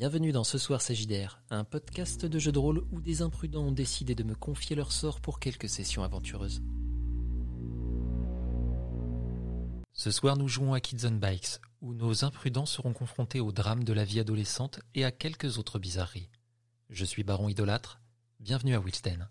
Bienvenue dans Ce Soir Sagidaire, un podcast de jeux de rôle où des imprudents ont décidé de me confier leur sort pour quelques sessions aventureuses. Ce soir, nous jouons à Kids on Bikes, où nos imprudents seront confrontés au drame de la vie adolescente et à quelques autres bizarreries. Je suis Baron Idolâtre, bienvenue à Wilsden.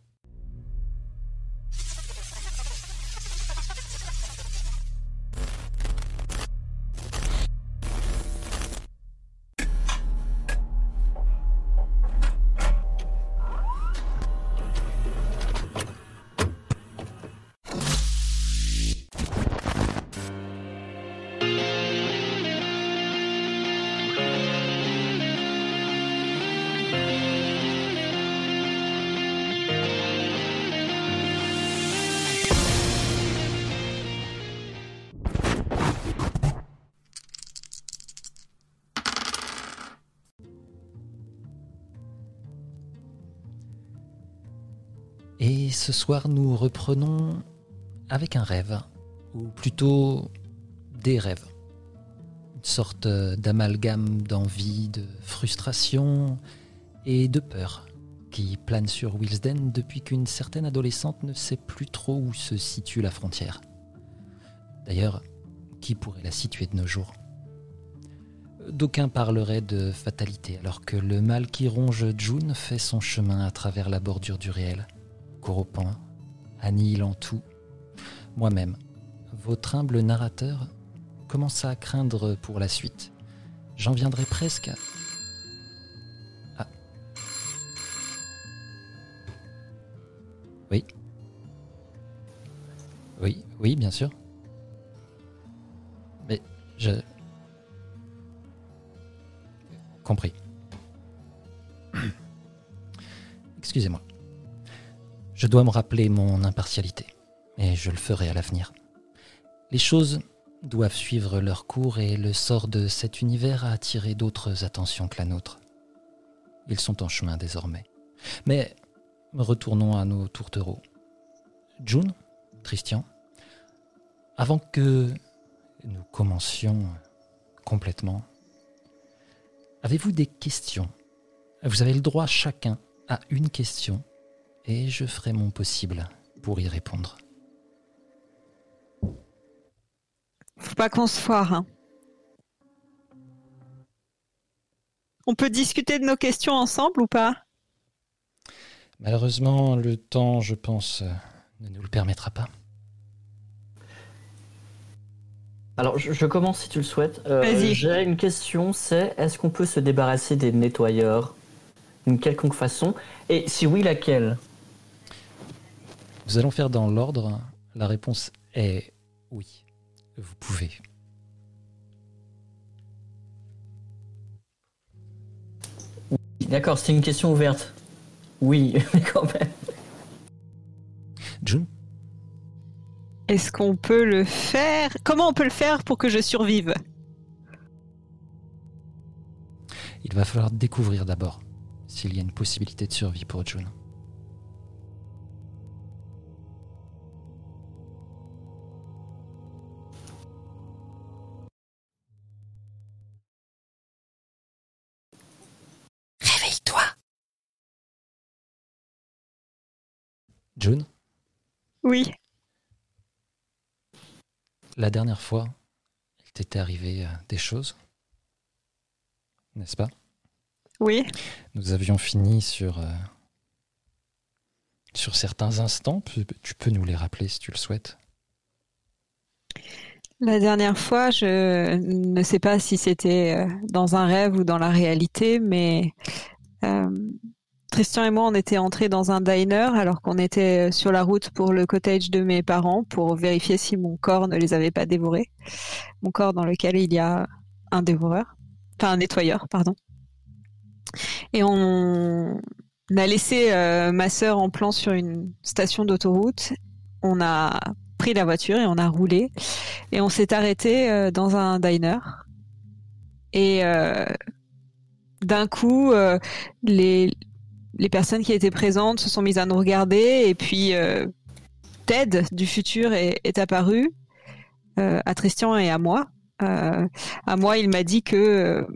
Soir, nous reprenons avec un rêve, ou plutôt des rêves. Une sorte d'amalgame d'envie, de frustration et de peur qui plane sur Wilsden depuis qu'une certaine adolescente ne sait plus trop où se situe la frontière. D'ailleurs, qui pourrait la situer de nos jours? D'aucuns parleraient de fatalité, alors que le mal qui ronge June fait son chemin à travers la bordure du réel corrompant, annihilant tout. Moi-même, votre humble narrateur commence à craindre pour la suite. J'en viendrai presque. Ah. Oui. Oui, oui, bien sûr. Mais je. Compris. Excusez-moi. Je dois me rappeler mon impartialité, et je le ferai à l'avenir. Les choses doivent suivre leur cours et le sort de cet univers a attiré d'autres attentions que la nôtre. Ils sont en chemin désormais. Mais retournons à nos tourtereaux. June, Christian, avant que nous commencions complètement, avez-vous des questions? Vous avez le droit chacun à une question et je ferai mon possible pour y répondre. Faut pas qu'on se foire. Hein. On peut discuter de nos questions ensemble ou pas? Malheureusement, le temps, je pense, ne nous le permettra pas. Alors, je, commence si tu le souhaites. Euh, j'ai une question, c'est est-ce qu'on peut se débarrasser des nettoyeurs? D'une quelconque façon Et si oui, laquelle? Nous allons faire dans l'ordre. La réponse est oui. Vous pouvez. D'accord, c'est une question ouverte. Oui, mais quand même. June? Est-ce qu'on peut le faire? Comment on peut le faire pour que je survive? Il va falloir découvrir d'abord s'il y a une possibilité de survie pour June. June Oui. La dernière fois, il t'était arrivé euh, des choses, n'est-ce pas? Oui. Nous avions fini sur, euh, sur certains instants. Tu peux nous les rappeler si tu le souhaites? La dernière fois, je ne sais pas si c'était euh, dans un rêve ou dans la réalité, mais Christian et moi, on était entrés dans un diner alors qu'on était sur la route pour le cottage de mes parents pour vérifier si mon corps ne les avait pas dévorés. Mon corps dans lequel il y a un dévoreur, enfin un nettoyeur, pardon. Et on a laissé euh, ma sœur en plan sur une station d'autoroute. On a pris la voiture et on a roulé et on s'est arrêté euh, dans un diner. Et euh, d'un coup, les, les personnes qui étaient présentes se sont mises à nous regarder et puis euh, Ted du futur est, apparu euh, à Tristan et à moi. Euh, à moi, il m'a dit que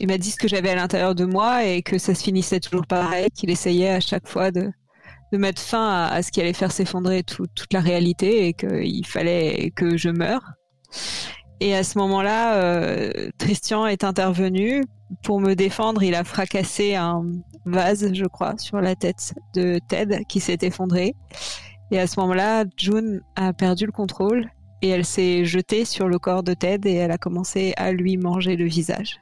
il m'a dit ce que j'avais à l'intérieur de moi et que ça se finissait toujours pareil, qu'il essayait à chaque fois de, de mettre fin à, ce qui allait faire s'effondrer toute la réalité et qu'il fallait que je meure. Et à ce moment-là, euh, Christian est intervenu pour me défendre. Il a fracassé un vase, je crois, sur la tête de Ted qui s'est effondré. Et à ce moment-là, June a perdu le contrôle et elle s'est jetée sur le corps de Ted et elle a commencé à lui manger le visage.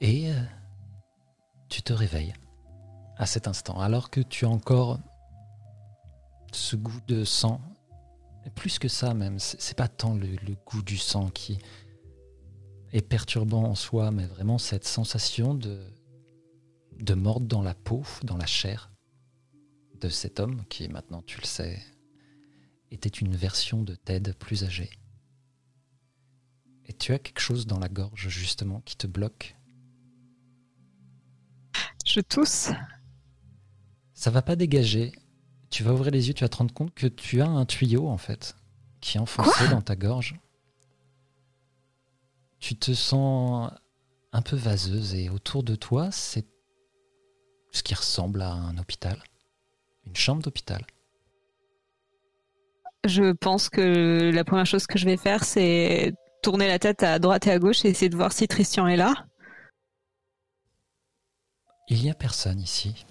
Et euh, tu te réveilles à cet instant, alors que tu as encore ce goût de sang. Plus que ça même, c'est pas tant le, goût du sang qui est perturbant en soi, mais vraiment cette sensation de, de mordre dans la peau, dans la chair de cet homme qui, maintenant tu le sais, était une version de Ted plus âgé. Et tu as quelque chose dans la gorge justement qui te bloque? Je tousse. Ça va pas dégager. Tu vas ouvrir les yeux, tu vas te rendre compte que tu as un tuyau en fait qui est enfoncé dans ta gorge. Tu te sens un peu vaseuse et autour de toi, c'est ce qui ressemble à un hôpital, une chambre d'hôpital. Je pense que la première chose que je vais faire, c'est tourner la tête à droite et à gauche et essayer de voir si Christian est là. Il n'y a personne ici.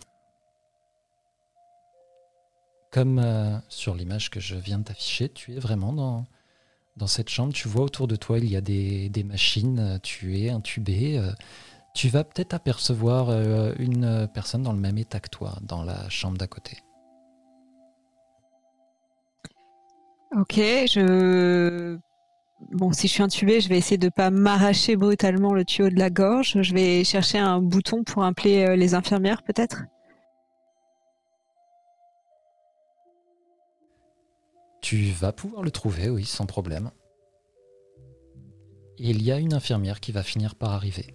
Comme euh, sur l'image que je viens de t'afficher, tu es vraiment dans, dans cette chambre. Tu vois autour de toi, il y a des, machines, tu es intubé. Euh, tu vas peut-être apercevoir euh, une personne dans le même état que toi, dans la chambre d'à côté. Ok, je Bon, si je suis intubée, je vais essayer de pas m'arracher brutalement le tuyau de la gorge. Je vais chercher un bouton pour appeler euh, les infirmières, peut-être? Tu vas pouvoir le trouver, oui, sans problème. Il y a une infirmière qui va finir par arriver.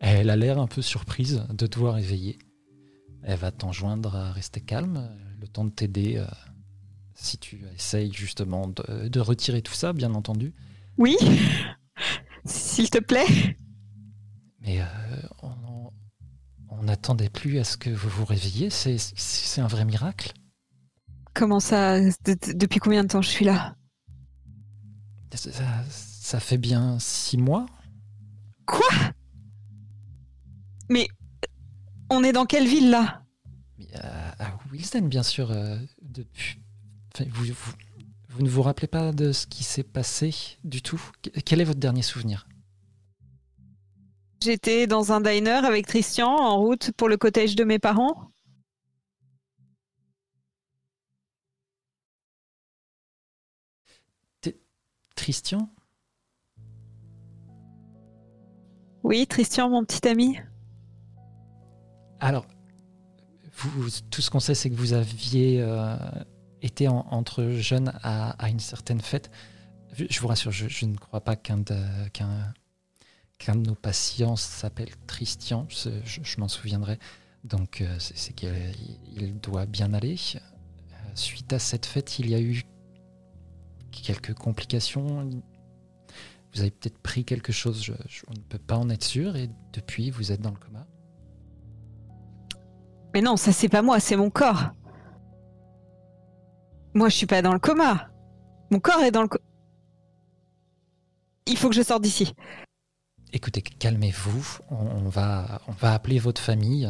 Elle a l'air un peu surprise de te voir éveillé. Elle va t'enjoindre à rester calme, le temps de t'aider euh, si tu essayes justement de, retirer tout ça, bien entendu. Oui, s'il te plaît. Mais euh, on n'attendait plus à ce que vous vous réveilliez, c'est un vrai miracle. Comment ça Depuis combien de temps je suis là? Ça, fait bien six mois. Quoi? Mais on est dans quelle ville là? À Wilson, bien sûr. Euh, depuis, vous, vous, ne vous rappelez pas de ce qui s'est passé du tout? Quel est votre dernier souvenir? J'étais dans un diner avec Christian en route pour le cottage de mes parents. Christian Oui, Christian, mon petit ami. Alors, vous, tout ce qu'on sait, c'est que vous aviez euh, était entre jeunes à, une certaine fête. Je vous rassure, je, ne crois pas qu'un de, qu'un, de nos patients s'appelle Christian, je, m'en souviendrai. Donc euh, c'est, qu'il doit bien aller. Euh, suite à cette fête, il y a eu quelques complications. Vous avez peut-être pris quelque chose, je, ne peux pas en être sûr, et depuis, vous êtes dans le coma. Mais non, ça c'est pas moi, c'est mon corps. Moi, je suis pas dans le coma. Mon corps est dans le. coma. Il faut que je sorte d'ici. Écoutez, calmez-vous. On, va, on va appeler votre famille.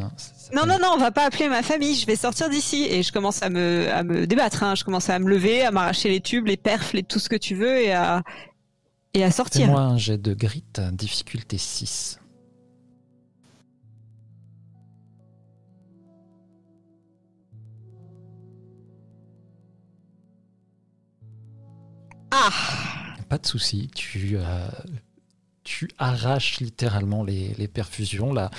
Non, non, non, on va pas appeler ma famille. Je vais sortir d'ici et je commence à me, à me débattre. Hein. Je commence à me lever, à m'arracher les tubes, les perfs, les, tout ce que tu veux et à, et à sortir. Fais-moi un jet de grit, difficulté 6. Ah Pas de souci, tu, euh, tu arraches littéralement les, perfusions. La,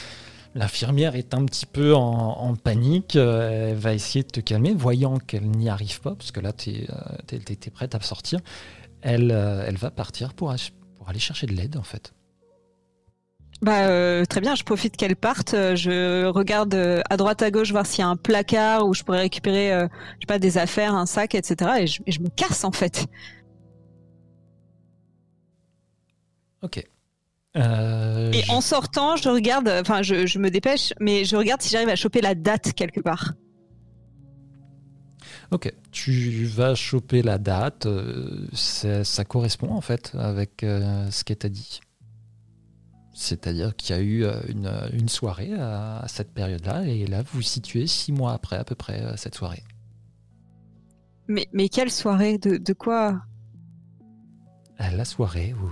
l'infirmière est un petit peu en, panique, euh, elle va essayer de te calmer, voyant qu'elle n'y arrive pas, parce que là, tu es, euh, prête à sortir. Elle, elle va partir pour, pour aller chercher de l'aide, en fait. Bah très bien, je profite qu'elle parte. Je regarde à droite à gauche voir s'il y a un placard où je pourrais récupérer, je sais pas, des affaires, un sac, etc. Et je, et je me casse en fait. Ok. Euh, et en sortant, je regarde, enfin, je, me dépêche, mais je regarde si j'arrive à choper la date quelque part. Ok, tu vas choper la date. Euh, ça correspond en fait avec euh, ce qu'elle t'a dit. C'est-à-dire qu'il y a eu une, soirée à, cette période-là, et là, vous vous situez six mois après à peu près cette soirée. Mais, mais quelle soirée? De, de quoi? La soirée où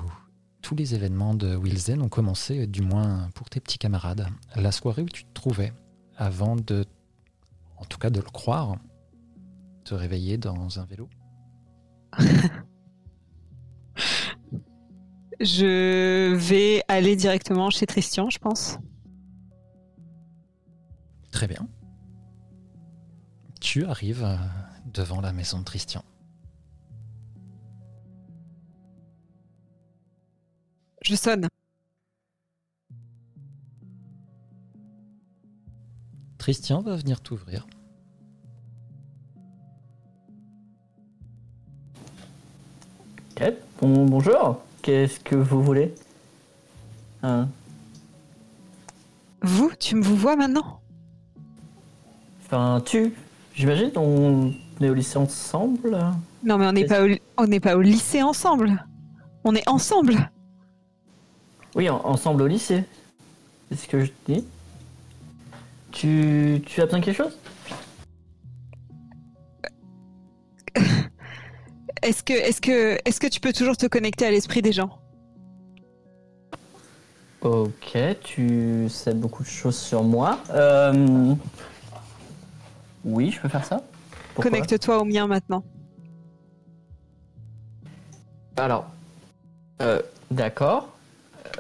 tous les événements de Wilson ont commencé, du moins pour tes petits camarades. La soirée où tu te trouvais, avant de, en tout cas de le croire, te réveiller dans un vélo? je vais aller directement chez Tristian, je pense. Très bien. Tu arrives euh, devant la maison de Tristian. Je sonne. Christian va venir t'ouvrir. Ok, bonjour. Qu'est-ce que vous voulez? Hein? Vous Tu me vous vois maintenant? Enfin, tu J'imagine on est au lycée ensemble? Non, mais on n'est pas, on n'est pas au lycée ensemble. On est ensemble. Oui, ensemble au lycée. C'est ce que je dis. Tu, tu as besoin de quelque chose? Est-ce que, est que, est que tu peux toujours te connecter à l'esprit des gens? Ok, tu sais beaucoup de choses sur moi. Euh, oui, je peux faire ça. Connecte-toi au mien maintenant. Alors, euh, d'accord.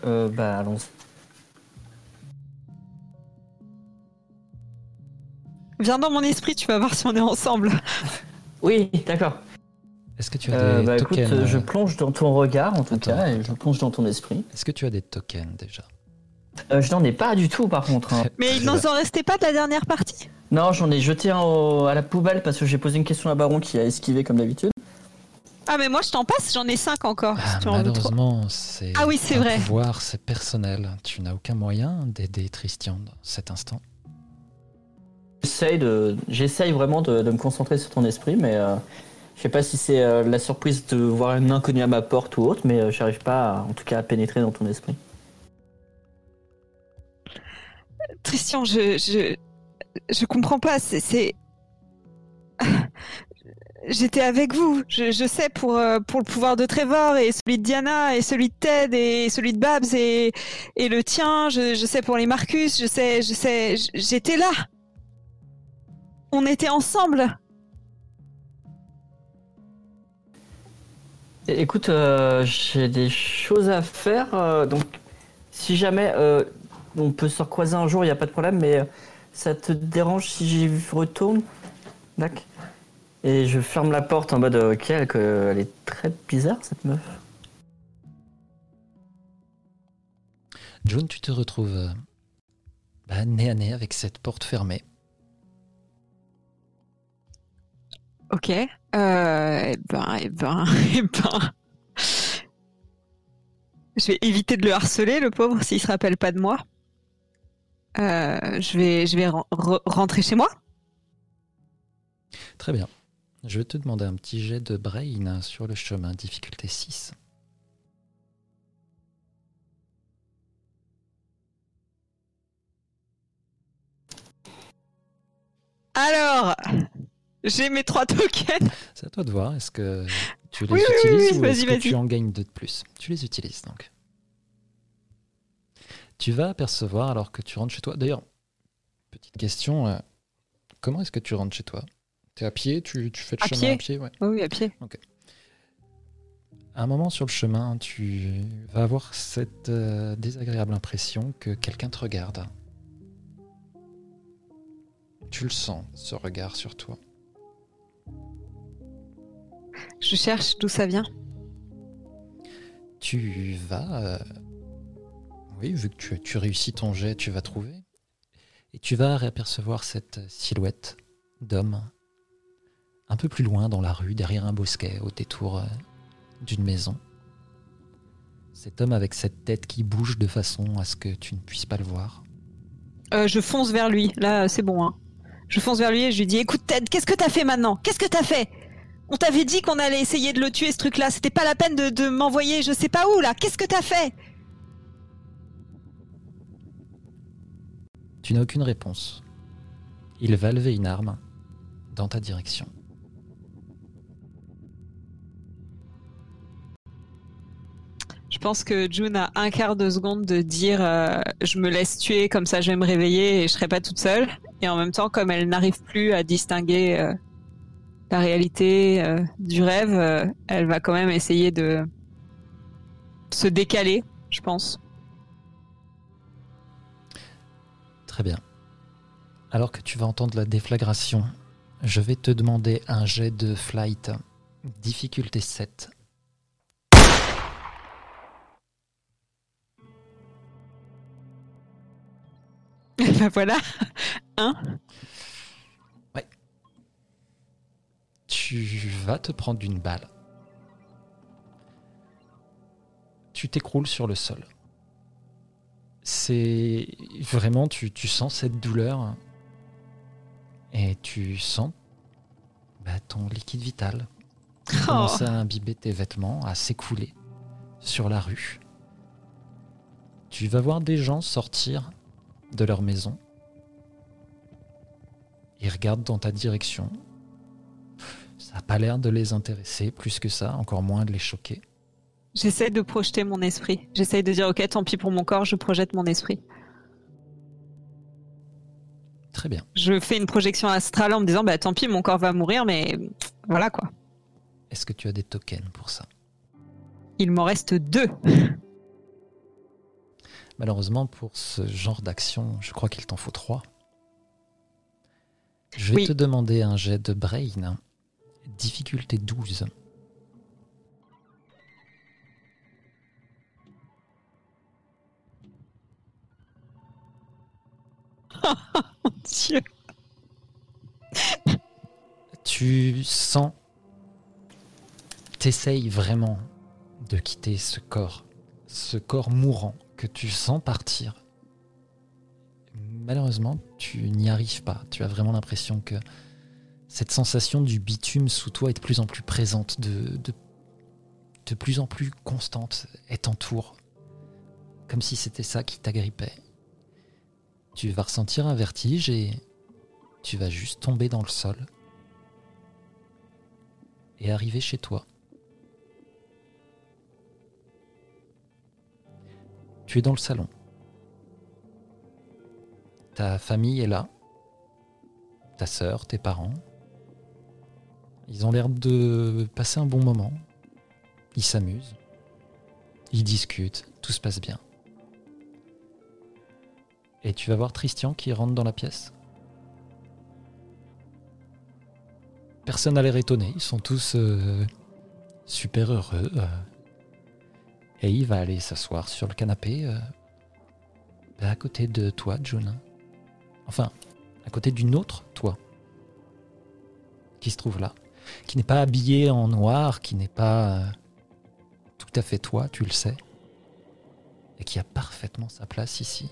Euh, bah, allons-y. Viens dans mon esprit, tu vas voir si on est ensemble. Oui, d'accord. Est-ce que tu as euh, des bah, tokens écoute, je plonge dans ton regard en tout cas, et je plonge dans ton esprit. Est-ce que tu as des tokens déjà? Euh, Je n'en ai pas du tout par contre. Hein. Mais il n'en restait pas de la dernière partie? Non, j'en ai jeté un à la poubelle parce que j'ai posé une question à Baron qui a esquivé comme d'habitude. Ah mais moi je t'en passe, j'en ai 5 encore. Ah, malheureusement, c'est ah oui, c'est vrai. pouvoir, c'est personnel. Tu n'as aucun moyen d'aider Tristian dans cet instant. J'essaye de, j'essaye vraiment de, me concentrer sur ton esprit, mais euh, je sais pas si c'est euh, la surprise de voir un inconnu à ma porte ou autre, mais euh, j'arrive pas, en tout cas, à pénétrer dans ton esprit. Tristian, je, je, je comprends pas. C'est, j'étais avec vous. Je, sais pour, euh, pour le pouvoir de Trevor et celui de Diana et celui de Ted et celui de Babs et, et le tien. Je, sais pour les Marcus. Je sais, je sais, j'étais là. On était ensemble. Écoute, euh, j'ai des choses à faire. Euh, donc, si jamais on peut se recroiser un jour, il n'y a pas de problème. Mais ça te dérange si j'y retourne? D'accord et je ferme la porte en mode ok, elle, est très bizarre cette meuf. June, tu te retrouves euh, bah, nez à nez avec cette porte fermée. Ok. Euh, eh ben, eh ben, eh ben. Je vais éviter de le harceler, le pauvre, s'il se rappelle pas de moi. Euh, je vais, je vais rentrer chez moi. Très bien. Je vais te demander un petit jet de brain sur le chemin, difficulté 6. Alors, j'ai mes trois tokens. C'est à toi de voir. Est-ce que tu les utilises ou est-ce que tu en gagnes deux de plus Tu les utilises donc. Tu vas apercevoir alors que tu rentres chez toi. D'ailleurs, petite question, euh, comment est-ce que tu rentres chez toi? À pied tu, fais le chemin à pied Oui, à pied. À un moment sur le chemin, tu vas avoir cette euh, désagréable impression que quelqu'un te regarde. Tu le sens, ce regard sur toi. Je cherche d'où ça vient. Tu vas... Euh, oui, vu que tu, tu réussis ton jet, tu vas trouver. Et tu vas réapercevoir cette silhouette d'homme un peu plus loin dans la rue, derrière un bosquet, au détour euh, d'une maison. Cet homme avec cette tête qui bouge de façon à ce que tu ne puisses pas le voir. Euh, je fonce vers lui. Là, c'est bon. Hein. Je fonce vers lui et je lui dis Écoute, Ted, qu'est-ce que t'as fait maintenant? Qu'est-ce que t'as fait? On t'avait dit qu'on allait essayer de le tuer, ce truc-là. C'était pas la peine de, de m'envoyer je sais pas où, là. Qu'est-ce que t'as fait? Tu n'as aucune réponse. Il va lever une arme dans ta direction. Je pense que June a un quart de seconde de dire euh, je me laisse tuer, comme ça je vais me réveiller et je serai pas toute seule. Et en même temps, comme elle n'arrive plus à distinguer euh, la réalité euh, du rêve, elle va quand même essayer de se décaler, je pense. Très bien. Alors que tu vas entendre la déflagration, je vais te demander un jet de flight. Difficulté 7. ben voilà. Hein Tu vas te prendre une balle. Tu t'écroules sur le sol. C'est vraiment, tu, tu sens cette douleur et tu sens bah, ton liquide vital Oh. commencer à imbiber tes vêtements, à s'écouler sur la rue. Tu vas voir des gens sortir de leur maison. Ils regardent dans ta direction. Ça n'a pas l'air de les intéresser plus que ça, encore moins de les choquer. J'essaie de projeter mon esprit. J'essaie de dire ok, tant pis pour mon corps, je projette mon esprit. Très bien. Je fais une projection astrale en me disant bah tant pis, mon corps va mourir, mais voilà quoi. Est-ce que tu as des tokens pour ça? Il m'en reste deux. Malheureusement, pour ce genre d'action, je crois qu'il t'en faut trois. Je vais Oui. te demander un jet de brain. Difficulté 12. Dieu. Tu sens, t'essayes vraiment de quitter ce corps, ce corps mourant que tu sens partir. Malheureusement, tu n'y arrives pas. Tu as vraiment l'impression que cette sensation du bitume sous toi est de plus en plus présente, de, plus en plus constante, elle t'entoure, comme si c'était ça qui t'agrippait. Tu vas ressentir un vertige et tu vas juste tomber dans le sol et arriver chez toi. Tu es dans le salon. Ta famille est là. Ta sœur, tes parents. Ils ont l'air de passer un bon moment. Ils s'amusent. Ils discutent. Tout se passe bien. Et tu vas voir Christian qui rentre dans la pièce. Personne n'a l'air étonné. Ils sont tous euh, super heureux. euh. Et il va aller s'asseoir sur le canapé euh, à côté de toi, June. Enfin, à côté d'une autre toi qui se trouve là, qui n'est pas habillée en noir, qui n'est pas euh, tout à fait toi, tu le sais, et qui a parfaitement sa place ici.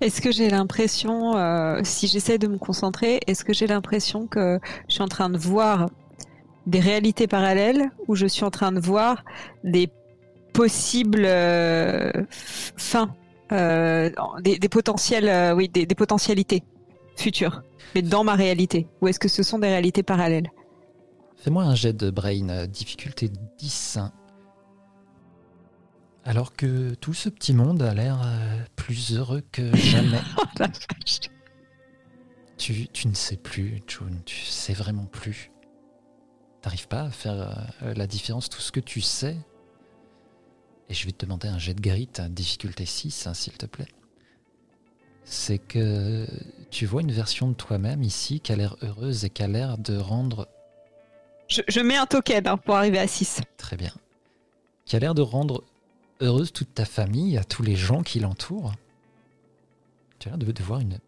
Est-ce que j'ai l'impression, euh, si j'essaie de me concentrer, est-ce que j'ai l'impression que je suis en train de voir des réalités parallèles ou je suis en train de voir des possibles euh, fins, euh, des, potentiels, des, potentialités futures, mais dans ma réalité? Ou est-ce que ce sont des réalités parallèles? Fais-moi un jet de brain, difficulté 10. Alors que tout ce petit monde a l'air euh, plus heureux que jamais. Oh la vache. tu, tu ne sais plus, June, tu sais vraiment plus. T'arrives pas à faire euh, la différence, tout ce que tu sais. Et je vais te demander un jet de grit, à difficulté 6, hein, s'il te plaît. C'est que tu vois une version de toi-même ici qui a l'air heureuse et qui a l'air de rendre Je, je mets un token hein, pour arriver à 6. Très bien. Qui a l'air de rendre heureuse toute ta famille, à tous les gens qui l'entourent. Tu as l'air de, de voir une.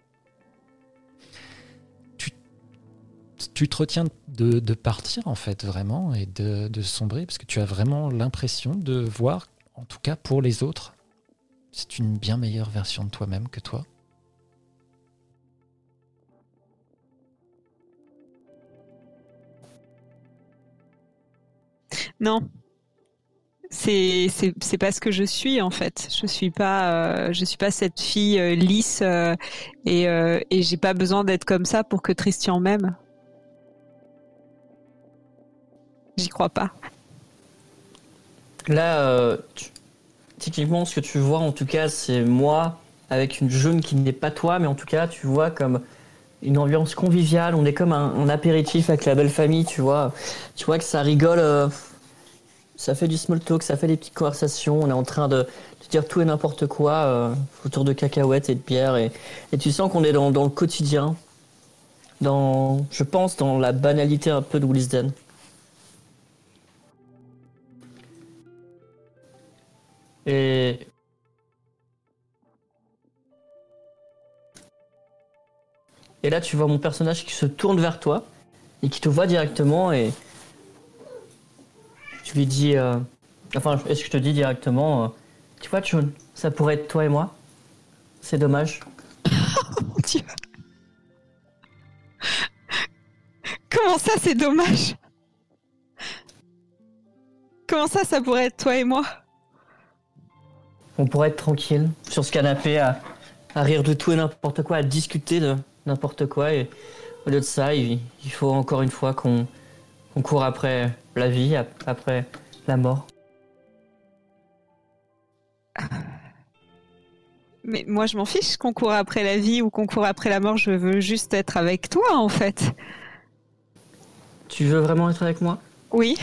Tu, tu te retiens de, de partir en fait vraiment et de, de sombrer parce que tu as vraiment l'impression de voir, en tout cas pour les autres, c'est une bien meilleure version de toi-même que toi. Non. C'est c'est pas ce que je suis en fait. Je suis pas euh, je suis pas cette fille euh, lisse euh, et et j'ai pas besoin d'être comme ça pour que Christian m'aime. J'y crois pas. Là, tu- typiquement, ce que tu vois, en tout cas, c'est moi avec une jeune qui n'est pas toi, mais en tout cas, tu vois comme une ambiance conviviale. On est comme un, un apéritif avec la belle famille, tu vois. Tu vois que ça rigole, ça fait du small talk, ça fait des petites conversations. On est en train de, dire tout et n'importe quoi euh, autour de cacahuètes et de bière. Et, tu sens qu'on est dans, dans le quotidien, dans, je pense, dans la banalité un peu de Willisden. Et Et là, tu vois mon personnage qui se tourne vers toi et qui te voit directement et lui dis, euh, enfin, est-ce que je te dis directement, euh, tu vois, Chun, ça pourrait être toi et moi. C'est dommage. Mon Dieu. Comment ça, c'est dommage? Comment ça, ça pourrait être toi et moi? On pourrait être tranquille sur ce canapé à, à rire de tout et n'importe quoi, à discuter de n'importe quoi. Et au lieu de ça, il, il faut encore une fois qu'on qu'on court après la vie, ap- après la mort. Mais moi, je m'en fiche qu'on court après la vie ou qu'on court après la mort. Je veux juste être avec toi, en fait. Tu veux vraiment être avec moi? Oui.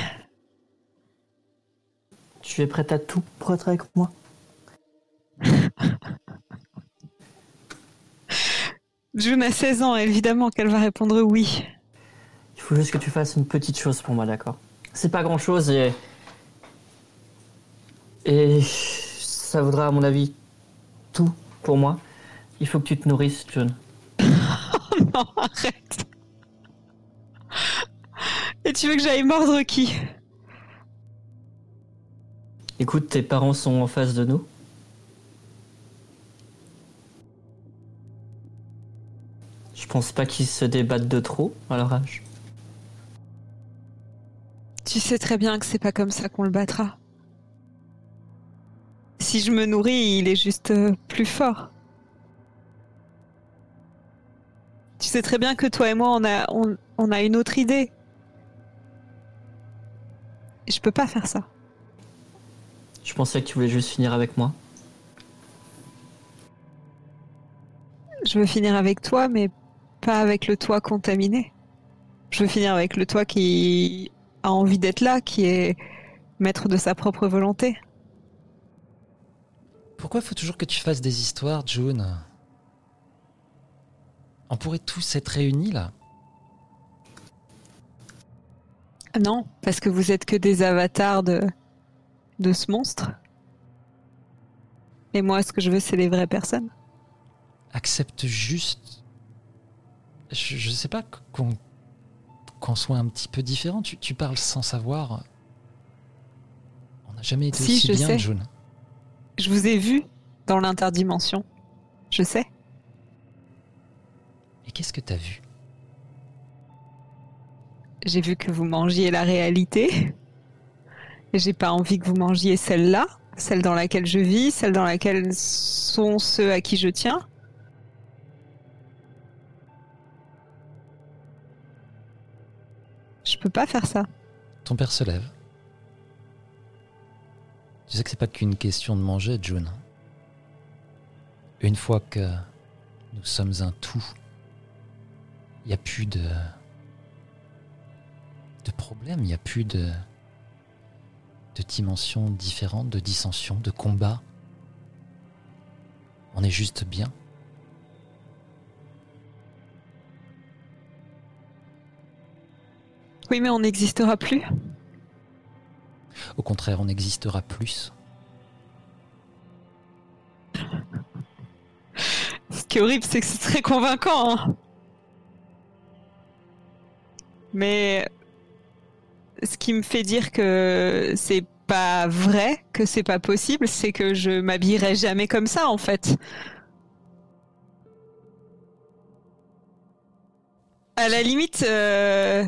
Tu es prête à tout pour être avec moi? June a 16 ans, évidemment qu'elle va répondre oui. Il faut juste que tu fasses une petite chose pour moi, d'accord? C'est pas grand chose et. Et ça vaudra, à mon avis, tout pour moi. Il faut que tu te nourrisses, John. non, arrête. Et tu veux que j'aille mordre qui? Écoute, tes parents sont en face de nous. Je pense pas qu'ils se débattent de trop à leur âge. Tu sais très bien que c'est pas comme ça qu'on le battra. Si je me nourris, il est juste euh, plus fort. Tu sais très bien que toi et moi, on a, on, on a une autre idée. Je peux pas faire ça. Je pensais que tu voulais juste finir avec moi. Je veux finir avec toi, mais pas avec le toi contaminé. Je veux finir avec le toi qui a envie d'être là, qui est maître de sa propre volonté. Pourquoi faut toujours que tu fasses des histoires, June? On pourrait tous être réunis là. Non, parce que vous êtes que des avatars de, de ce monstre. Et moi, ce que je veux, c'est les vraies personnes. Accepte juste. Je, je sais pas qu'on qu'on soit un petit peu différent. Tu, tu parles sans savoir. On n'a jamais été Si, aussi je bien, sais. June. Je vous ai vu dans l'interdimension. Je sais. Et qu'est-ce que t'as vu? J'ai vu que vous mangiez la réalité. Et j'ai pas envie que vous mangiez celle-là, celle dans laquelle je vis, celle dans laquelle sont ceux à qui je tiens. Je peux pas faire ça. Ton père se lève. Tu sais que c'est pas qu'une question de manger, June. Une fois que nous sommes un tout, il n'y a plus de. de problème, il n'y a plus de. de dimensions différentes, de dissensions, de combats. On est juste bien. Oui, mais on n'existera plus. Au contraire, on existera plus. Ce qui est horrible, c'est que c'est très convaincant. hein. Mais ce qui me fait dire que c'est pas vrai, que c'est pas possible, c'est que je m'habillerai jamais comme ça en fait. À la limite, euh,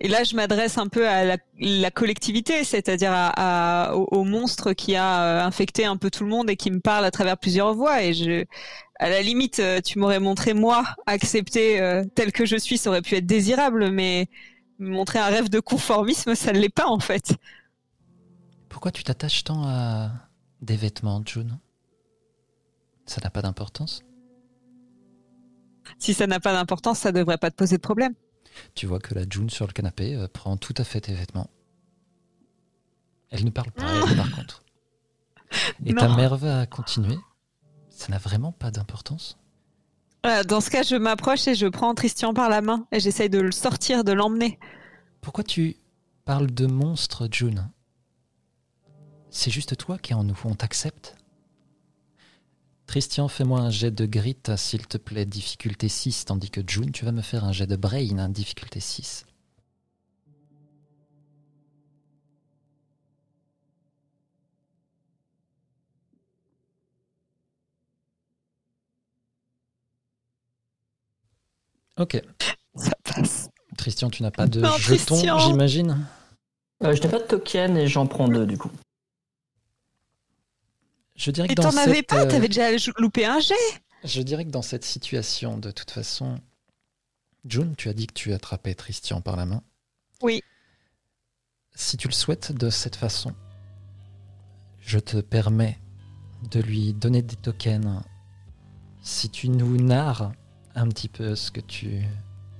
et là je m'adresse un peu à la, collectivité, c'est-à-dire à, au, monstre qui a euh, infecté un peu tout le monde et qui me parle à travers plusieurs voix. Et je, à la limite, euh, tu m'aurais montré moi accepter tel que je suis, ça aurait pu être désirable, mais montrer un rêve de conformisme, ça ne l'est pas en fait. Pourquoi tu t'attaches tant à des vêtements, June? Ça n'a pas d'importance? Si ça n'a pas d'importance, ça ne devrait pas te poser de problème. Tu vois que la June sur le canapé euh, prend tout à fait tes vêtements. Elle ne parle pas, elle, par contre. Et ta mère va continuer Ça n'a vraiment pas d'importance euh, Dans ce cas, je m'approche et je prends Christian par la main et j'essaye de le sortir, de l'emmener. Pourquoi tu parles de monstre, June? C'est juste toi qui es en nous, on t'accepte? Christian, fais-moi un jet de grit, s'il te plaît, difficulté 6, tandis que June, tu vas me faire un jet de brain, difficulté 6. Ok. Ça passe. Christian, tu n'as pas de jeton, j'imagine? Euh, Je n'ai pas de token et j'en prends deux du coup. Je dirais que Et t'en avais pas euh, T'avais déjà loupé un jet Je dirais que dans cette situation, de toute façon. June, tu as dit que tu attrapais Christian par la main. Oui. Si tu le souhaites de cette façon, je te permets de lui donner des tokens si tu nous narres un petit peu ce que tu,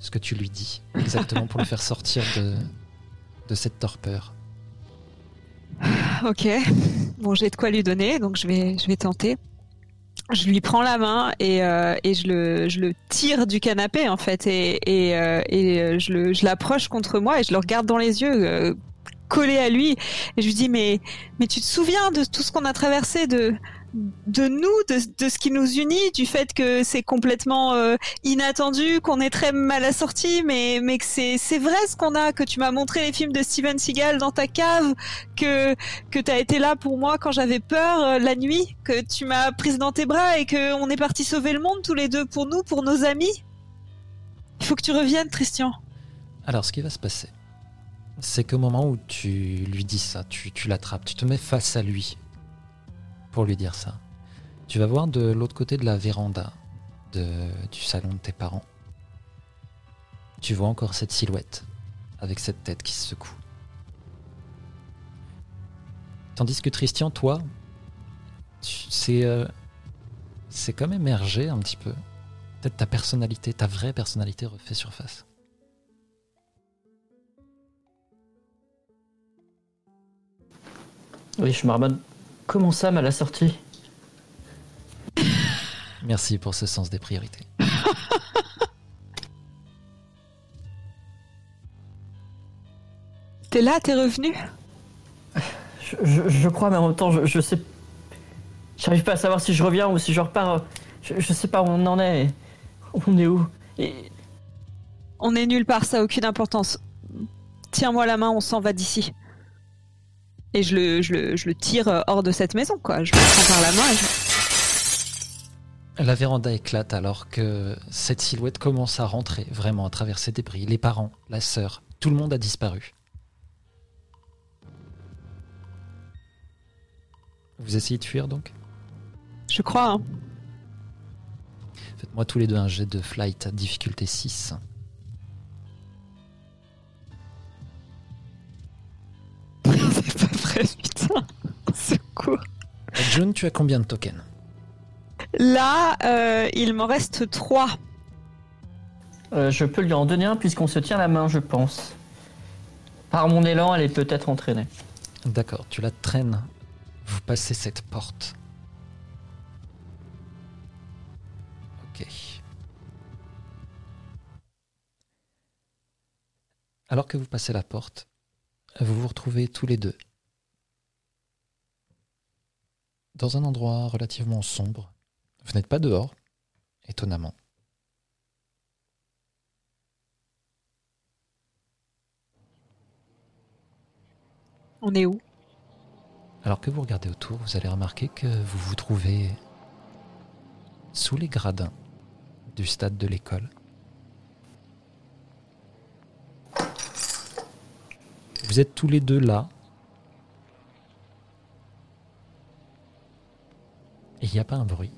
ce que tu lui dis, exactement pour le faire sortir de, de cette torpeur. Ok. Bon, j'ai de quoi lui donner, donc je vais, je vais tenter. Je lui prends la main et, euh, et je, le, je le tire du canapé en fait et, et, euh, et je, le, je l'approche contre moi et je le regarde dans les yeux, euh, collé à lui et je lui dis mais mais tu te souviens de tout ce qu'on a traversé de de nous, de, ce qui nous unit, du fait que c'est complètement euh, inattendu, qu'on est très mal assorti, mais, mais que c'est vrai ce qu'on a, que tu m'as montré les films de Steven Seagal dans ta cave, que, que tu as été là pour moi quand j'avais peur euh, la nuit, que tu m'as prise dans tes bras et qu'on est parti sauver le monde tous les deux pour nous, pour nos amis. Il faut que tu reviennes, Christian. Alors, ce qui va se passer, c'est qu'au moment où tu lui dis ça, tu, tu l'attrapes, tu te mets face à lui, pour lui dire ça. Tu vas voir de l'autre côté de la véranda du salon de tes parents. Tu vois encore cette silhouette avec cette tête qui se secoue. Tandis que Christian, toi, c'est euh, c'est comme émerger un petit peu. Peut-être ta personnalité, ta vraie personnalité refait surface. Oui, je Comment ça, mal assorti Merci pour ce sens des priorités. t'es là, t'es revenu je, crois, mais en même temps, je, je sais. J'arrive pas à savoir si je reviens ou si je repars. Je, sais pas où on en est. On est où On est nulle part, ça a aucune importance. Tiens-moi la main, on s'en va d'ici et je le, je, le, je le, tire euh, hors de cette maison, quoi. Je le prends par la main La véranda éclate alors que cette silhouette commence à rentrer vraiment à travers ses débris. Les parents, la sœur, tout le monde a disparu. Vous essayez de fuir donc? Je crois. Hein. Faites-moi tous les deux un jet de flight, difficulté 6. putain. Secours. June, tu as combien de tokens Là, euh, il m'en reste 3. Euh, je peux lui en donner un puisqu'on se tient la main, je pense. Par mon élan, elle est peut-être entraînée. D'accord, tu la traînes. Vous passez cette porte. Ok. Alors que vous passez la porte, vous vous retrouvez tous les deux dans un endroit relativement sombre. Vous n'êtes pas dehors, étonnamment. On est où? Alors que vous regardez autour, vous allez remarquer que vous vous trouvez sous les gradins du stade de l'école. Vous êtes tous les deux là, Et il n'y a pas un bruit.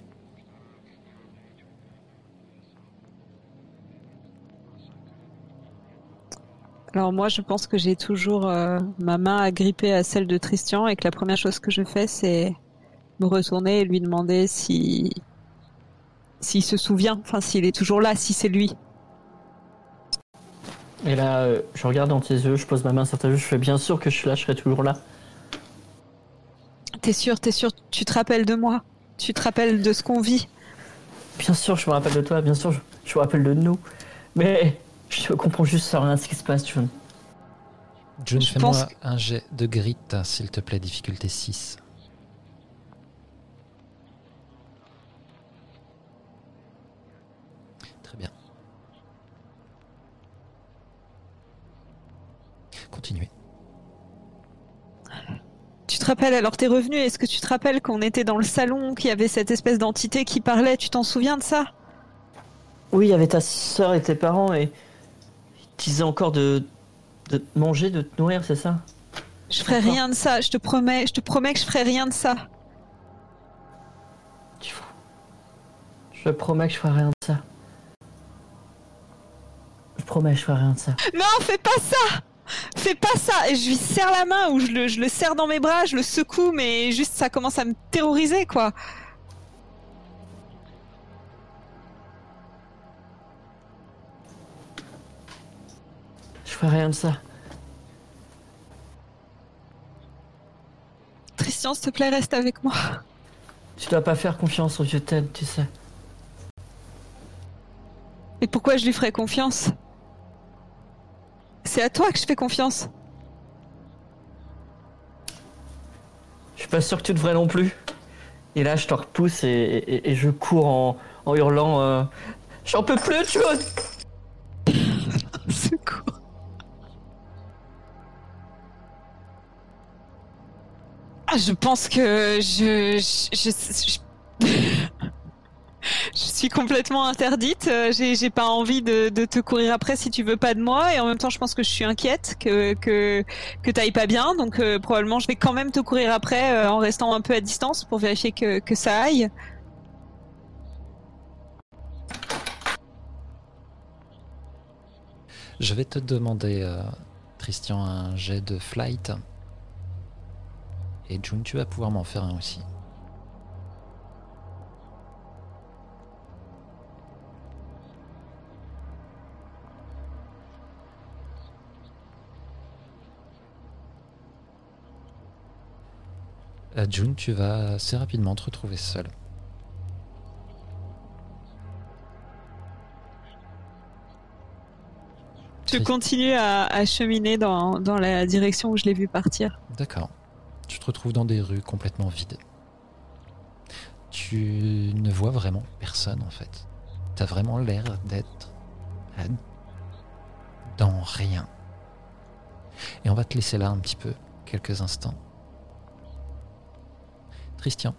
Alors moi, je pense que j'ai toujours euh, ma main agrippée à celle de Christian et que la première chose que je fais, c'est me retourner et lui demander si s'il se souvient, enfin s'il est toujours là, si c'est lui. Et là, euh, je regarde dans tes yeux, je pose ma main sur tes yeux, je fais bien sûr que je suis là, je serai toujours là. T'es sûr, t'es sûr, tu te rappelles de moi? Tu te rappelles de ce qu'on vit? Bien sûr, je me rappelle de toi, bien sûr, je, je me rappelle de nous. Mais je comprends juste rien à ce qui se passe, John. June, Je fais-moi pense un jet de grit, s'il te plaît, difficulté 6. Très bien. Continuez. Tu te rappelles, alors t'es revenu, est-ce que tu te rappelles qu'on était dans le salon, qu'il y avait cette espèce d'entité qui parlait, tu t'en souviens de ça? Oui, il y avait ta soeur et tes parents et ils disaient encore de, de te manger, de te nourrir, c'est ça? Je ferai rien de ça, je te promets, je te promets que je ferai rien de ça. Tu vois. Je promets que je ferai rien de ça. Je promets, je ferai rien de ça. Non, fais pas ça Fais pas ça Et je lui serre la main ou je le, je le serre dans mes bras, je le secoue, mais juste ça commence à me terroriser, quoi. Je ferai rien de ça. Christian, s'il te plaît, reste avec moi. Tu dois pas faire confiance au vieux Ted, tu sais. Et pourquoi je lui ferais confiance? C'est à toi que je fais confiance. Je suis pas sûr que tu devrais non plus. Et là, je te repousse et, et- et je cours en, en hurlant euh, J'en peux plus, John Secours. Ah, je pense que je je, je, je- je suis complètement interdite. Euh, J'ai pas envie de, de te courir après si tu veux pas de moi, et en même temps, je pense que je suis inquiète que que que t'ailles pas bien. Donc euh, probablement, je vais quand même te courir après euh, en restant un peu à distance pour vérifier que que ça aille. Je vais te demander, euh, Christian, un jet de flight. Et June, tu vas pouvoir m'en faire un aussi. June, tu vas assez rapidement te retrouver seul. Je continue à, à cheminer dans dans la direction où je l'ai vu partir. D'accord. Tu te retrouves dans des rues complètement vides. Tu ne vois vraiment personne en fait. T'as vraiment l'air d'être dans rien. Et on va te laisser là un petit peu, quelques instants. Christian,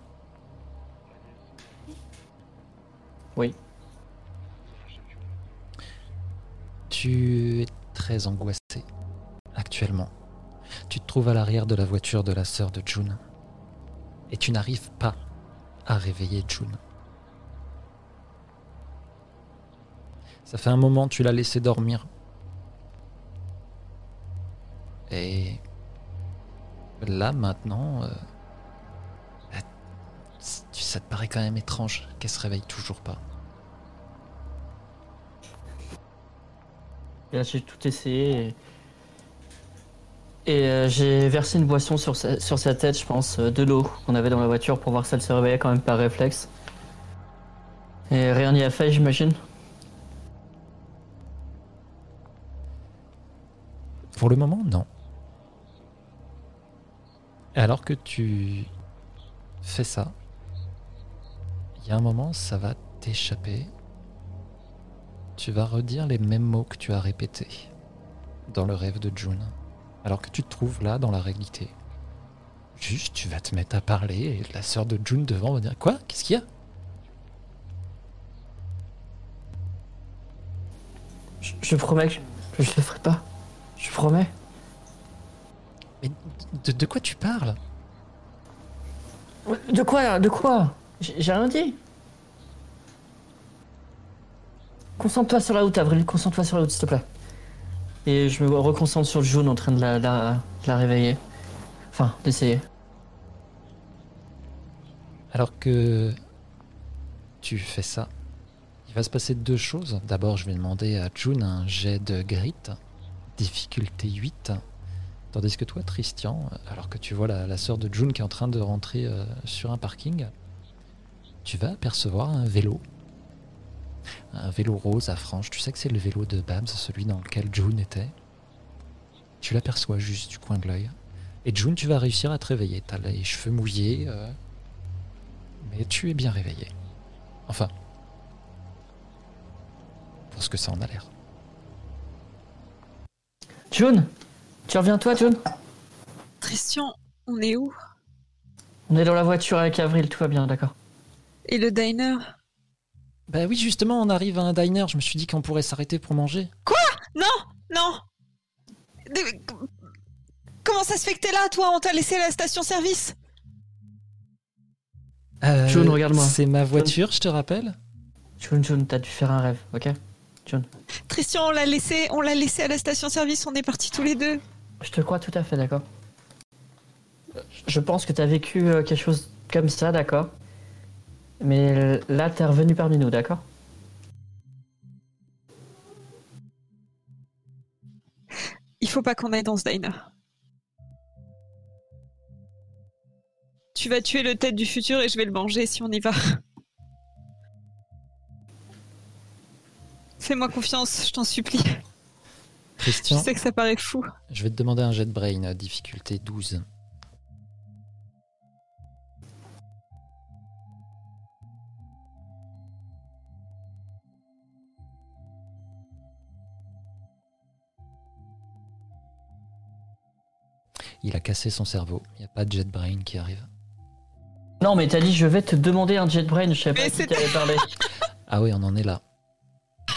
Oui. tu es très angoissé actuellement. Tu te trouves à l'arrière de la voiture de la sœur de June. Et tu n'arrives pas à réveiller June. Ça fait un moment tu l'as laissé dormir. Et là maintenant, euh, ça te paraît quand même étrange qu'elle se réveille toujours pas. Là, j'ai tout essayé. Et, et, euh, j'ai versé une boisson sur sa, sur sa tête, je pense, euh, de l'eau qu'on avait dans la voiture pour voir si elle se réveillait quand même par réflexe. Et rien n'y a fait, j'imagine. Pour le moment, non. Alors que tu fais ça, y a un moment, ça va t'échapper. Tu vas redire les mêmes mots que tu as répétés dans le rêve de June, alors que tu te trouves là dans la réalité, Juste, tu vas te mettre à parler et la sœur de June devant va dire Quoi? Qu'est-ce qu'il y a? Je, je promets que je, je le ferai pas. Je promets. Mais de, de quoi tu parles? De quoi De quoi? J'ai rien dit. Concentre-toi sur la route, Avril. Concentre-toi sur la route, s'il te plaît. Et je me reconcentre sur le jaune en train de la, la, de la réveiller. Enfin, d'essayer. Alors que tu fais ça, il va se passer deux choses. D'abord, je vais demander à June un jet de grit, difficulté 8. Tandis que toi, Christian, alors que tu vois la, la sœur de June qui est en train de rentrer euh, sur un parking, tu vas apercevoir un vélo. Un vélo rose à franges. Tu sais que c'est le vélo de Babs, celui dans lequel June était. Tu l'aperçois juste du coin de l'œil. Et June, tu vas réussir à te réveiller. T'as les cheveux mouillés, euh, mais tu es bien réveillé. Enfin, pour ce que ça en a l'air. June Tu reviens, toi, June? Christian, on est où? On est dans la voiture avec Avril, tout va bien, d'accord. Et le diner? Bah oui, justement, on arrive à un diner. Je me suis dit qu'on pourrait s'arrêter pour manger. Non Non De- Comment ça se fait que t'es là, toi? On t'a laissé à la station-service? Euh, June, regarde-moi. C'est ma voiture, je te rappelle. June, June, t'as dû faire un rêve, ok? June. Christian, on l'a laissé, on l'a laissé à la station-service, on est partis tous les deux. Je te crois tout à fait, d'accord. Je pense que t'as vécu euh, quelque chose comme ça, d'accord? Mais là, t'es revenu parmi nous, d'accord? Il faut pas qu'on aille dans ce diner. Tu vas tuer le tête du futur et je vais le manger si on y va. Fais-moi confiance, je t'en supplie. Je Christian, sais que ça paraît fou. je vais te demander un jet de brain, difficulté 12. Il a cassé son cerveau. Il n'y a pas de jet brain qui arrive. Non, mais t'as dit, je vais te demander un jet brain, je savais pas Mais qui parlé. Ah oui, on en est là.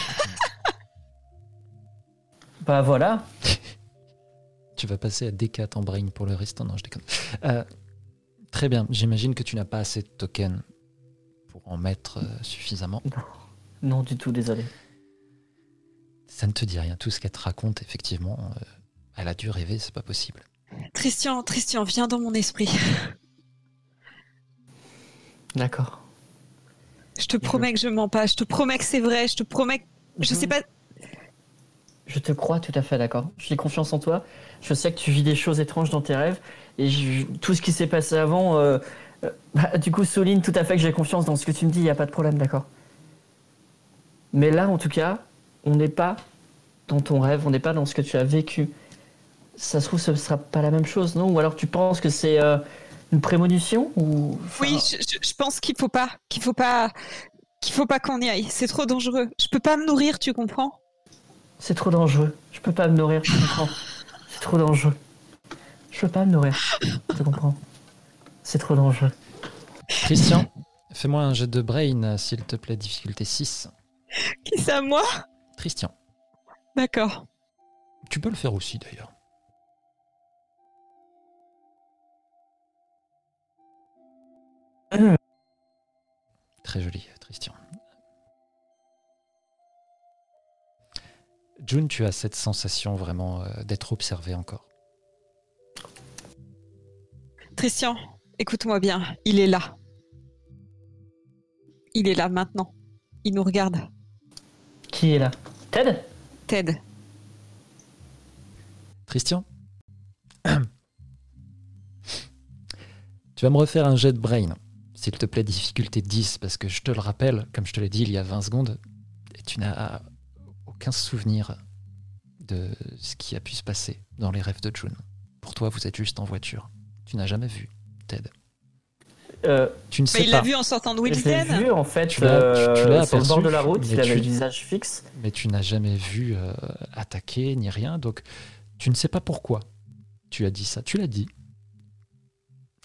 bah voilà. Tu vas passer à D4 en brain pour le restant Non, je déconne. Euh, très bien. J'imagine que tu n'as pas assez de tokens pour en mettre euh, suffisamment. Non, du tout, désolé. Ça ne te dit rien. Tout ce qu'elle te raconte, effectivement, euh, elle a dû rêver, c'est pas possible. Christian, Christian, viens dans mon esprit. D'accord. Je te promets que je mens pas, je te promets que c'est vrai, je te promets que... Je sais pas... Je te crois tout à fait, d'accord. J'ai confiance en toi. Je sais que tu vis des choses étranges dans tes rêves. Et je- tout ce qui s'est passé avant, euh, euh, bah, du coup, souligne tout à fait que j'ai confiance dans ce que tu me dis. Il n'y a pas de problème, d'accord. Mais là, en tout cas, on n'est pas dans ton rêve, on n'est pas dans ce que tu as vécu. Ça se trouve, ce ne sera pas la même chose, non? Ou alors tu penses que c'est euh, une prémonition ou... Oui, je, je- je pense qu'il faut pas, qu'il faut pas... Qu'il faut pas qu'on y aille, c'est trop dangereux. Je peux pas me nourrir, tu comprends? C'est trop dangereux. Je peux pas me nourrir, tu comprends C'est trop dangereux. Je peux pas me nourrir, tu comprends C'est trop dangereux. Christian, fais-moi un jet de brain, s'il te plaît, difficulté 6. Qui c'est à moi? Christian, D'accord. tu peux le faire aussi d'ailleurs. Très joli, Christian. June, tu as cette sensation vraiment euh, d'être observé encore. Christian, écoute-moi bien, il est là. Il est là maintenant. Il nous regarde. Qui est là? Ted? Ted, Christian Tu vas me refaire un jet de brain, s'il te plaît, difficulté 10, parce que je te le rappelle, comme je te l'ai dit il y a 20 secondes, et tu n'as aucun souvenir de ce qui a pu se passer dans les rêves de June. Pour toi, vous êtes juste en voiture. Tu n'as jamais vu Ted. euh, Tu ne sais il l'a pas, vu en sortant de Wilton. vu en fait Tu euh, sur le bord de la route, il avait le visage fixe. mais tu n'as jamais vu euh, attaquer ni rien, donc tu ne sais pas pourquoi tu as dit ça. Tu l'as dit.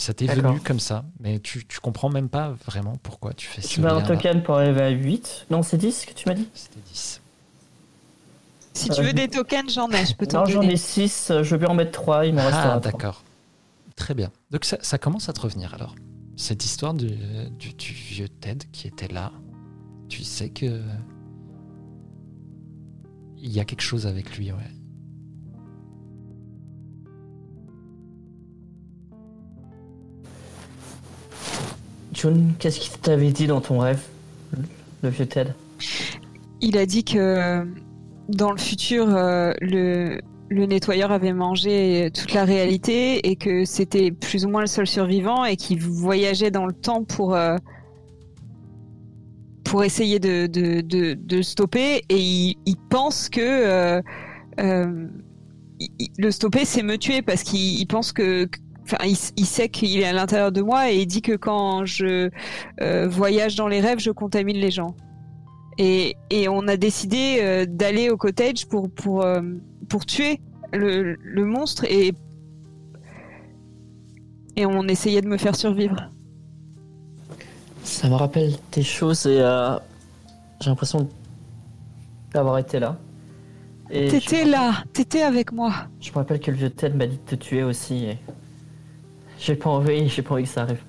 Ça t'est venu comme ça, mais tu, tu comprends même pas vraiment pourquoi tu fais Tu ce mets un token pour arriver à 8. Non, c'est 10 que tu m'as dit C'était 10. Si tu veux des tokens, j'en ai, je peux t'en Non, j'en ai 6, je vais en mettre 3, il m'en restera Ah, d'accord. Très bien. Donc ça, ça commence à te revenir alors. Cette histoire du, du, du vieux Ted qui était là, tu sais que. Il y a quelque chose avec lui, ouais. June, qu'est-ce qu'il t'avait dit dans ton rêve, le vieux Ted? Il a dit que dans le futur, euh, le, nettoyeur avait mangé toute la réalité et que c'était plus ou moins le seul survivant et qu'il voyageait dans le temps pour, euh, essayer de, de, stopper. Et il, pense que euh, le stopper, c'est me tuer parce qu'il il pense que. Enfin, il, il sait qu'il est à l'intérieur de moi et il dit que quand je euh, voyage dans les rêves, je contamine les gens. Et, et on a décidé euh, d'aller au cottage pour, pour, euh, pour tuer le, le monstre et, et on essayait de me faire survivre. Ça me rappelle des choses et j'ai l'impression d'avoir été là. T'étais là, t'étais avec moi. Je me rappelle que le vieux Ted m'a dit de te tuer aussi. Et... J'ai pas envie, j'ai pas envie que ça arrive.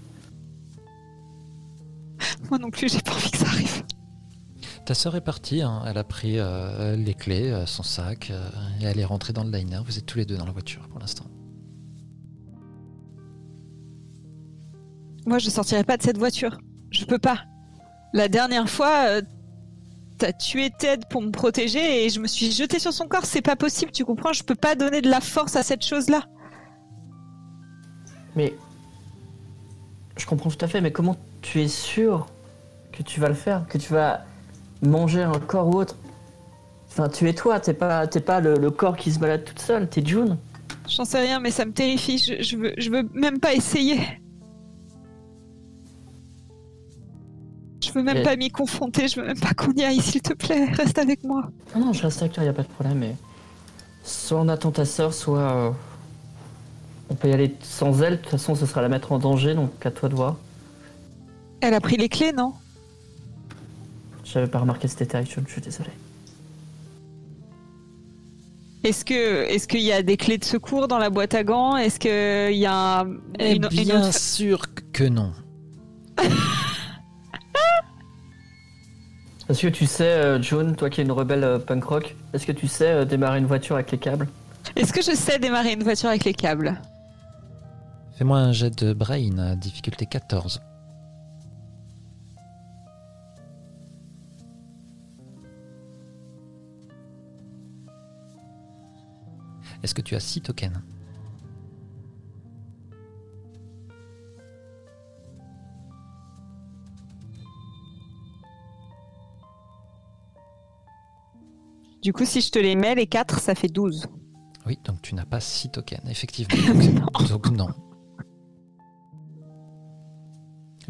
Moi non plus, j'ai pas envie que ça arrive. Ta sœur est partie, hein. elle a pris euh, les clés, euh, son sac, euh, et elle est rentrée dans le diner. Vous êtes tous les deux dans la voiture pour l'instant. Moi, je sortirai pas de cette voiture. Je peux pas. La dernière fois, euh, t'as tué Ted pour me protéger et je me suis jetée sur son corps. C'est pas possible, tu comprends? Je peux pas donner de la force à cette chose-là. Mais. Je comprends tout à fait, mais comment tu es sûr que tu vas le faire Que tu vas manger un corps ou autre? Enfin, tu es toi, t'es pas, t'es pas le, le corps qui se balade toute seule, t'es June. J'en sais rien, mais ça me terrifie. Je, je veux, je veux même pas essayer. Je veux même Et- pas m'y confronter. Je veux même pas qu'on y aille, s'il te plaît. Reste avec moi. Non, non, je reste avec toi, y a pas de problème, mais. Soit on attend ta sœur, soit. euh, On peut y aller sans elle, de toute façon, ce sera la mettre en danger, donc à toi de voir. Elle a pris les clés, non? J'avais pas remarqué état, June, je suis désolé. Est-ce que, est-ce qu'il y a des clés de secours dans la boîte à gants? Est-ce qu'il y a un- Eh une, une bien autre- sûr que non. Est-ce que tu sais, euh, June, toi qui es une rebelle euh, punk rock, est-ce que tu sais euh, démarrer une voiture avec les câbles? Est-ce que je sais démarrer une voiture avec les câbles? Fais-moi un jet de brain, à difficulté 14. Est-ce que tu as 6 tokens? Du coup, si je te les mets, les 4, ça fait 12. Oui, donc tu n'as pas 6 tokens, effectivement. Donc, donc non.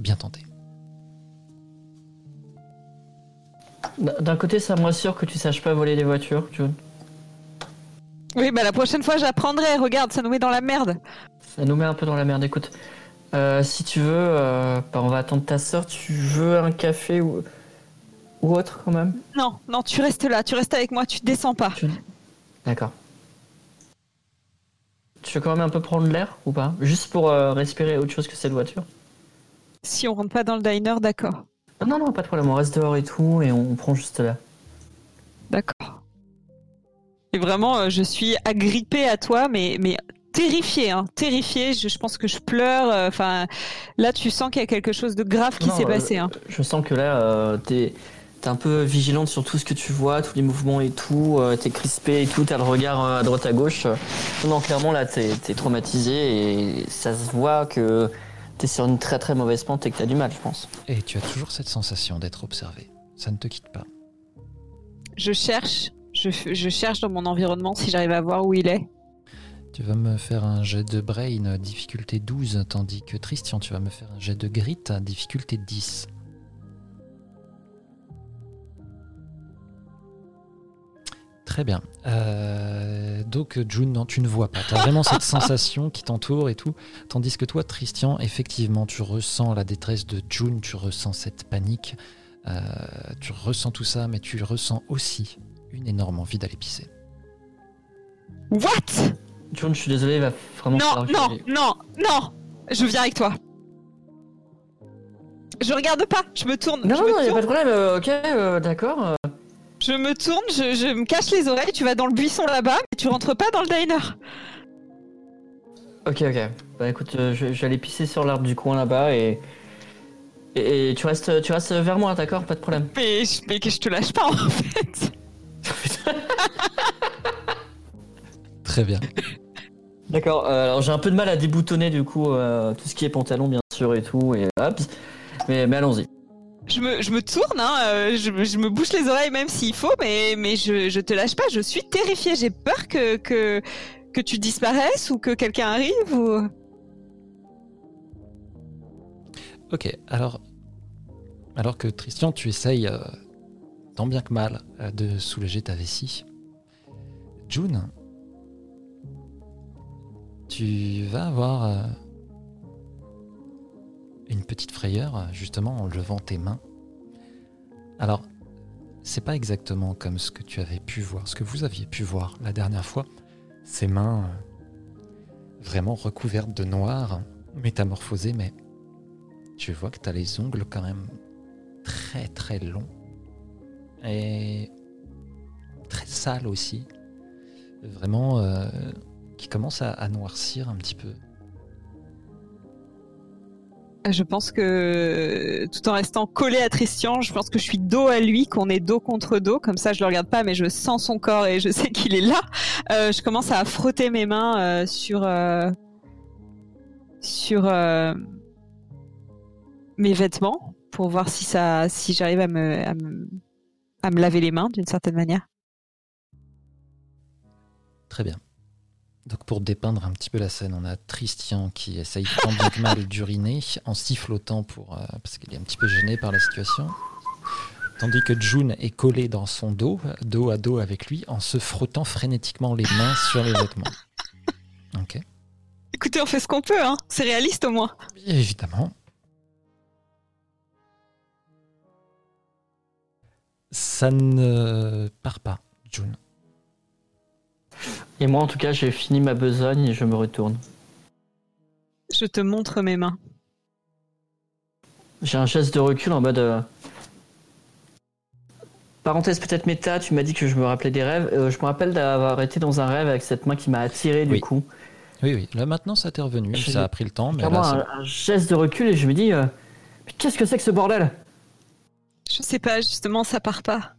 Bien tenté. D'un côté, ça me rassure que tu saches pas voler des voitures, June. Oui, bah la prochaine fois, j'apprendrai. Regarde, ça nous met dans la merde. Ça nous met un peu dans la merde. Écoute, euh, si tu veux, euh, bah, on va attendre ta soeur. Tu veux un café ou, ou autre quand même? Non, non, tu restes là. Tu restes avec moi. Tu descends pas. D'accord. Tu veux quand même un peu prendre l'air ou pas? Juste pour euh, respirer autre chose que cette voiture? Si on rentre pas dans le diner, d'accord. Ah Non, non, pas de problème. On reste dehors et tout et on prend juste là. D'accord. Et vraiment, euh, je suis agrippée à toi, mais, mais terrifiée, hein, terrifiée. Je, je pense que je pleure. euh, Enfin, là, tu sens qu'il y a quelque chose de grave qui s'est euh, passé. Hein. Je sens que là, euh, t'es t'es un peu vigilante sur tout ce que tu vois, tous les mouvements et tout. t'es crispé et tout. T'as le regard à droite à gauche. Non, clairement là, t'es t'es traumatisé et ça se voit que t'es sur une très très mauvaise pente et que t'as du mal, je pense. Et tu as toujours cette sensation d'être observé. Ça ne te quitte pas. Je cherche, je, cherche dans mon environnement si j'arrive à voir où il est. Tu vas me faire un jet de brain, difficulté 12, tandis que Christian, tu vas me faire un jet de grit, à difficulté 10. Très bien. Euh, donc, June, non, tu ne vois pas. Tu as vraiment cette sensation qui t'entoure et tout. Tandis que toi, Christian, effectivement, tu ressens la détresse de June, tu ressens cette panique, euh, tu ressens tout ça, mais tu ressens aussi une énorme envie d'aller pisser. What? June, je suis désolé, il va vraiment Non, que non, non, non Je viens avec toi. Je regarde pas, je me tourne. Non, je, non, non, y a tourne pas de problème, euh, ok, euh, d'accord. Je me tourne, je, je me cache les oreilles, tu vas dans le buisson là-bas, mais tu rentres pas dans le diner. Ok, ok. Bah écoute, euh, je, je vais aller pisser sur l'arbre du coin là-bas et... et. et tu restes, tu restes vers moi, d'accord? Pas de problème. Mais, mais que je te lâche pas en fait. Très bien. D'accord, euh, alors j'ai un peu de mal à déboutonner du coup euh, tout ce qui est pantalon bien sûr et tout, et hop. Mais, mais allons-y. Je me, je me tourne, hein, euh, je, me- je me bouche les oreilles même s'il faut, mais, mais je, je te lâche pas, je suis terrifiée, j'ai peur que, que, que tu disparaisses ou que quelqu'un arrive ou... Ok, alors, alors que Christian, tu essayes euh, tant bien que mal euh, de soulager ta vessie, June, tu vas avoir une petite frayeur justement en levant tes mains. Alors, c'est pas exactement comme ce que tu avais pu voir, ce que vous aviez pu voir la dernière fois. Ces mains euh, vraiment recouvertes de noir, métamorphosées, mais tu vois que tu as les ongles quand même très très longs et très sales aussi. Vraiment euh, qui commencent à noircir un petit peu. Je pense que tout en restant collé à Christian, je pense que je suis dos à lui, qu'on est dos contre dos, comme ça je le regarde pas, mais je sens son corps et je sais qu'il est là. Euh, je commence à frotter mes mains euh, sur euh, sur euh, mes vêtements pour voir si ça, si j'arrive à me, à me à me laver les mains d'une certaine manière. Très bien. Donc pour dépeindre un petit peu la scène, on a Tristian qui essaye tant bien que mal d'uriner en sifflotant pour, euh, parce qu'il est un petit peu gêné par la situation. Tandis que June est collée dans son dos, dos à dos avec lui, en se frottant frénétiquement les mains sur les vêtements. Ok. Écoutez, on fait ce qu'on peut, hein. C'est réaliste au moins. Évidemment. Ça ne part pas, June. Et moi en tout cas, j'ai fini ma besogne et je me retourne. Je te montre mes mains. J'ai un geste de recul en mode. euh, Parenthèse peut-être méta, tu m'as dit que je me rappelais des rêves. Euh, je me rappelle d'avoir été dans un rêve avec cette main qui m'a attiré du Oui. coup. Oui, oui. Là maintenant, ça t'est revenu. Je- Ça a pris le temps, mais là, un, un geste de recul et je me dis. euh, Mais qu'est-ce que c'est que ce bordel? Je sais pas, justement, ça part pas.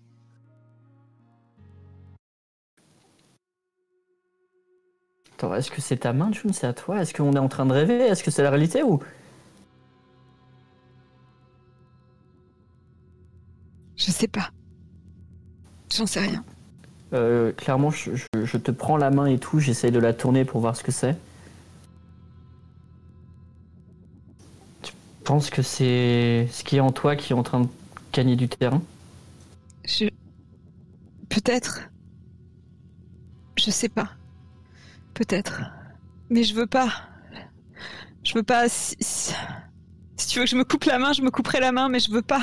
Attends, est-ce que c'est ta main, June? C'est à toi? Est-ce qu'on est en train de rêver? Est-ce que c'est la réalité ou? Je sais pas. J'en sais rien. Euh, clairement, je, je- je te prends la main et tout, j'essaye de la tourner pour voir ce que c'est. Tu penses que c'est ce qui est en toi qui est en train de gagner du terrain? Je. Peut-être. Je sais pas. Peut-être. Mais je veux pas. Je veux pas. Si, si- si tu veux que je me coupe la main, je me couperai la main, mais je veux pas.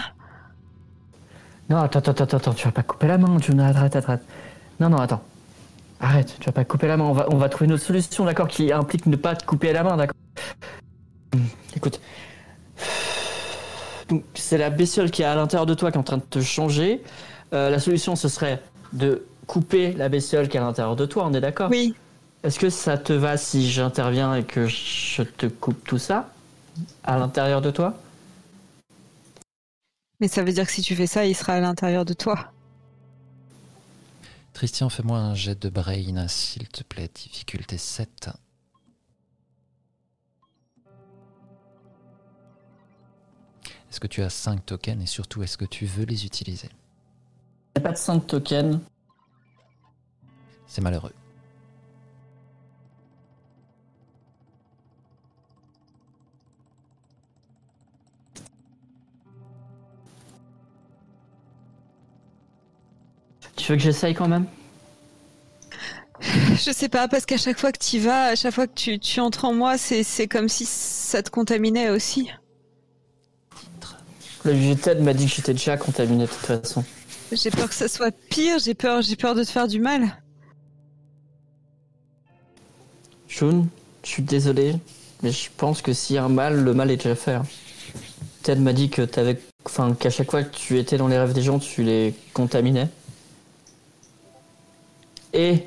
Non, attends, attends, attends, attends, tu vas pas couper la main, June, arrête, arrête. Non, non, attends. Arrête, tu vas pas couper la main, on va, on va trouver une autre solution, d'accord, qui implique ne pas te couper la main, d'accord Hum, Écoute. Donc, c'est la bestiole qui est à l'intérieur de toi qui est en train de te changer. Euh, la solution, ce serait de couper la bestiole qui est à l'intérieur de toi, on est d'accord? Oui. Est-ce que ça te va si j'interviens et que je te coupe tout ça à l'intérieur de toi? Mais ça veut dire que si tu fais ça, il sera à l'intérieur de toi. Christian, fais-moi un jet de brain, s'il te plaît. Difficulté 7. Est-ce que tu as 5 tokens et surtout, est-ce que tu veux les utiliser? Il n'y a pas de 5 tokens. C'est malheureux. Tu veux que j'essaye quand même? Je sais pas, parce qu'à chaque fois que tu vas, à chaque fois que tu, tu entres en moi, c'est comme si ça te contaminait aussi. Le JTED m'a dit que j'étais déjà contaminé de toute façon. J'ai peur que ça soit pire, j'ai peur, j'ai peur de te faire du mal. June, je suis désolé, mais je pense que s'il y a un mal, le mal est déjà fait. hein. Ted m'a dit que t'avais, enfin, qu'à chaque fois que tu étais dans les rêves des gens, tu les contaminais. Et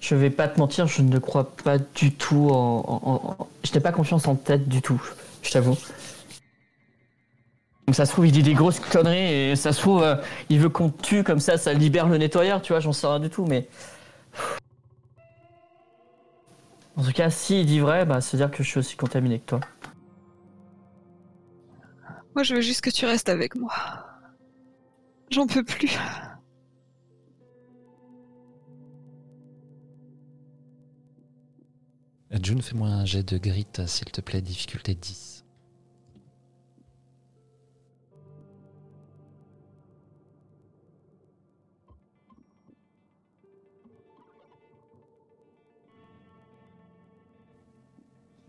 je vais pas te mentir, je ne crois pas du tout en, je n'ai pas confiance en Ted du tout, je t'avoue. Donc ça se trouve, il dit des grosses conneries et ça se trouve, euh, il veut qu'on tue comme ça, ça libère le nettoyeur, tu vois, j'en sais rien du tout, mais. En tout cas, s'il dit vrai, bah, c'est dire que je suis aussi contaminé que toi. Moi, je veux juste que tu restes avec moi. J'en peux plus. June, fais-moi un jet de grit, s'il te plaît, difficulté 10.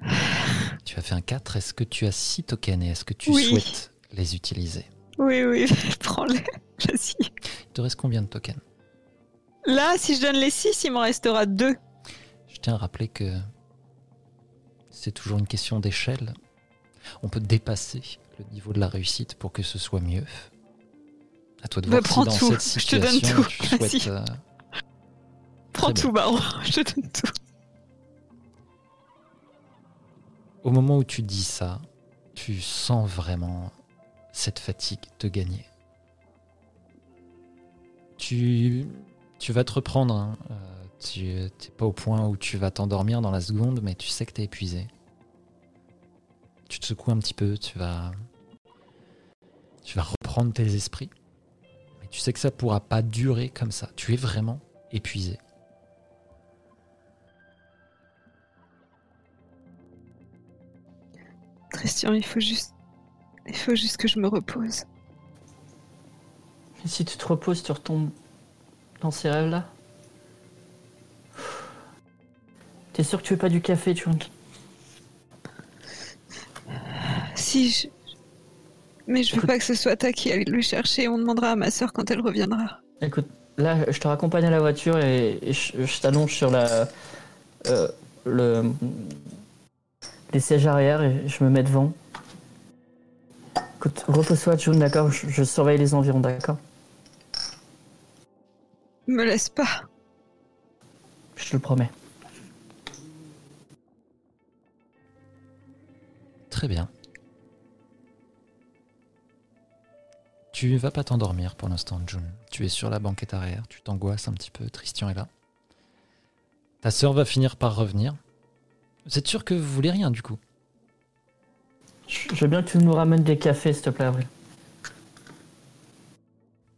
Tu as fait un 4, est-ce que tu as 6 tokens et est-ce que tu Oui. souhaites les utiliser? Oui, oui, prends-les. Vas-y. Il te reste combien de tokens? Là, si je donne les 6, il m'en restera 2. Je tiens à rappeler que c'est toujours une question d'échelle. On peut dépasser le niveau de la réussite pour que ce soit mieux. À toi de Bah, voir prends dans tout. cette Je te donne situation tout. tu Vas-y. souhaites. euh, Prends tout, Baron. Je te donne tout. Au moment où tu dis ça, tu sens vraiment cette fatigue te gagner. Tu, tu vas te reprendre. hein. Euh, tu n'es pas au point où tu vas t'endormir dans la seconde, mais tu sais que tu es épuisé. Tu te secoues un petit peu, tu vas, tu vas reprendre tes esprits. Mais tu sais que ça pourra pas durer comme ça. Tu es vraiment épuisé. Christian, il faut juste. Il faut juste que je me repose. Et si tu te reposes, tu retombes dans ces rêves-là T'es sûr que tu veux pas du café, June Si je. Mais je veux Écoute. pas que ce soit toi qui aille le chercher. On demandera à ma soeur quand elle reviendra. Écoute, là, je te raccompagne à la voiture et, et je, je t'allonge sur la, euh, le, les sièges arrière et je me mets devant. Écoute, repose-toi, June, d'accord? Je, je surveille les environs, d'accord? Me laisse pas. Je te le promets. Très bien. Tu vas pas t'endormir pour l'instant, June. Tu es sur la banquette arrière, tu t'angoisses un petit peu, Christian est là. Ta sœur va finir par revenir. Vous êtes sûr que vous voulez rien du coup? Je, veux bien que tu nous ramènes des cafés, s'il te plaît, Avril.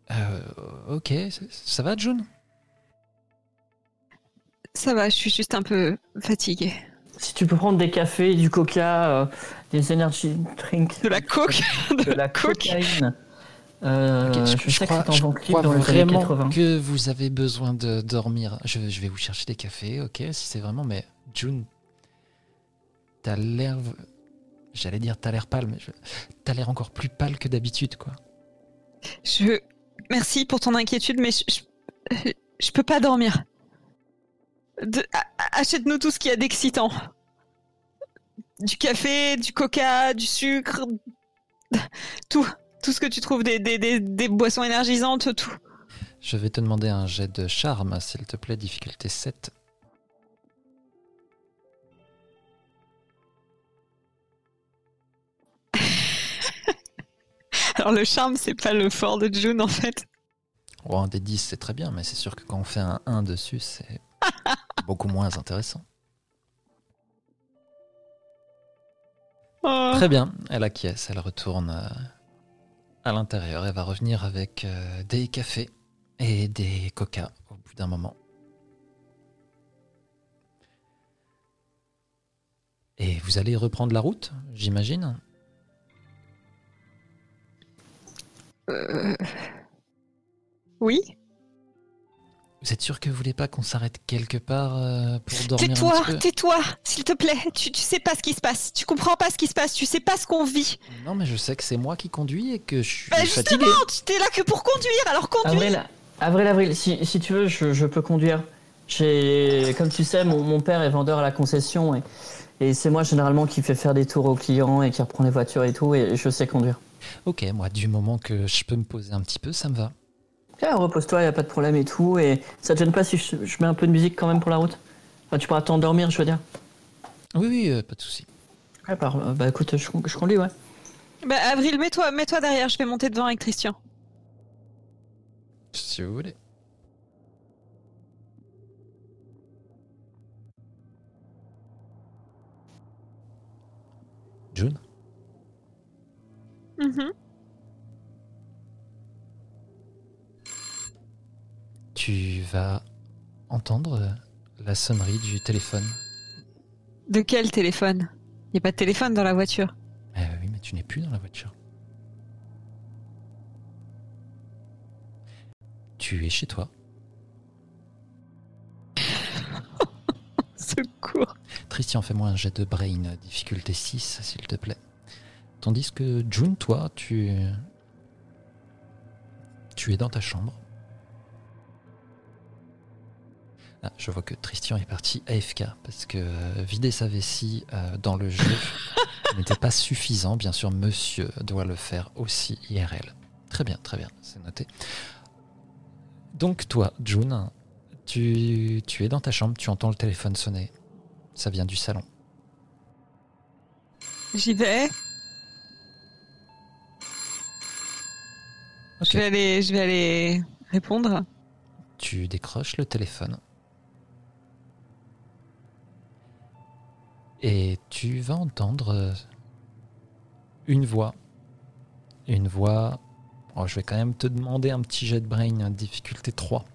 Euh, ok, ça va, June? Ça va, je suis juste un peu fatiguée. Si tu peux prendre des cafés, du coca, euh, des energy drinks, De la coke de la coke. cocaïne. Euh, je, je crois dans années vraiment 80. que vous avez besoin de dormir. Je, je vais vous chercher des cafés, ok, si c'est vraiment. Mais June, t'as l'air. J'allais dire t'as l'air pâle, mais je- t'as l'air encore plus pâle que d'habitude, quoi. Je. Merci pour ton inquiétude, mais je. Je, je peux pas dormir. De- Achète-nous tout ce qu'il y a d'excitant. Du café, du coca, du sucre. Tout. Tout ce que tu trouves, des, des, des, des boissons énergisantes, tout. Je vais te demander un jet de charme, s'il te plaît, difficulté 7. Alors le charme, c'est pas le fort de June en fait. Oh, un des 10, c'est très bien, mais c'est sûr que quand on fait un 1 dessus, c'est beaucoup moins intéressant. Oh. Très bien, elle acquiesce, elle retourne euh, à l'intérieur. Elle va revenir avec euh, des cafés et des coca au bout d'un moment. Et vous allez reprendre la route, j'imagine? Euh, Oui Vous êtes sûr que vous voulez pas qu'on s'arrête quelque part euh, pour dormir Tais-toi, tais-toi, s'il te plaît. Tu, tu sais pas ce qui se passe. Tu comprends pas ce qui se passe. Tu sais pas ce qu'on vit. Non, mais je sais que c'est moi qui conduis et que je suis Bah, fatigué. justement, tu t'es là que pour conduire. Alors conduis. Avril, Avril, Avril, si, si tu veux, je, je peux conduire. J'ai, comme tu sais, mon, mon père est vendeur à la concession et, et c'est moi généralement qui fait faire des tours aux clients et qui reprend les voitures et tout et je sais conduire. Ok, moi, du moment que je peux me poser un petit peu, ça me va. Ah, repose-toi, y a pas de problème et tout. Et ça te gêne pas si je, je mets un peu de musique quand même pour la route? Enfin, Tu pourras t'endormir, je veux dire. Oui, oui, euh, pas de souci. Ouais, bah, euh, bah écoute, je, je conduis, ouais. Bah, Avril, mets-toi, mets-toi derrière. Je vais monter devant avec Christian. Si vous voulez. June? Mhm. Tu vas entendre la sonnerie du téléphone. De quel téléphone? Y a pas de téléphone dans la voiture. Eh oui, mais tu n'es plus dans la voiture. Tu es chez toi. Secours. Christian, fais-moi un jet de brain, difficulté 6, s'il te plaît. Tandis que June, toi, tu. Tu es dans ta chambre. Ah, je vois que Tristan est parti AFK parce que euh, vider sa vessie euh, dans le jeu n'était pas suffisant. Bien sûr, monsieur doit le faire aussi IRL. Très bien, très bien, c'est noté. Donc, toi, June, tu, tu es dans ta chambre, tu entends le téléphone sonner. Ça vient du salon. J'y vais. Je vais aller, je vais aller répondre. Tu décroches le téléphone. Et tu vas entendre euh, une voix. Une voix. Oh, je vais quand même te demander un petit jet de brain, hein, difficulté 3.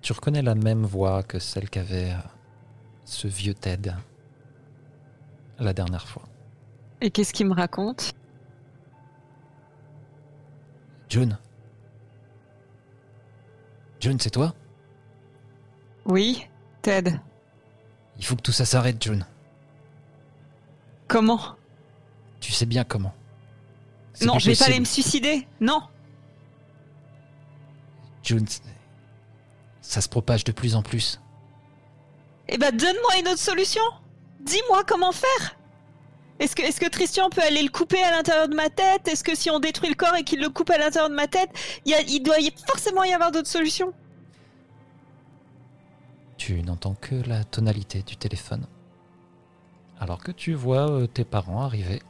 Tu reconnais la même voix que celle qu'avait euh, ce vieux Ted la dernière fois. Et qu'est-ce qu'il me raconte? June June, c'est toi? Oui, Ted. Il faut que tout ça s'arrête, June. Comment? Tu sais bien comment. Non, je vais pas aller me suicider. Non. June, ça se propage de plus en plus. Eh ben, donne-moi une autre solution. Dis-moi comment faire. Est-ce que, Christian peut aller le couper à l'intérieur de ma tête? Est-ce que si on détruit le corps et qu'il le coupe à l'intérieur de ma tête, il, y a- il doit y, forcément y avoir d'autres solutions? Tu n'entends que la tonalité du téléphone. Alors que tu vois euh, tes parents arriver.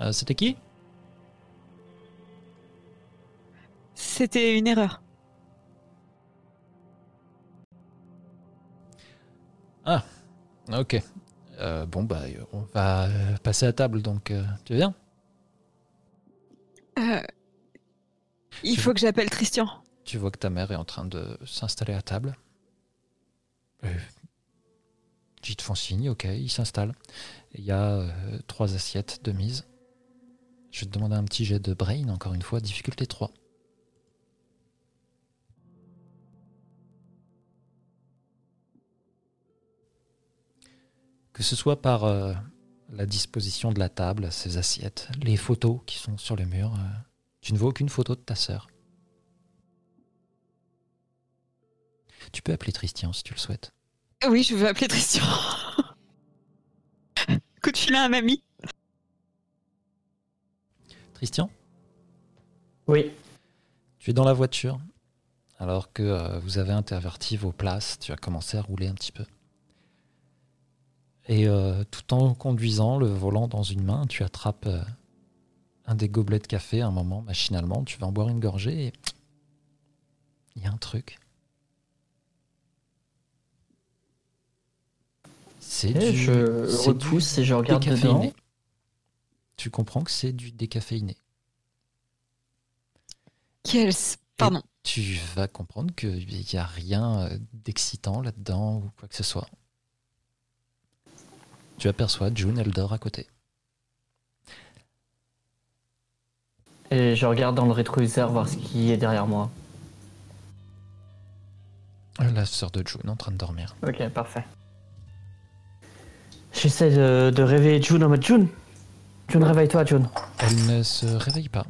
Euh, C'était qui? C'était une erreur. Ah, ok. Euh, bon, bah, on va passer à table, donc euh, tu viens? Euh, il Tu- faut que j'appelle Christian. Tu vois que ta mère est en train de s'installer à table. Euh, ils te font signe, ok, ils s'installent. Il y a trois assiettes de mise. Je vais te demander un petit jet de brain, encore une fois, difficulté 3. Que ce soit par euh, la disposition de la table, ces assiettes, les photos qui sont sur le mur, euh, tu ne vois aucune photo de ta sœur. Tu peux appeler Tristan si tu le souhaites. Oui, je veux appeler Christian. Coup de fil à un ami. Tristan, Oui. tu es dans la voiture alors que euh, vous avez interverti vos places. Tu as commencé à rouler un petit peu. Et euh, tout en conduisant le volant dans une main, tu attrapes euh, un des gobelets de café un moment, machinalement. Tu vas en boire une gorgée et il y a un truc. C'est Et du, je repousse et je regarde décaféiné. dedans. Tu comprends que c'est du décaféiné. Quel... Pardon. tu vas comprendre qu'il n'y a rien euh, d'excitant là-dedans ou quoi que ce soit. Tu aperçois June, elle dort à côté. Et je regarde dans le rétroviseur voir ce qui est derrière moi. La sœur de June en train de dormir. Ok, parfait. J'essaie de, de réveiller June en mode June. June, réveille-toi, June. Elle ne se réveille pas.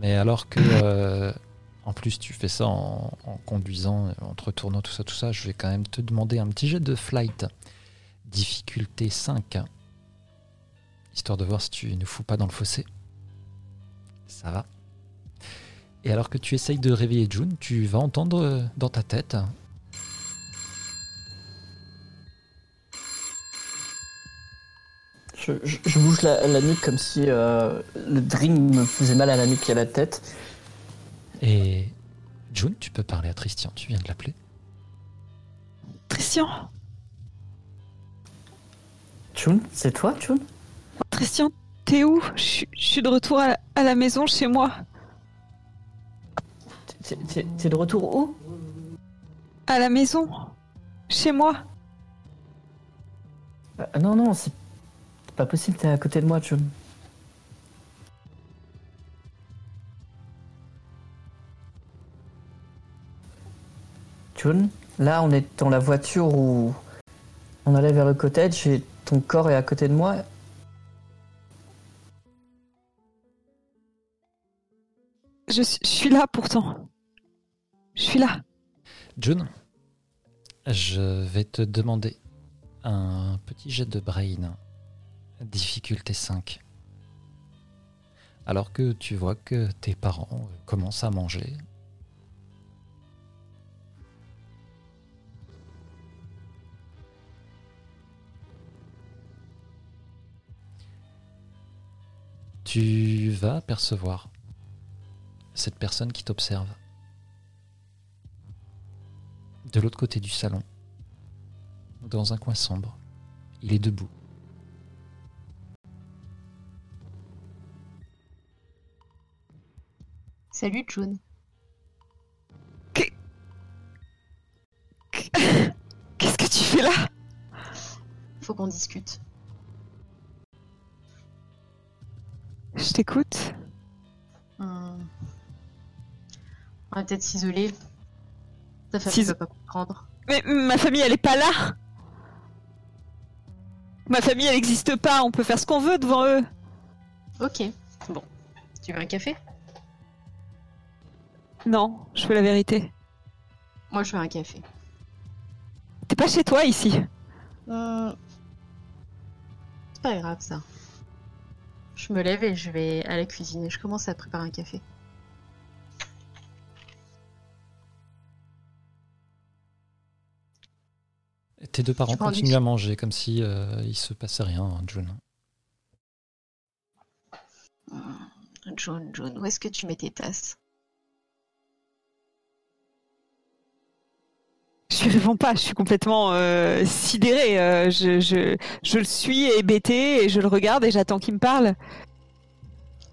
Mais alors que, euh, en plus, tu fais ça en, en conduisant, en te retournant, tout ça, tout ça, je vais quand même te demander un petit jet de flight. Difficulté 5. Histoire de voir si tu ne fous pas dans le fossé. Ça va. Et alors que tu essayes de réveiller June, tu vas entendre euh, dans ta tête Je, je- je bouge la, la nuque comme si euh, le dream me faisait mal à la nuque et à la tête. Et June, tu peux parler à Christian, tu viens de l'appeler. Christian June, c'est toi, June Christian, t'es où? Je, suis- de retour à, à la maison chez moi. T'es- de retour où? À la maison Chez moi Euh, Non, non, c'est c'est pas possible, t'es à côté de moi, June. June, là on est dans la voiture où on allait vers le cottage et ton corps est à côté de moi. je, suis- je suis là pourtant. Je suis là. June, je vais te demander un petit jet de brain, difficulté 5. Alors que tu vois que tes parents commencent à manger. Tu vas apercevoir cette personne qui t'observe de l'autre côté du salon, dans un coin sombre. Il est debout. Salut June. Qu'est-ce que tu fais là? Faut qu'on discute. Je t'écoute. Hmm. On va peut-être s'isoler. Ta famille S'is- va pas comprendre. Mais ma famille, elle est pas là. Ma famille, elle n'existe pas. On peut faire ce qu'on veut devant eux. Ok. Bon. Tu veux un café? Non, je veux la vérité. Moi, je veux un café. T'es pas chez toi ici. Hmm. C'est pas grave ça. Je me lève et je vais à la cuisine et je commence à préparer un café. Tes deux parents continuent à manger comme si euh, il se passait rien, hein, June. June, June, où est-ce que tu mets tes tasses? Je suis vraiment pas. Je suis complètement euh, sidérée. euh, je, je, je le suis hébété et je le regarde et j'attends qu'il me parle.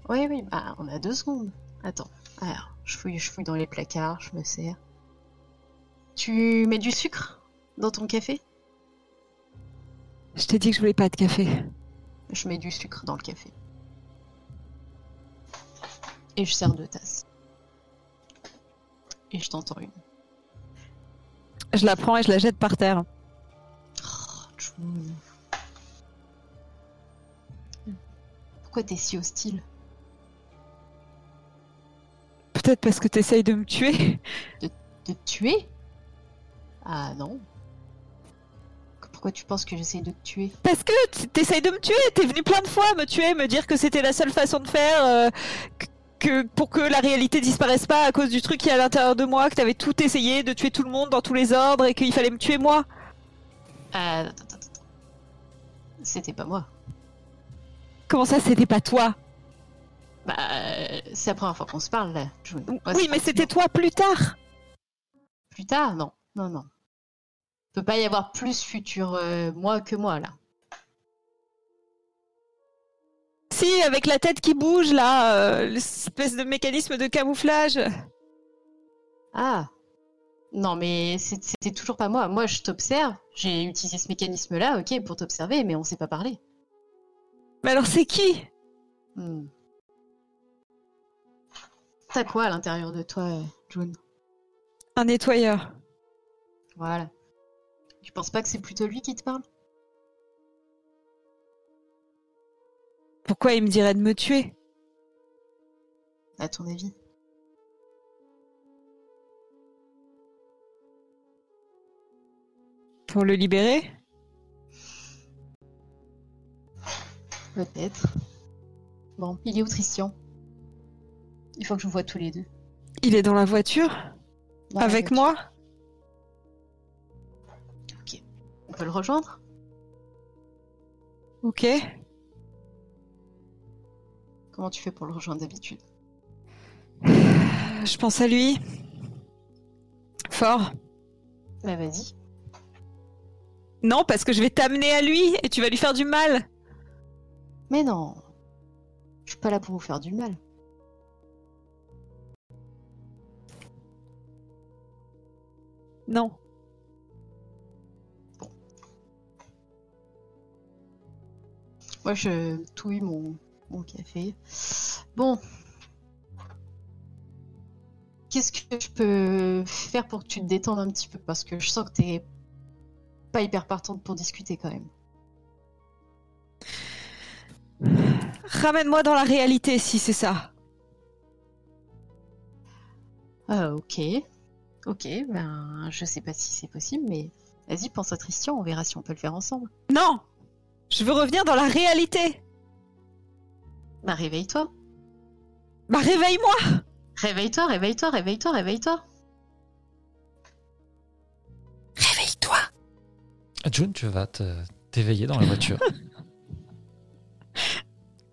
Oui, oui, bah, on a deux secondes. Attends. Alors, je fouille, je fouille dans les placards, je me sers. Tu mets du sucre dans ton café? Je t'ai dit que je voulais pas de café. Je mets du sucre dans le café. Et je sers deux tasses. Et je t'entends une. Je la prends et je la jette par terre. Pourquoi t'es si hostile Peut-être parce que t'essayes de me tuer. De te tuer Ah non. Pourquoi tu penses que j'essaye de te tuer Parce que t'essayes de me tuer. T'es venu plein de fois me tuer, me dire que c'était la seule façon de faire. euh, que- pour que la réalité disparaisse pas à cause du truc qui est à l'intérieur de moi, que t'avais tout essayé de tuer tout le monde dans tous les ordres et qu'il fallait me tuer moi. Ah, attends. C'était pas moi. Comment ça, c'était pas toi? Bah, euh, c'est la première fois qu'on se parle là. Oui, mais c'était toi plus tard. Plus tard Non, non, non. Peut pas y avoir plus futur euh, moi que moi là. Si, avec la tête qui bouge là, euh, l'espèce de mécanisme de camouflage. Ah Non, mais c'était toujours pas moi. Moi, je t'observe. J'ai utilisé ce mécanisme-là, ok, pour t'observer, mais on s'est pas parlé. Mais alors c'est qui? Hmm. T'as quoi à l'intérieur de toi, June Un nettoyeur. Voilà. Tu penses pas que c'est plutôt lui qui te parle? Pourquoi il me dirait de me tuer? À ton avis? Pour le libérer? Peut-être. Bon, il est où Christian Il faut que je vous vois tous les deux. Il est dans la voiture? Dans la Avec voiture. moi? On peut le rejoindre? Ok. Comment tu fais pour le rejoindre d'habitude Je pense à lui. Fort. Bah vas-y. Non, parce que je vais t'amener à lui et tu vas lui faire du mal. Mais non Je suis pas là pour vous faire du mal. Non. Moi, je touille mon, mon café. Bon. Qu'est-ce que je peux faire pour que tu te détendes un petit peu? Parce que je sens que t'es pas hyper partante pour discuter quand même. Ramène-moi dans la réalité si c'est ça. Ah, ok. Ok, ben, je sais pas si c'est possible, mais vas-y, pense à Tristan, on verra si on peut le faire ensemble. Non Je veux revenir dans la réalité. Bah, réveille-toi. Bah réveille-moi Réveille-toi, réveille-toi, réveille-toi, réveille-toi. Réveille-toi June, tu vas te- t'éveiller dans la voiture.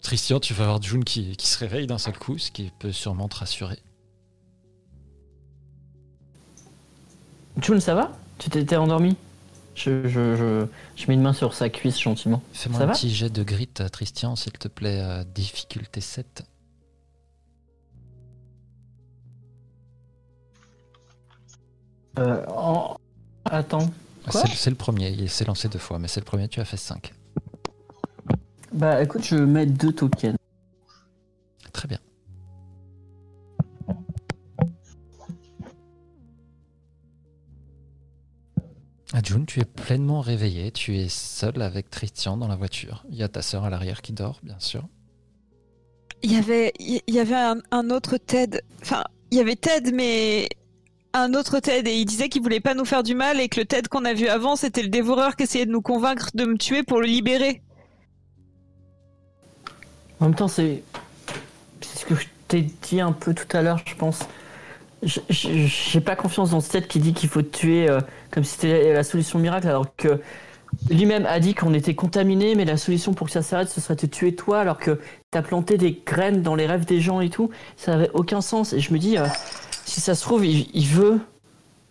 Christian, tu vas voir June qui, qui se réveille d'un seul coup, ce qui peut sûrement te rassurer. June, ça va? Tu t'étais endormi? Je, je, je, je mets une main sur sa cuisse gentiment. Fais-moi un va petit jet de grit, Christian, s'il te plaît, euh, difficulté 7. Euh, en- Attends. C'est le premier, il s'est lancé deux fois, mais c'est le premier, tu as fait 5. Bah écoute, je mets deux tokens. June, tu es pleinement réveillé, tu es seul avec Christian dans la voiture. Il y a ta sœur à l'arrière qui dort, bien sûr. Il y avait, il y avait un, un autre Ted. Enfin, il y avait Ted, mais un autre Ted. Et il disait qu'il voulait pas nous faire du mal et que le Ted qu'on a vu avant, c'était le dévoreur qui essayait de nous convaincre de me tuer pour le libérer. En même temps, c'est c'est ce que je t'ai dit un peu tout à l'heure, je pense. J'ai pas confiance dans ce tête qui dit qu'il faut te tuer euh, comme si c'était la solution miracle, alors que lui-même a dit qu'on était contaminé, mais la solution pour que ça s'arrête, ce serait de tuer toi, alors que t'as planté des graines dans les rêves des gens et tout. Ça avait aucun sens. Et je me dis, euh, si ça se trouve, il, veut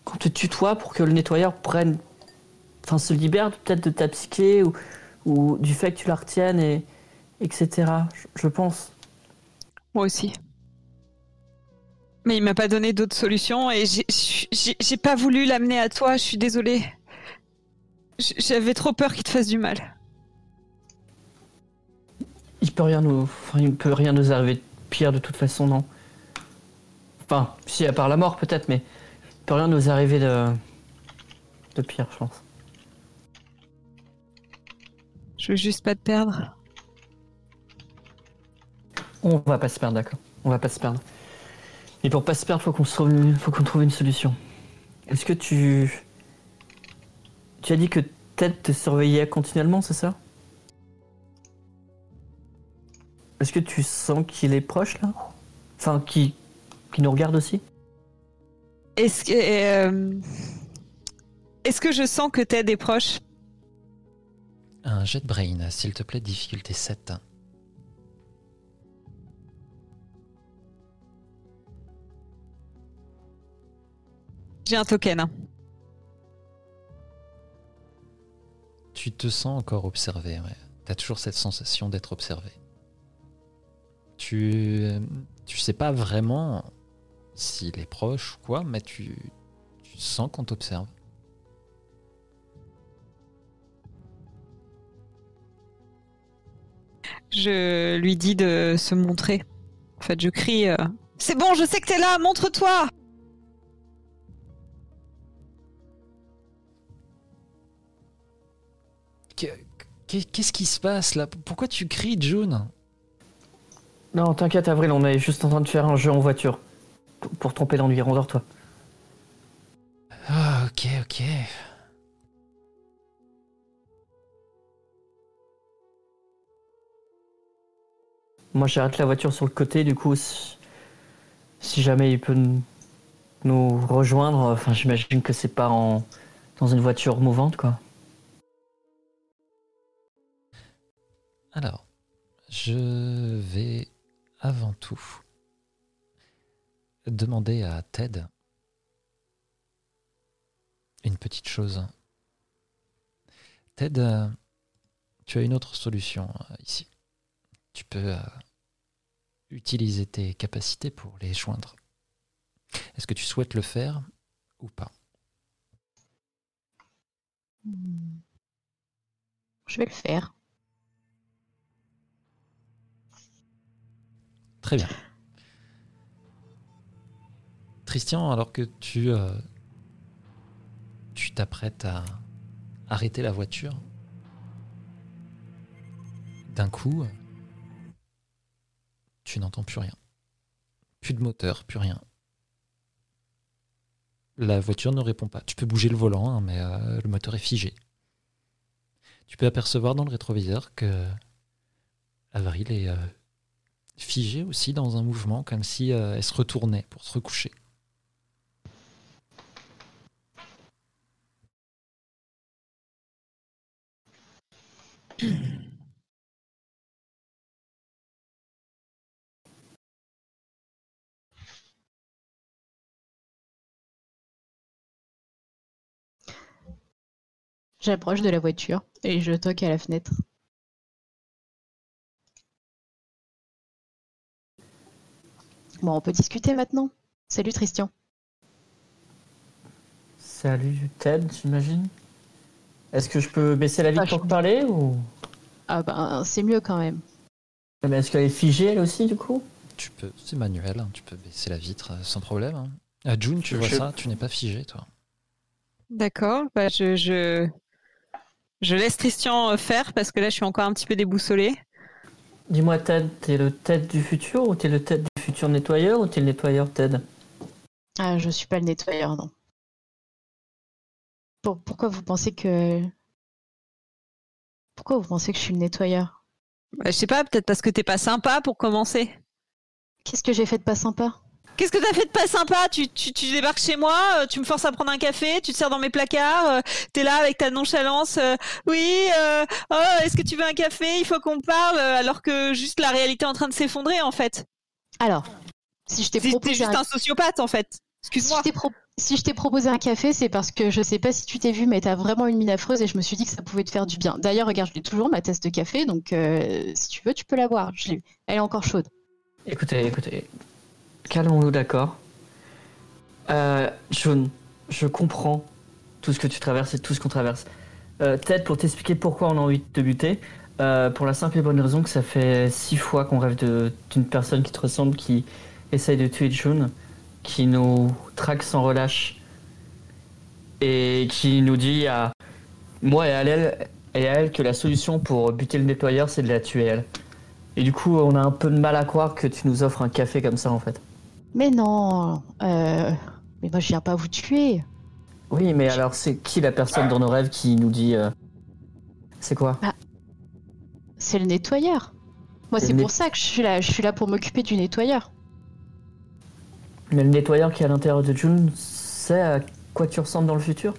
qu'on te tue toi pour que le nettoyeur prenne, enfin, se libère peut-être de ta psyché ou, du fait que tu la retiennes et etc. Je pense. Moi aussi. Mais il m'a pas donné d'autre solution et j'ai- pas voulu l'amener à toi, je suis désolée. J'avais trop peur qu'il te fasse du mal. Il peut rien nous, enfin, il peut rien nous arriver de pire de toute façon, non. Enfin, si à part la mort peut-être, mais il peut rien nous arriver de de pire, je pense. Je veux juste pas te perdre. On va pas se perdre, d'accord. On va pas se perdre. Et pour pas se perdre, faut qu'on se trouve une- faut qu'on trouve une solution. Est-ce que tu tu as dit que Ted te surveillait continuellement, c'est ça? Est-ce que tu sens qu'il est proche là? Enfin, qui qui nous regarde aussi? Est-ce que euh, est-ce que je sens que Ted est proche? Un jet de brain, s'il te plaît, difficulté 7. J'ai un token. Tu te sens encore observé, ouais. Tu as toujours cette sensation d'être observé. Tu, tu sais pas vraiment s'il est proche ou quoi, mais tu, tu sens qu'on t'observe. Je lui dis de se montrer. En fait, je crie euh, C'est bon, je sais que t'es là, montre-toi Qu'est-ce qui se passe là? Pourquoi tu cries, June? Non, t'inquiète, Avril, on est juste en train de faire un jeu en voiture. Pour- Pour tromper l'ennui, rendors-toi. Ah, ok, ok. Moi, j'arrête la voiture sur le côté, du coup, si, si jamais il peut nous rejoindre, enfin, j'imagine que c'est pas en, dans une voiture mouvante, quoi. Alors, je vais avant tout demander à Ted une petite chose. Ted, euh, tu as une autre solution euh, ici. Tu peux euh, utiliser tes capacités pour les joindre. Est-ce que tu souhaites le faire ou pas? Je vais le faire. Très bien. Christian, alors que tu euh, tu t'apprêtes à arrêter la voiture, d'un coup, tu n'entends plus rien. Plus de moteur, plus rien. La voiture ne répond pas. Tu peux bouger le volant, hein, mais euh, le moteur est figé. Tu peux apercevoir dans le rétroviseur que Avril est euh, figée aussi dans un mouvement, comme si euh, elle se retournait pour se recoucher. J'approche de la voiture et je toque à la fenêtre. Bon, on peut discuter maintenant. Salut Tristan. Salut, Ted, j'imagine. Est-ce que je peux baisser la vitre Ah, pour je- te parler ou? Ah ben, c'est mieux quand même. Mais Est-ce qu'elle est figée elle aussi du coup? Tu peux, c'est manuel, hein, tu peux baisser la vitre euh, sans problème. hein. Ah, June, tu vois Je- ça, tu n'es pas figé, toi. D'accord, bah je, je, je laisse Christian euh, faire parce que là je suis encore un petit peu déboussolée. Dis-moi, Ted, t'es le Ted du futur ou t'es le Ted du futur nettoyeur ou t'es le nettoyeur Ted? Ah, je suis pas le nettoyeur, non. Pour- pourquoi vous pensez que... Pourquoi vous pensez que je suis le nettoyeur? Bah, je sais pas, peut-être parce que t'es pas sympa pour commencer. Qu'est-ce que j'ai fait de pas sympa? Qu'est-ce que t'as fait de pas sympa? Tu, tu, tu débarques chez moi, euh, tu me forces à prendre un café, tu te sers dans mes placards, euh, t'es là avec ta nonchalance. euh, oui, euh, oh, est-ce que tu veux un café? Il faut qu'on parle, alors que juste la réalité est en train de s'effondrer en fait. Alors, si je t'ai proposé juste un... un sociopathe en fait. Si Excuse-moi. je t'ai pro- si je t'ai proposé un café, c'est parce que je sais pas si tu t'es vu, mais t'as vraiment une mine affreuse et je me suis dit que ça pouvait te faire du bien. D'ailleurs, regarde, je l'ai toujours, ma tasse de café, donc euh, si tu veux, tu peux la boire. Je l'ai. Elle est encore chaude. Écoutez, écoutez, calmons-nous, d'accord? Euh, Jaune, je comprends tout ce que tu traverses et tout ce qu'on traverse. Euh, Ted, pour t'expliquer pourquoi on a envie de te buter, euh, pour la simple et bonne raison que ça fait six fois qu'on rêve de- d'une personne qui te ressemble, qui essaye de tuer June, qui nous traque sans relâche et qui nous dit à moi et à elle, et à elle que la solution pour buter le nettoyeur, c'est de la tuer elle. Et du coup, on a un peu de mal à croire que tu nous offres un café comme ça, en fait. Mais non, euh, mais moi je viens pas vous tuer. Oui, mais alors, c'est qui la personne dans nos rêves qui nous dit... euh, C'est quoi? C'est le nettoyeur. Moi, C'est pour ça que je suis là. Je suis là pour m'occuper du nettoyeur. Mais le nettoyeur qui est à l'intérieur de June sait à quoi tu ressembles dans le futur?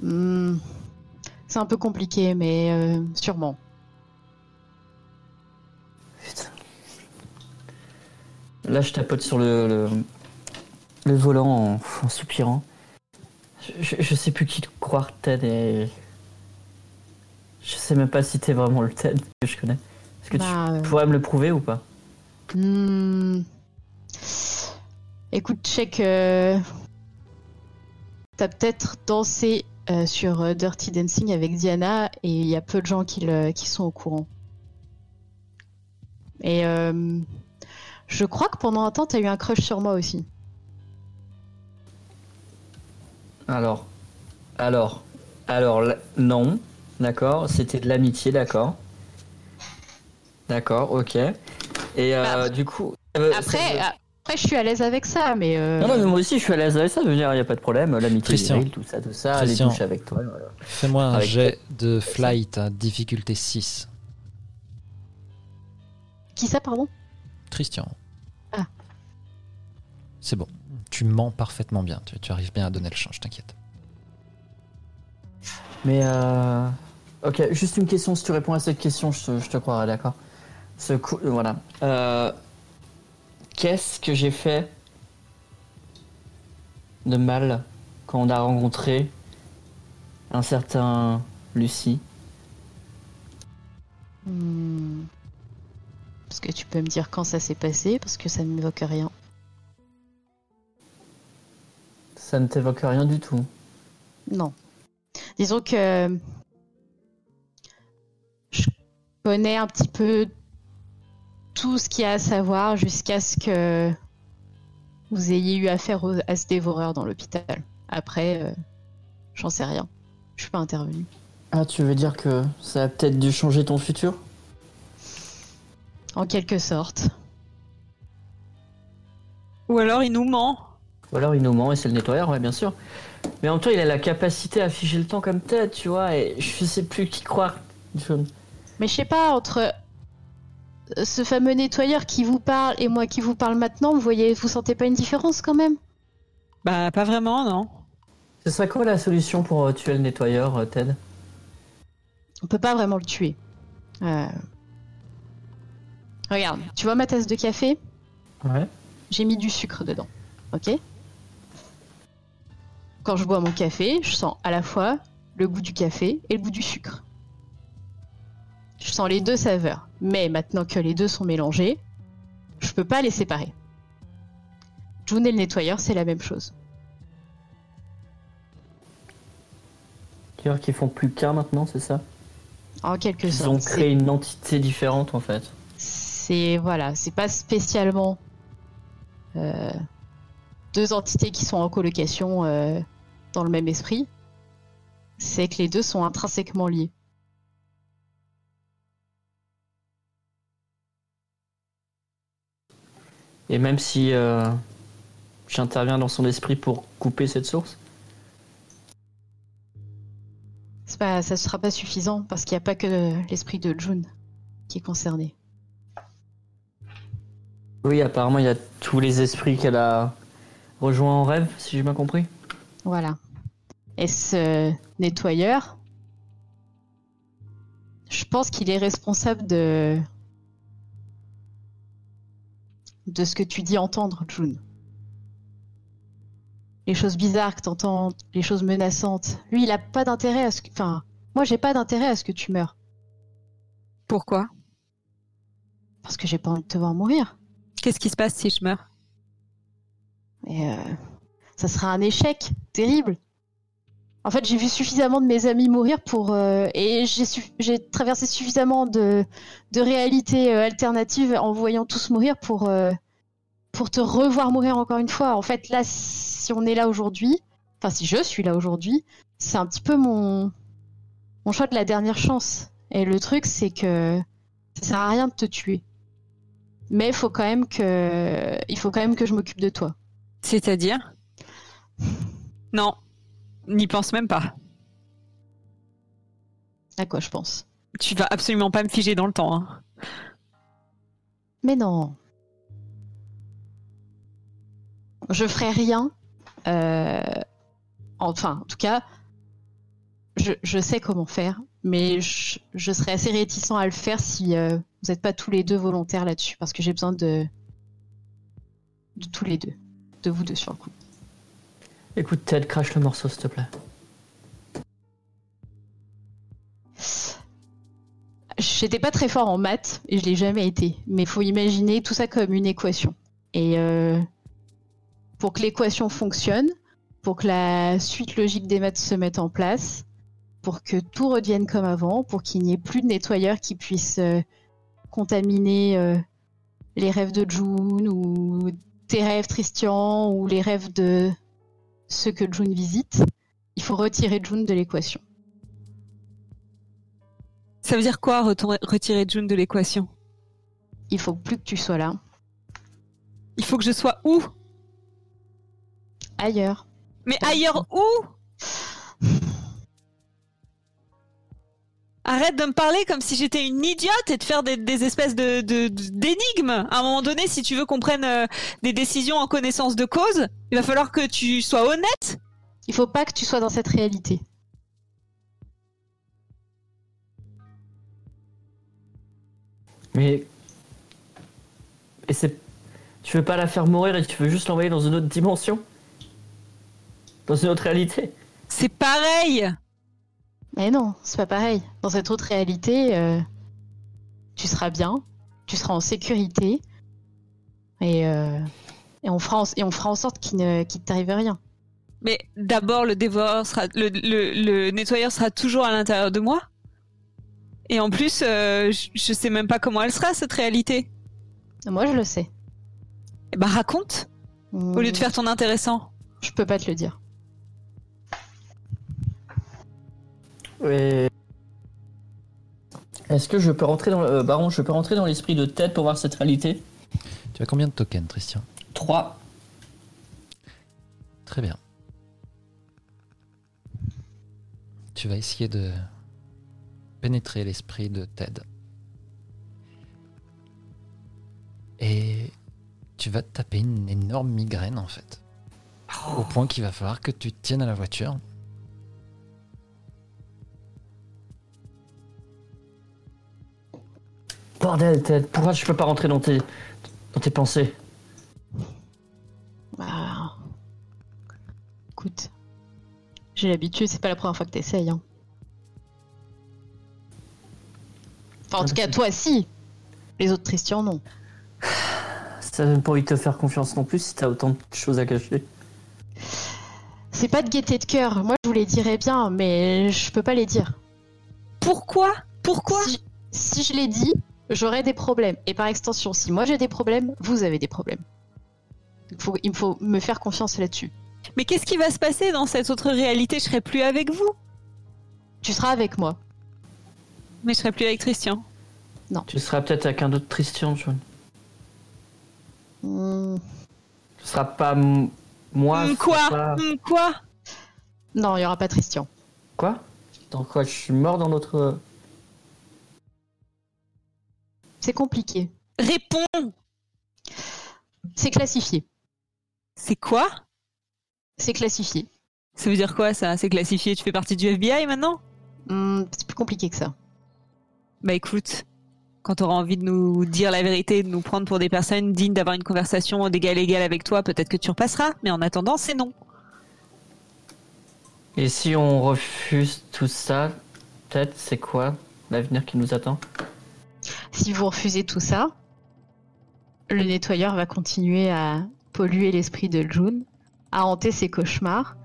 Hmm, C'est un peu compliqué, mais euh, sûrement. Putain. Là, je tapote sur le, le, le volant en, en soupirant. Je, je, je sais plus qui croire, Ted, et... Je sais même pas si t'es vraiment le Ted que je connais. Est-ce que Bah, euh, tu pourrais me le prouver ou pas? Hmm, Écoute, check. euh, T'as peut-être dansé euh, sur Dirty Dancing avec Diana et il y a peu de gens qui, le- qui sont au courant. Et je crois que pendant un temps, t'as eu un crush sur moi aussi. Alors, alors, alors, non, d'accord, c'était de l'amitié, d'accord. D'accord, ok. Et euh, Bah, du coup. euh, Après, ça- après, je suis à l'aise avec ça, mais. euh, Non, non, mais moi aussi je suis à l'aise avec ça, je veux dire, il n'y a pas de problème, l'amitié, tout ça, tout ça, Christian. les douches avec toi, voilà. Fais-moi un Avec- jet de flight à difficulté 6. Qui ça, pardon? Christian. Ah. C'est bon. Tu mens parfaitement bien. Tu, tu arrives bien à donner le change, t'inquiète. Mais euh... Ok, juste une question, si tu réponds à cette question, je te, je te croirai, d'accord? Ce coup, euh, voilà. Euh... Qu'est-ce que j'ai fait de mal quand on a rencontré un certain Lucie? Hmm. Parce que tu peux me dire quand ça s'est passé, parce que ça ne m'évoque rien. Ça ne t'évoque rien du tout? Non. Disons que connais un petit peu tout ce qu'il y a à savoir jusqu'à ce que vous ayez eu affaire au- à ce dévoreur dans l'hôpital. Après, euh, j'en sais rien. Je suis pas intervenue. Ah, tu veux dire que ça a peut-être dû changer ton futur? En quelque sorte. Ou alors il nous ment. Ou alors il nous ment et c'est le nettoyeur, ouais, bien sûr. Mais en même temps, il a la capacité à figer le temps comme tête, tu vois, et je sais plus qui croire. Mais je sais pas, entre ce fameux nettoyeur qui vous parle et moi qui vous parle maintenant, vous voyez, vous sentez pas une différence quand même? Bah pas vraiment, non. Ce serait quoi la solution pour euh, tuer le nettoyeur, euh, Ted? On peut pas vraiment le tuer. Euh, Regarde, tu vois ma tasse de café? Ouais. J'ai mis du sucre dedans. Ok? Quand je bois mon café, je sens à la fois le goût du café et le goût du sucre. Je sens les deux saveurs. Mais maintenant que les deux sont mélangés, je peux pas les séparer. June et le nettoyeur, c'est la même chose. Qu'ils font plus qu'un maintenant, c'est ça? En quelque Ils sorte. ont C'est- créé une entité différente en fait. c'est voilà, c'est pas spécialement euh, deux entités qui sont en colocation euh, dans le même esprit. C'est que les deux sont intrinsèquement liés. Et même si euh, j'interviens dans son esprit pour couper cette source pas, ça sera pas suffisant parce qu'il n'y a pas que l'esprit de June qui est concerné. Oui, apparemment, il y a tous les esprits qu'elle a rejoints en rêve, si j'ai bien compris. Voilà. Et ce nettoyeur, je pense qu'il est responsable de de ce que tu dis entendre, June. Les choses bizarres que t'entends, les choses menaçantes. Lui, il a pas d'intérêt à ce que. Enfin, moi, j'ai pas d'intérêt à ce que tu meurs. Pourquoi? Parce que j'ai pas envie de te voir mourir. Qu'est-ce qui se passe si je meurs? Et euh, ça sera un échec terrible. En fait, j'ai vu suffisamment de mes amis mourir pour euh, et j'ai traversé suffisamment de de réalités euh, alternatives en voyant tous mourir pour euh, pour te revoir mourir encore une fois. En fait, là, si on est là aujourd'hui, enfin si je suis là aujourd'hui, c'est un petit peu mon mon choix de la dernière chance. Et le truc, c'est que ça sert à rien de te tuer. Mais il faut quand même que il faut quand même que je m'occupe de toi. C'est-à-dire? Non, n'y pense même pas. À quoi je pense? Tu vas absolument pas me figer dans le temps. hein. Mais non. Je ferai rien. euh, Enfin, en tout cas, je, je sais comment faire, mais je, je serais assez réticent à le faire si euh, vous n'êtes pas tous les deux volontaires là-dessus, parce que j'ai besoin de de tous les deux, de vous deux sur le coup. Écoute, Ted, crache le morceau, s'il te plaît. J'étais pas très fort en maths et je l'ai jamais été, mais faut imaginer tout ça comme une équation. Et euh, pour que l'équation fonctionne, pour que la suite logique des maths se mette en place, pour que tout revienne comme avant, pour qu'il n'y ait plus de nettoyeurs qui puissent euh, contaminer euh, les rêves de June ou tes rêves Tristian ou les rêves de ceux que June visite. Il faut retirer June de l'équation. Ça veut dire quoi retirer June de l'équation? Il faut plus que tu sois là. Il faut que je sois où? Ailleurs. Mais ailleurs où? Arrête de me parler comme si j'étais une idiote et de faire des, des espèces de- d'énigmes. à un moment donné, si tu veux qu'on prenne euh, des décisions en connaissance de cause, il va falloir que tu sois honnête. Il faut pas que tu sois dans cette réalité. Mais. Et c'est. Tu veux pas la faire mourir et tu veux juste l'envoyer dans une autre dimension? Dans une autre réalité? C'est pareil. Mais non, c'est pas pareil. Dans cette autre réalité, euh, tu seras bien, tu seras en sécurité, et, euh, et, on, fera en, et on fera en sorte qu'il ne qu'il t'arrive rien. Mais d'abord, le dévoreur sera, le, le, le nettoyeur sera toujours à l'intérieur de moi. Et en plus, euh, je, je sais même pas comment elle sera cette réalité. Moi, je le sais. Eh bah raconte, au lieu de faire ton intéressant. Je peux pas te le dire. Et... Est-ce que je peux rentrer dans le... euh, Baron, je peux rentrer dans l'esprit de tête pour voir cette réalité? Tu as combien de tokens, Christian? 3. Très bien. Tu vas essayer de pénétrer l'esprit de Ted. Et tu vas te taper une énorme migraine en fait. Au point qu'il va falloir que tu te tiennes à la voiture. Bordel, Ted, pourquoi je peux pas rentrer dans tes, dans tes pensées Bah, écoute, j'ai l'habitude, c'est pas la première fois que t'essayes. Hein. Enfin, en Ah, tout cas, c'est- toi, si. Les autres Tristian, non. Ça donne pas envie de te faire confiance non plus si t'as autant de choses à cacher. C'est pas de gaieté de cœur. Moi, je vous les dirais bien, mais je peux pas les dire. Pourquoi? Pourquoi? Si, si je les dis, j'aurai des problèmes. Et par extension, si moi j'ai des problèmes, vous avez des problèmes. Il faut, il faut me faire confiance là-dessus. Mais qu'est-ce qui va se passer dans cette autre réalité? Je serai plus avec vous. Tu seras avec moi. Mais je serai plus avec Christian. Tu seras peut-être avec un autre Tristian, John. Hmm, Ce sera pas m- moi. Ce quoi? pas- Hum, Quoi? Non, il y aura pas Tristian. Quoi? Dans quoi? Je suis mort dans notre. C'est compliqué. Réponds C'est classifié. C'est quoi? C'est classifié. Ça veut dire quoi ça? C'est classifié Tu fais partie du FBI maintenant? Hmm, c'est plus compliqué que ça. Bah écoute, quand t'auras envie de nous dire la vérité, de nous prendre pour des personnes dignes d'avoir une conversation d'égal à égal avec toi, peut-être que tu repasseras. Mais en attendant, c'est non. Et si on refuse tout ça, peut-être c'est quoi l'avenir qui nous attend? Si vous refusez tout ça, le nettoyeur va continuer à polluer l'esprit de June, à hanter ses cauchemars.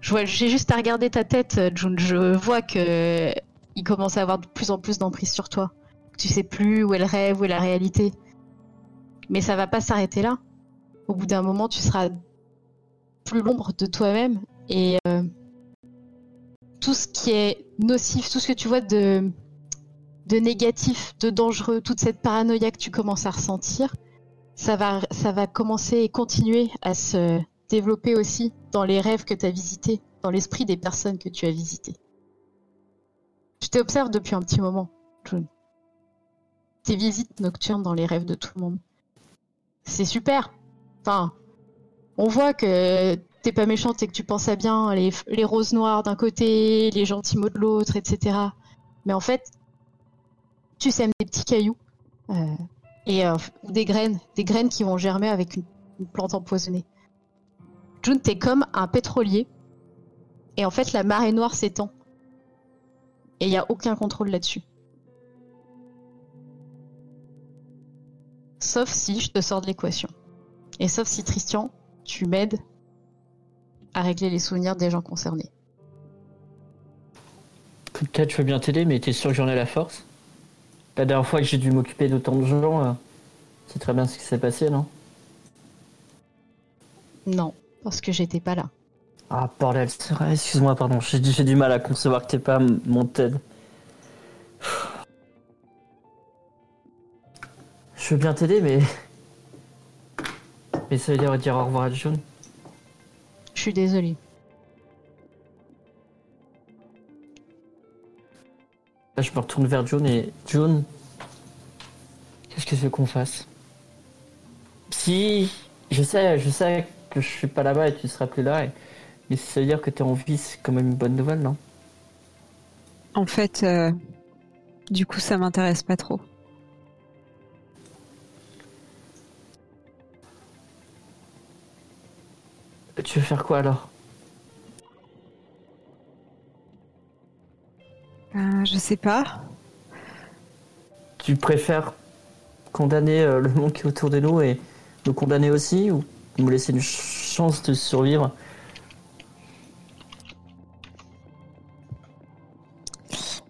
J'ai juste à regarder ta tête, June. Je vois que il commence à avoir de plus en plus d'emprise sur toi. Tu sais plus où est le rêve, où est la réalité. Mais ça va pas s'arrêter là. Au bout d'un moment, tu seras plus l'ombre de toi-même et euh, tout ce qui est nocif, tout ce que tu vois de de négatif, de dangereux, toute cette paranoïa que tu commences à ressentir, ça va, ça va commencer et continuer à se développer aussi dans les rêves que tu as visités, dans l'esprit des personnes que tu as visitées. Je t'observe depuis un petit moment, June. Tes visites nocturnes dans les rêves de tout le monde. C'est super. Enfin, on voit que t'es pas méchante et que tu penses à bien les, les roses noires d'un côté, les gentils mots de l'autre, etc. Mais en fait, tu sèmes des petits cailloux euh, et euh, des graines, des graines qui vont germer avec une, plante empoisonnée. June, t'es comme un pétrolier et en fait la marée noire s'étend et il n'y a aucun contrôle là-dessus. Sauf si je te sors de l'équation. Et sauf si Tristian, tu m'aides à régler les souvenirs des gens concernés. Peut-être je veux bien t'aider, mais t'es sûr que j'en ai la force? La dernière fois que j'ai dû m'occuper d'autant de gens, euh, c'est très bien ce qui s'est passé, non? Non, parce que j'étais pas là. Ah bordel, c'est vrai, excuse-moi, pardon, j'ai du mal à concevoir que t'es pas mon Ted. Je veux bien t'aider, mais... Mais ça veut dire dire au revoir à June. Je suis désolée. Là, je me retourne vers June et... June, qu'est-ce que tu veux qu'on fasse? Si... Je sais, je sais que je suis pas là-bas et tu seras plus là, et- mais ça veut dire que t'es en vie, c'est quand même une bonne nouvelle, non? En fait, euh, du coup, ça m'intéresse pas trop. Tu veux faire quoi alors? Euh, je sais pas. Tu préfères condamner euh, le monde qui est autour de nous et nous condamner aussi ou nous laisser une ch- chance de survivre?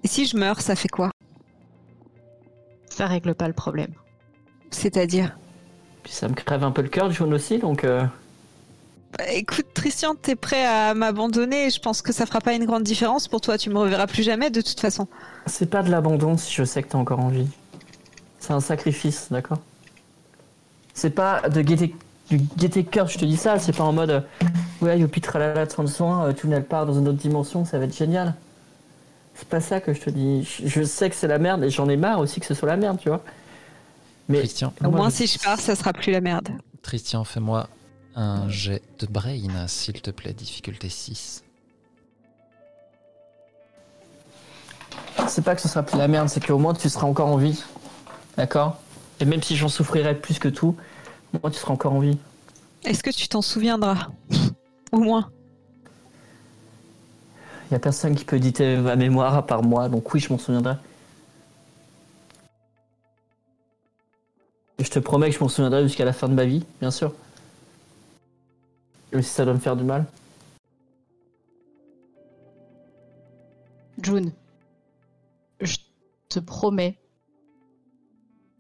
Et si je meurs, ça fait quoi? Ça règle pas le problème. C'est-à-dire? Puis ça me crève un peu le cœur, John aussi, donc euh, Écoute, Christian, t'es prêt à m'abandonner Je pense que ça fera pas une grande différence pour toi. Tu me reverras plus jamais de toute façon. c'est pas de l'abandon si je sais que t'es encore en vie. C'est un sacrifice, d'accord? C'est pas de gaieté, du gaieté de cœur, je te dis ça, c'est pas en mode ouais, youpi tralala, de soin, euh, tout elle part dans une autre dimension, ça va être génial. C'est pas ça que je te dis. Je sais que c'est la merde et j'en ai marre aussi que ce soit la merde, tu vois. Mais Christian, Au moi, moins, je- si je pars, ça sera plus la merde. Christian, fais-moi un jet de brain, s'il te plaît, difficulté 6. C'est pas que ce sera plus la merde, c'est qu'au moins tu seras encore en vie. D'accord? Et même si j'en souffrirais plus que tout, au moins tu seras encore en vie. Est-ce que tu t'en souviendras? Au moins. Y a personne qui peut éditer ma mémoire à part moi, donc oui, je m'en souviendrai. Et je te promets que je m'en souviendrai jusqu'à la fin de ma vie, bien sûr. Même si ça doit me faire du mal. June, je te promets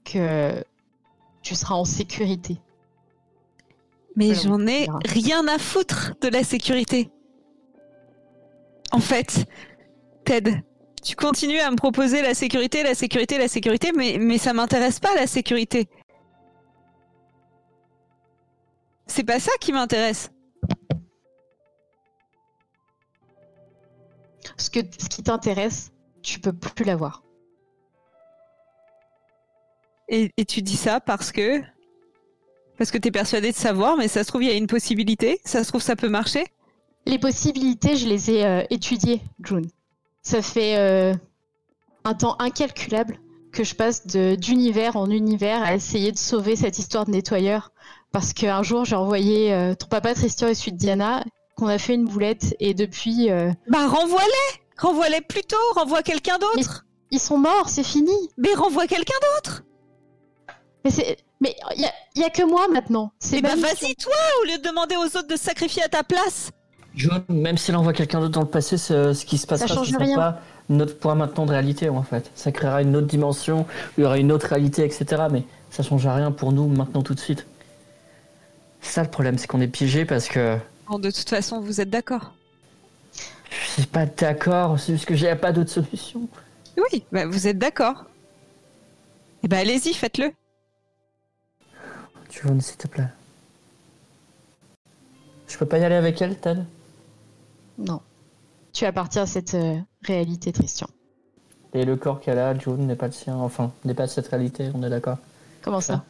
que tu seras en sécurité. Mais Voilà, j'en ai rien à foutre de la sécurité. En fait, Ted, tu continues à me proposer la sécurité, la sécurité, la sécurité, mais, mais ça m'intéresse pas la sécurité. C'est pas ça qui m'intéresse. Ce, que, ce qui t'intéresse, tu peux plus l'avoir. Et, et tu dis ça parce que. Parce que t'es persuadé de savoir, mais ça se trouve, il y a une possibilité. Ça se trouve, ça peut marcher. Les possibilités, je les ai euh, étudiées, June. Ça fait euh, un temps incalculable que je passe de- d'univers en univers à essayer de sauver cette histoire de nettoyeur. Parce qu'un jour, j'ai envoyé euh, ton papa Tristan et celui de Diana, qu'on a fait une boulette, et depuis, euh, Bah, renvoie-les Renvoie-les plus tôt Renvoie quelqu'un d'autre ils sont morts, c'est fini. Mais renvoie quelqu'un d'autre Mais c'est, mais il y a, y a que moi maintenant. C'est bah, vas-y, toi Au lieu de demander aux autres de se sacrifier à ta place John, même s'il envoie quelqu'un d'autre dans le passé, ce, ce qui se passera, change ce sera rien. pas notre point maintenant de réalité, en fait. Ça créera une autre dimension, il y aura une autre réalité, etc. Mais ça change rien pour nous maintenant tout de suite. C'est ça le problème, c'est qu'on est piégé parce que Bon, de toute façon, vous êtes d'accord. je suis pas d'accord, c'est juste que j'ai pas d'autre solution. Oui, bah, vous êtes d'accord. Eh ben, allez-y, faites-le. John, s'il te plaît? Je peux pas y aller avec elle, Tad Non. Tu appartiens à cette euh, réalité, Tristan. Et le corps qu'elle a, John, n'est pas le sien. Enfin, n'est pas de cette réalité, on est d'accord. Comment ça?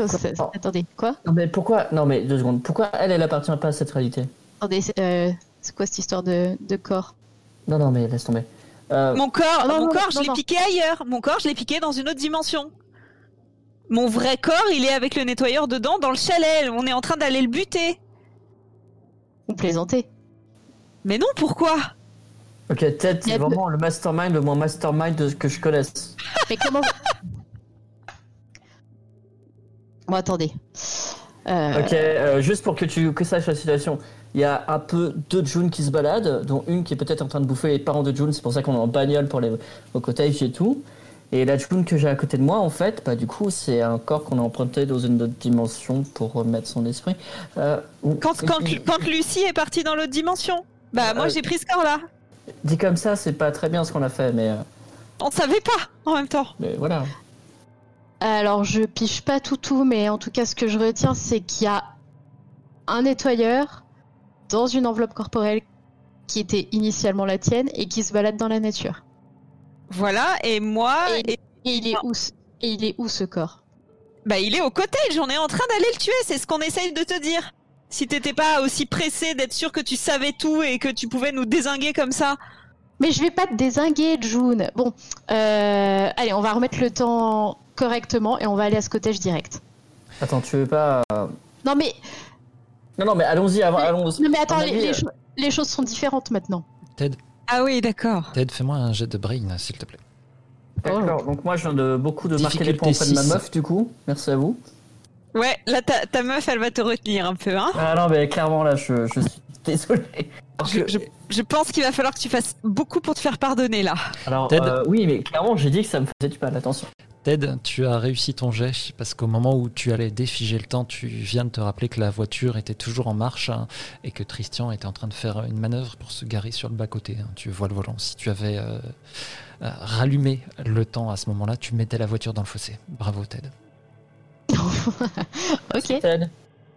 Oh. Attendez, quoi Non, mais pourquoi Non, mais deux secondes. Pourquoi elle, elle appartient pas à cette réalité Attendez, c'est euh, quoi cette histoire de, de corps Non, non, mais laisse tomber. Euh, Mon corps, non, mon non, corps, non, je l'ai piqué ailleurs. Mon corps, je l'ai piqué dans une autre dimension. Mon vrai corps, il est avec le nettoyeur dedans, dans le chalet. On est en train d'aller le buter. Vous plaisantez Mais non, pourquoi Ok, Ted, Il y c'est a- vraiment le mastermind, le moins mastermind de ce que je connaisse. Mais comment Bon, attendez. Euh, Ok, euh, juste pour que tu que saches la situation, il y a un peu deux June qui se baladent, dont une qui est peut-être en train de bouffer les parents de June, c'est pour ça qu'on est en bagnole pour les au cottage et tout. Et la June que j'ai à côté de moi, en fait, bah du coup, c'est un corps qu'on a emprunté dans une autre dimension pour remettre son esprit. Euh, Quand, quand, quand Lucie est partie dans l'autre dimension, bah moi Euh, j'ai pris ce corps-là. Dit comme ça, c'est pas très bien ce qu'on a fait, mais, euh, On savait pas en même temps. mais voilà. Alors, je piche pas tout tout, mais en tout cas, ce que je retiens, c'est qu'il y a un nettoyeur dans une enveloppe corporelle qui était initialement la tienne et qui se balade dans la nature. Voilà, et moi, Et- et- Et il est où et il est où ce corps? Bah il est au cottage, on est en train d'aller le tuer, c'est ce qu'on essaye de te dire. Si t'étais pas aussi pressé d'être sûr que tu savais tout et que tu pouvais nous désinguer comme ça. Mais je vais pas te désinguer, June. Bon, euh, allez, on va remettre le temps correctement et on va aller à ce cottage direct. Attends, tu veux pas euh, Non mais, Non, non, mais allons-y avant. Allons. non mais attends, les, les euh, cho- les choses sont différentes maintenant. Ah oui, d'accord. Ted, fais-moi un jet de brain, s'il te plaît. D'accord. Donc moi, je viens de beaucoup de marquer les points auprès de ma meuf, du coup. Merci à vous. Ouais, là ta, ta meuf elle va te retenir un peu, hein. Ah non, mais clairement là, je, je suis désolé. Je, que- je- je pense qu'il va falloir que tu fasses beaucoup pour te faire pardonner là. Alors, Ted. euh, oui, mais clairement, j'ai dit que ça me faisait du mal. Attention. Ted, tu as réussi ton jet parce qu'au moment où tu allais défiger le temps, tu viens de te rappeler que la voiture était toujours en marche hein, et que Christian était en train de faire une manœuvre pour se garer sur le bas-côté. hein. Tu vois le volant. Si tu avais euh, euh, rallumé le temps à ce moment-là, tu mettais la voiture dans le fossé. Bravo Ted. ok. Ted.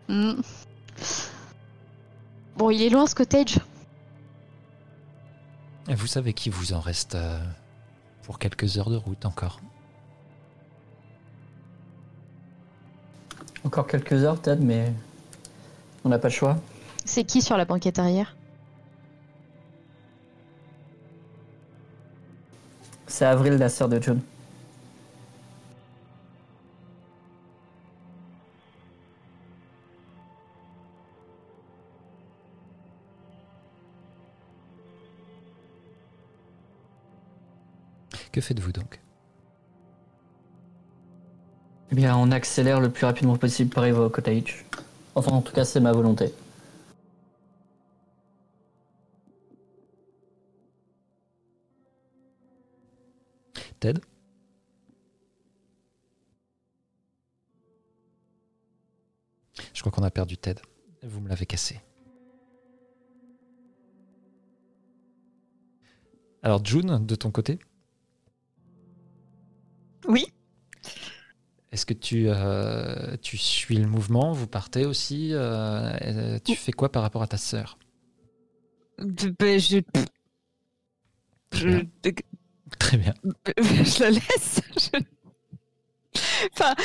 Hmm. Bon, il est loin ce cottage. Et vous savez qu'il vous en reste euh, pour quelques heures de route encore. Encore quelques heures, Ted, mais on n'a pas le choix. C'est qui sur la banquette arrière? C'est Avril, la sœur de John. Que faites-vous donc? Eh bien, on accélère le plus rapidement possible pour arriver au cottage. Enfin, en tout cas, c'est ma volonté. Ted? Je crois qu'on a perdu Ted. Vous me l'avez cassé. Alors June, de ton côté, Oui. est-ce que tu, euh, tu suis le mouvement? Vous partez aussi euh, euh, Tu fais quoi par rapport à ta sœur? Ben, je, je, Très bien. je la laisse. Je- Enfin,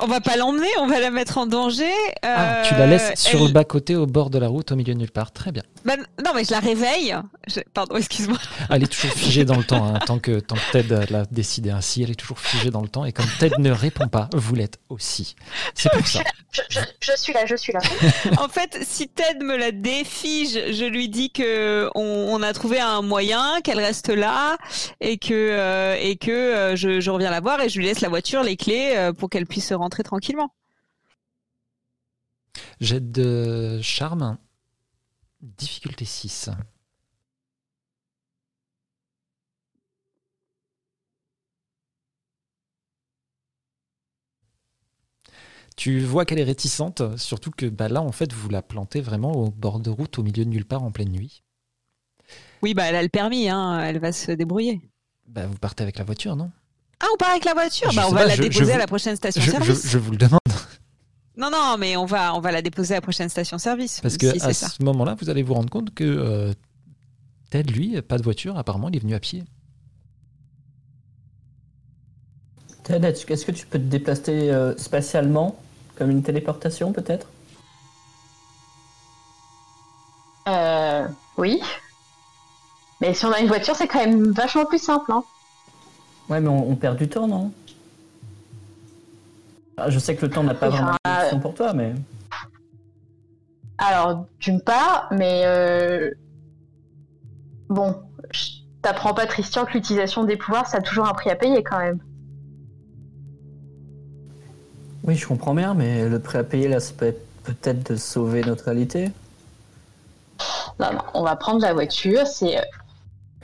on va pas l'emmener, on va la mettre en danger. Ah, Euh, tu la laisses sur elle- le bas-côté au bord de la route au milieu de nulle part. Très bien. Ben, non, mais je la réveille. Je- Pardon, excuse-moi. Elle est toujours figée dans le temps. hein, tant, que, tant que Ted l'a décidé ainsi, elle est toujours figée dans le temps. Et comme Ted ne répond pas, vous l'êtes aussi. C'est pour ça. je, je- je suis là, je suis là. En fait, si Ted me la défige, je lui dis que on, on a trouvé un moyen, qu'elle reste là et que euh, et que euh, je, je reviens la voir et je lui laisse la voiture, les clés euh, pour qu'elle puisse rentrer tranquillement. Jet de charme. Difficulté 6. Tu vois qu'elle est réticente, surtout que bah, là, en fait, vous la plantez vraiment au bord de route, au milieu de nulle part, en pleine nuit. Oui, bah elle a le permis, hein, elle va se débrouiller. Bah, vous partez avec la voiture, non? Ah, on part avec la voiture Je Bah, on va pas, la je- déposer à la prochaine je, station-service. je- je vous le demande, Non, non, mais on va, on va la déposer à la prochaine station-service. parce que si à ce moment-là, vous allez vous rendre compte que euh, Ted, lui, pas de voiture, apparemment, il est venu à pied. Ted, est-ce est-ce que tu peux te déplacer euh, spatialement Comme une téléportation, peut-être? Euh, oui. Mais si on a une voiture, c'est quand même vachement plus simple. Hein. Ouais, mais on, on perd du temps, non? Ah, Je sais que le temps n'a pas Oui, vraiment de fonction pour toi, mais... Alors, d'une part, mais euh... bon, je t'apprends pas, Christian, que l'utilisation des pouvoirs, ça a toujours un prix à payer quand même. Oui, je comprends bien, mais le prêt à payer là, ça peut être peut-être de sauver notre réalité. Non, non, on va prendre la voiture, c'est euh,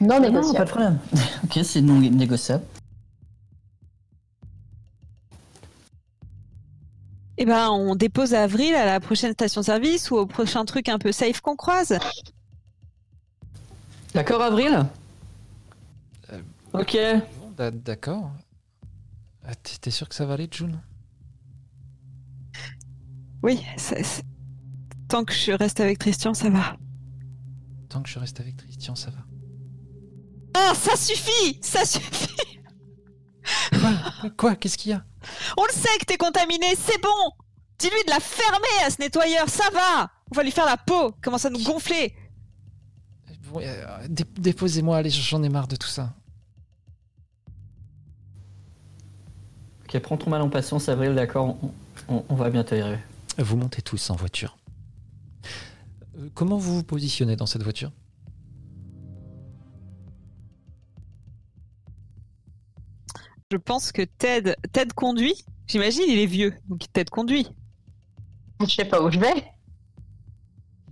non Non, pas négociable. de problème. ok, c'est non négociable. Eh ben, on dépose à Avril à la prochaine station-service ou au prochain truc un peu safe qu'on croise. D'accord, Avril? Euh, Ok. Bon, d'accord. Ah, T'es sûr que ça va aller, June? Oui, tant que je reste avec Christian, ça va. Tant que je reste avec Christian, ça va. Ah, ça suffit Ça suffit Quoi? Quoi? Qu'est-ce qu'il y a? On le sait que t'es contaminé, c'est bon Dis-lui de la fermer à ce nettoyeur, ça va On va lui faire la peau, commence à nous gonfler Bon, euh, dé- Déposez-moi, allez, j'en ai marre de tout ça. Ok, prends ton mal en patience, Avril, d'accord, on, on- on va bientôt y arriver. Vous montez tous en voiture. Euh, Comment vous vous positionnez dans cette voiture? Je pense que Ted, Ted conduit. J'imagine, il est vieux, donc Ted conduit. Je sais pas où je vais.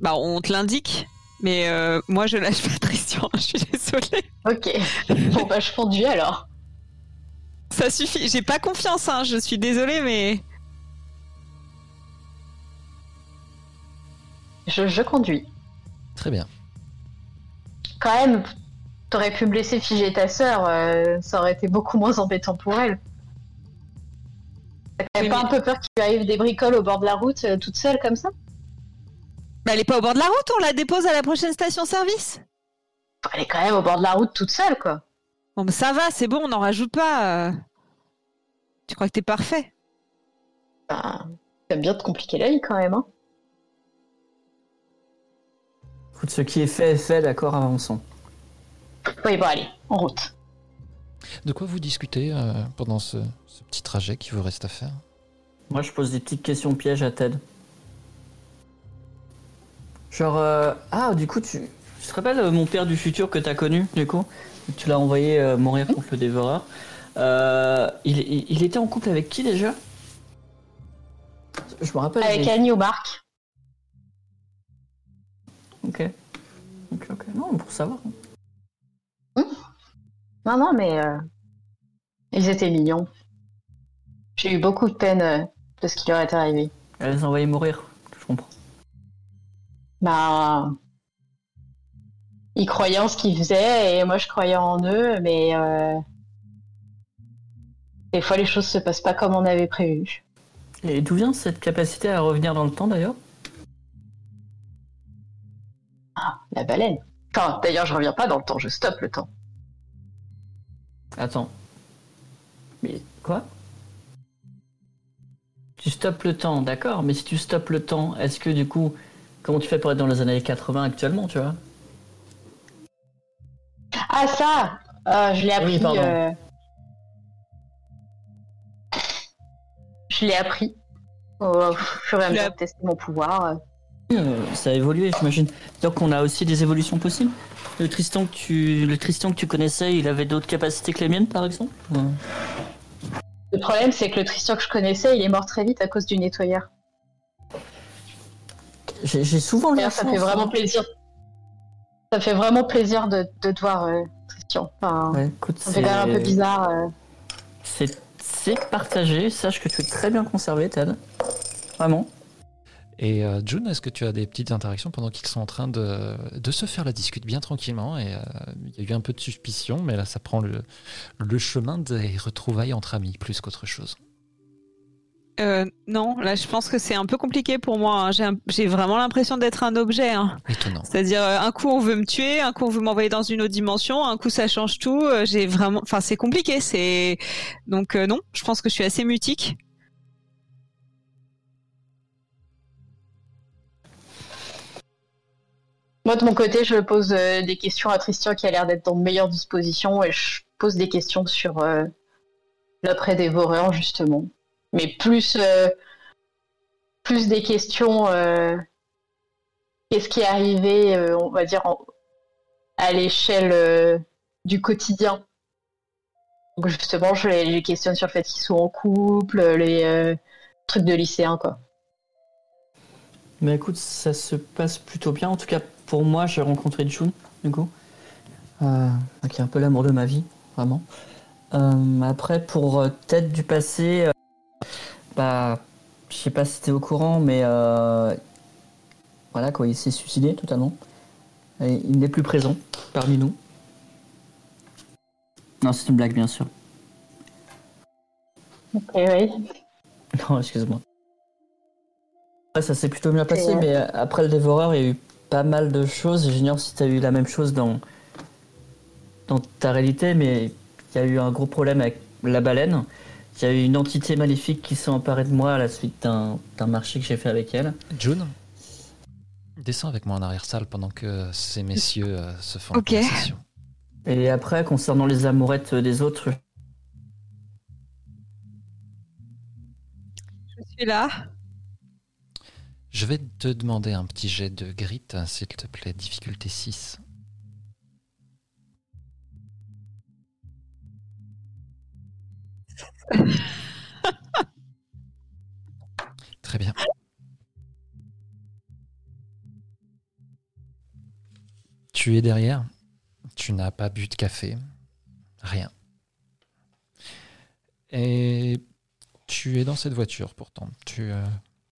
Bah, on te l'indique, mais euh, moi je lâche pas Christian, je suis désolée. Ok. Bon bah je conduis alors. Ça suffit, j'ai pas confiance, hein, je suis désolée, mais. Je, je conduis. Très bien. Quand même, t'aurais pu me laisser figer ta sœur, euh, ça aurait été beaucoup moins embêtant pour elle. T'as Oui, pas mais- un peu peur qu'il lui arrive des bricoles au bord de la route euh, toute seule comme ça? Bah, elle est pas au bord de la route, on la dépose à la prochaine station-service. Elle est quand même au bord de la route toute seule quoi. Bon, bah, ça va, c'est bon, on n'en rajoute pas. euh. Tu crois que t'es parfait? Bah, T'aimes bien te compliquer la vie quand même, hein. Écoute, ce qui est fait est fait, d'accord, avançons. Oui, bon, allez, en route. De quoi vous discutez euh, pendant ce, ce petit trajet qui vous reste à faire? Moi, je pose des petites questions pièges à Ted. Genre, euh, ah, du coup, tu, tu te rappelles euh, mon père du futur que t'as connu, du coup? Tu l'as envoyé euh, mourir contre le dévoreur. Euh, il, il- il était en couple avec qui déjà? Je me rappelle. Avec Annie ou Marc. Ok. Ok, ok. Non, pour savoir. Non, non, mais euh, ils étaient mignons. J'ai eu beaucoup de peine euh, de ce qui leur est arrivé. Elle les a envoyés mourir. Je comprends. Bah, ils croyaient en ce qu'ils faisaient et moi je croyais en eux, mais euh, des fois les choses se passent pas comme on avait prévu. Et d'où vient cette capacité à revenir dans le temps d'ailleurs? Ah, la baleine. Enfin, d'ailleurs, je reviens pas dans le temps, je stoppe le temps. Attends. Mais quoi? Tu stoppes le temps, d'accord, mais si tu stoppes le temps, est-ce que du coup, comment tu fais pour être dans les années 80 actuellement, tu vois? Ah, ça Euh, Je l'ai appris. Oui, pardon. euh, Je l'ai appris mesure de tester mon pouvoir. Euh, Ça a évolué, j'imagine. Donc on a aussi des évolutions possibles. Le Tristan que tu, le Tristan que tu connaissais, il avait d'autres capacités que les miennes, par exemple? Euh, Le problème, c'est que le Tristan que je connaissais, il est mort très vite à cause du nettoyeur. J'ai j'ai souvent D'ailleurs, ça fait vraiment plaisir. Ça fait vraiment plaisir de, de te voir, euh, Tristan. Enfin, Ouais, écoute, ça fait quand même un peu c'est- bizarre. euh. C'est c'est partagé. Sache que tu es très bien conservé, Ted. Vraiment. Et euh, June, est-ce que tu as des petites interactions pendant qu'ils sont en train de, de se faire la discute bien tranquillement Et euh, il y a eu un peu de suspicion, mais là, ça prend le, le chemin des retrouvailles entre amis plus qu'autre chose? Euh, non, là je pense que c'est un peu compliqué pour moi. hein. J'ai vraiment l'impression d'être un objet. hein. Étonnant. C'est-à-dire un coup on veut me tuer, un coup on veut m'envoyer dans une autre dimension, un coup ça change tout. J'ai vraiment, enfin c'est compliqué. C'est donc euh, non, je pense que je suis assez mutique. Moi, de mon côté, je pose euh, des questions à Tristan qui a l'air d'être dans de meilleures dispositions et je pose des questions sur euh, l'après-dévoreur, justement. Mais plus, euh, plus des questions. Qu'est-ce qui est arrivé, on va dire, à l'échelle du quotidien Donc, justement, je les, questionne sur le fait qu'ils sont en couple, les, euh, truc de lycéen, quoi. Mais écoute, ça se passe plutôt bien. En tout cas, pour moi, j'ai rencontré June, du coup. Euh, qui est un peu l'amour de ma vie, vraiment. Euh, après, pour euh, tête du passé, euh, bah, je sais pas si t'es au courant, mais euh, voilà, quoi, il s'est suicidé totalement. Et il n'est plus présent parmi nous. Non, c'est une blague, bien sûr. Ok, oui. Non, excuse-moi. Ouais, ça s'est plutôt bien passé, ouais. mais après le dévoreur, il y a eu pas mal de choses. J'ignore si tu as eu la même chose dans, dans ta réalité, mais il y a eu un gros problème avec la baleine. Il y a eu une entité maléfique qui s'est emparée de moi à la suite d'un d'un marché que j'ai fait avec elle. June, descends avec moi en arrière-salle pendant que ces messieurs euh, se font Ok. la conversation. Et après, concernant les amourettes des autres, Je suis là. Je vais te demander un petit jet de grit, s'il te plaît, difficulté 6. Très bien. Tu es derrière, tu n'as pas bu de café, rien. Et tu es dans cette voiture pourtant, tu, euh,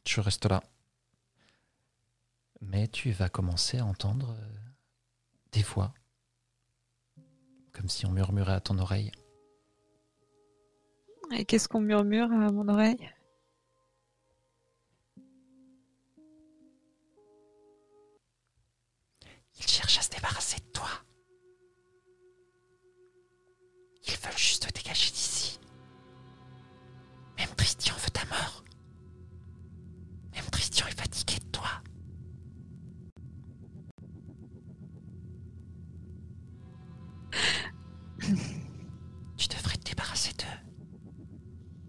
tu restes là. Mais tu vas commencer à entendre euh, des voix, comme si on murmurait à ton oreille. Et qu'est-ce qu'on murmure à mon oreille? Ils cherchent à se débarrasser de toi. Ils veulent juste te dégager d'ici.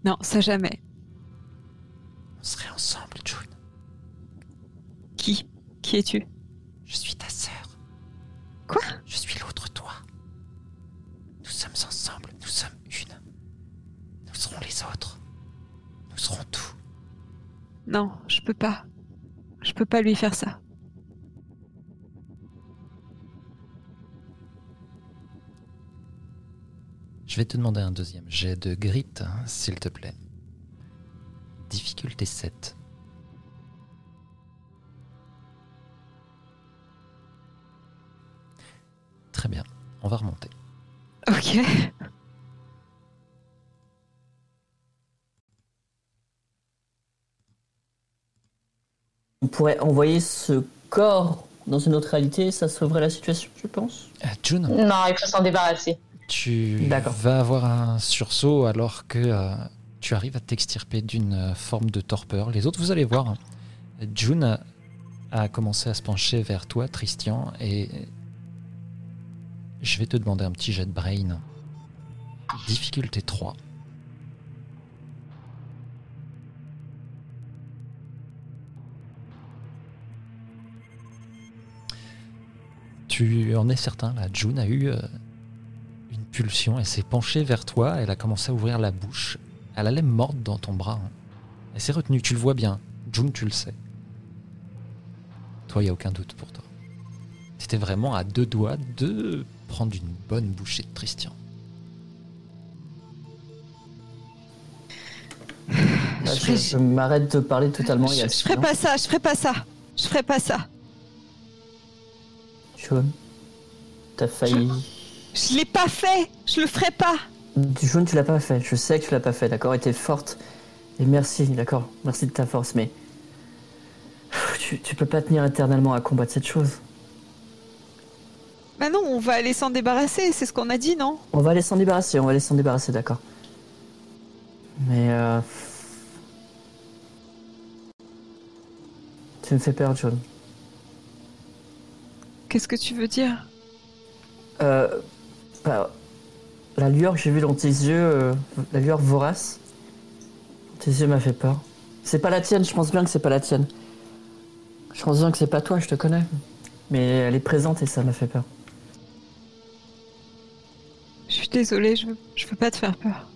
Non, ça jamais. On serait ensemble, June. Qui? Qui es-tu? Je suis ta sœur. Quoi? Je suis l'autre toi. Nous sommes ensemble, nous sommes une. Nous serons les autres. Nous serons tout. Non, je peux pas. Je peux pas lui faire ça. Vais te demander un deuxième jet de grit, hein, s'il te plaît. Difficulté 7. Très bien, on va remonter. Ok. on pourrait envoyer ce corps dans une autre réalité, ça sauverait la situation, je pense. Euh, June, Non, il faut s'en débarrasser. Tu vas avoir un sursaut alors que euh, tu arrives à t'extirper d'une euh, forme de torpeur. Les autres, vous allez voir. hein. June a, a commencé à se pencher vers toi, Tristian, et je vais te demander un petit jet de brain. Difficulté 3. Tu en es certain, là, June a eu euh, elle s'est penchée vers toi, elle a commencé à ouvrir la bouche. Elle allait mordre dans ton bras. hein. Elle s'est retenue, tu le vois bien. June, tu le sais. Toi, il n'y a aucun doute pour toi. C'était vraiment à deux doigts de prendre une bonne bouchée de Tristian. Là, Je m'arrête de parler totalement. Je, je ferai pas ça, je ferai pas ça. Je ferai pas ça. Jaune, t'as failli. Je l'ai pas fait. Je le ferai pas. Jaune, tu l'as pas fait. Je sais que tu l'as pas fait, d'accord Et t'es forte. Et merci, d'accord Merci de ta force, mais. Tu, tu peux pas tenir éternellement à combattre cette chose. Bah non, on va aller s'en débarrasser. C'est ce qu'on a dit, non? On va aller s'en débarrasser, on va aller s'en débarrasser, d'accord. Mais euh... Tu me fais peur, John. Qu'est-ce que tu veux dire? Euh... bah, la lueur que j'ai vue dans tes yeux, euh, la lueur vorace, tes yeux m'a fait peur. C'est pas la tienne, je pense bien que c'est pas la tienne. Je pense bien que c'est pas toi, je te connais. Mais elle est présente et ça m'a fait peur. Je suis désolée, je veux, je veux pas te faire peur.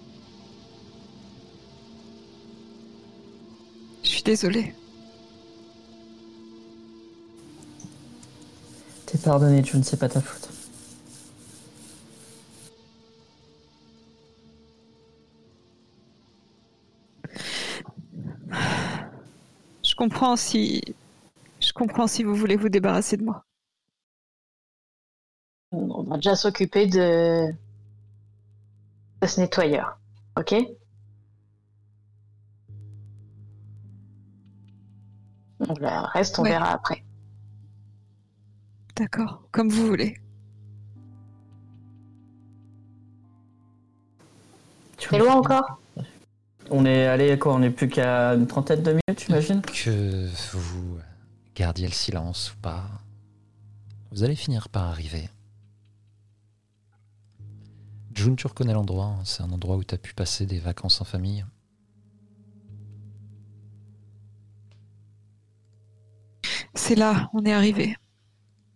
suis désolée. T'es pardonné, tu ne sais pas ta faute. Comprends si. Je comprends si vous voulez vous débarrasser de moi. On va déjà s'occuper de... de ce nettoyeur. Ok? Le reste, on Ouais. verra après. D'accord, comme vous voulez. C'est loin encore? On est allé à quoi On est plus qu'à une trentaine de minutes, j'imagine Que vous gardiez le silence ou pas, vous allez finir par arriver. June, tu reconnais l'endroit, hein, c'est un endroit où tu as pu passer des vacances en famille. C'est là, on est arrivé.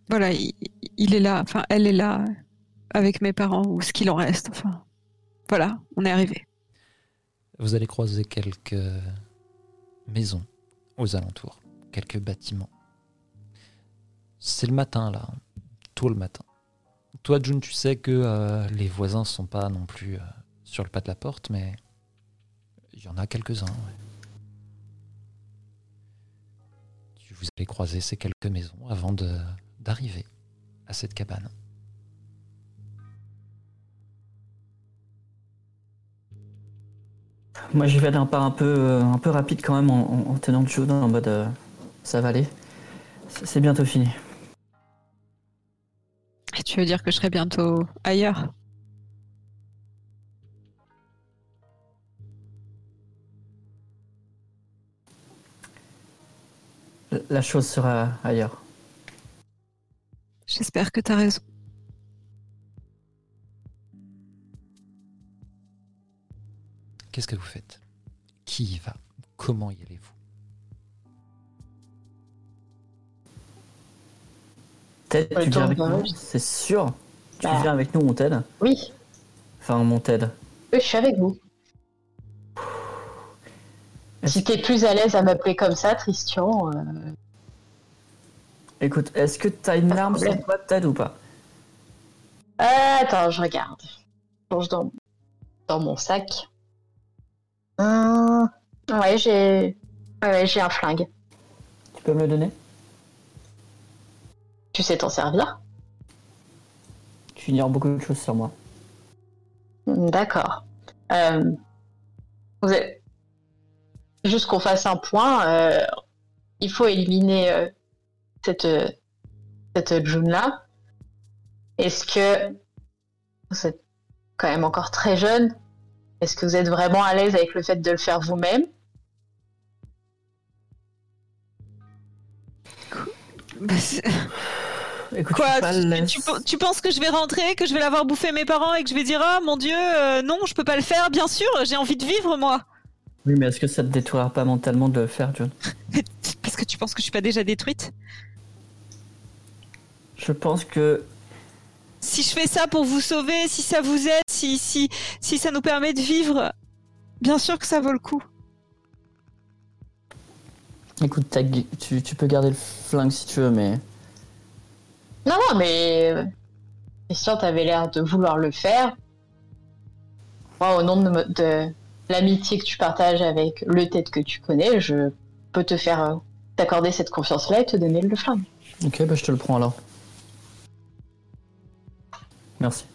Voilà, il, il est là, enfin, elle est là, avec mes parents, ou ce qu'il en reste, enfin. Voilà, on est arrivé. Vous allez croiser quelques maisons aux alentours, quelques bâtiments. C'est le matin là, tôt le matin. Toi, June, tu sais que euh, les voisins sont pas non plus euh, sur le pas de la porte, mais il y en a quelques-uns. ouais. Vous allez croiser ces quelques maisons avant d'arriver à cette cabane. Moi, j'y vais d'un pas un peu, euh, un peu rapide quand même en, en- en tenant le jaune en mode euh, ça va aller. C'est bientôt fini. Et tu veux dire que je serai bientôt ailleurs? La- La chose sera ailleurs. J'espère que t'as raison. Qu'est-ce que vous faites? Qui y va? Comment y allez-vous? Ted, tu viens avec nous. C'est sûr Tu Bah. viens avec nous, on t'aide Oui, Enfin, mon oui, je suis avec vous. Si t'es plus à l'aise à m'appeler comme ça, Christian, euh, Écoute, est-ce que t'as une arme sur toi, Ted, ou pas? Ah, attends, je regarde. Je plonge dans, dans mon sac. Hum, ouais, j'ai. Ouais, j'ai un flingue. Tu peux me le donner? Tu sais t'en servir? Tu ignores beaucoup de choses sur moi. D'accord. Euh, vous êtes- Juste qu'on fasse un point, euh, il faut éliminer euh, cette, euh, cette June-là. Est-ce que vous êtes quand même encore très jeune? Est-ce que vous êtes vraiment à l'aise avec le fait de le faire vous-même? Bah, Écoute, Quoi tu, l'aise. tu- tu penses que je vais rentrer, que je vais l'avoir bouffé mes parents et que je vais dire ah mon dieu euh, non je peux pas le faire. Bien sûr j'ai envie de vivre moi. Oui, mais est-ce que ça te détruira pas mentalement de le faire, John? Parce que tu penses que je suis pas déjà détruite? Je pense que si je fais ça pour vous sauver si ça vous aide si si si ça nous permet de vivre bien sûr que ça vaut le coup Écoute, tu, tu peux garder le flingue si tu veux, mais. Non, non, mais euh, Christian, t'avais l'air de vouloir le faire. Moi, au nom de l'amitié que tu partages avec le tête que tu connais, je peux te faire euh, t'accorder cette confiance-là et te donner le flingue. Ok, bah je te le prends alors. Merci.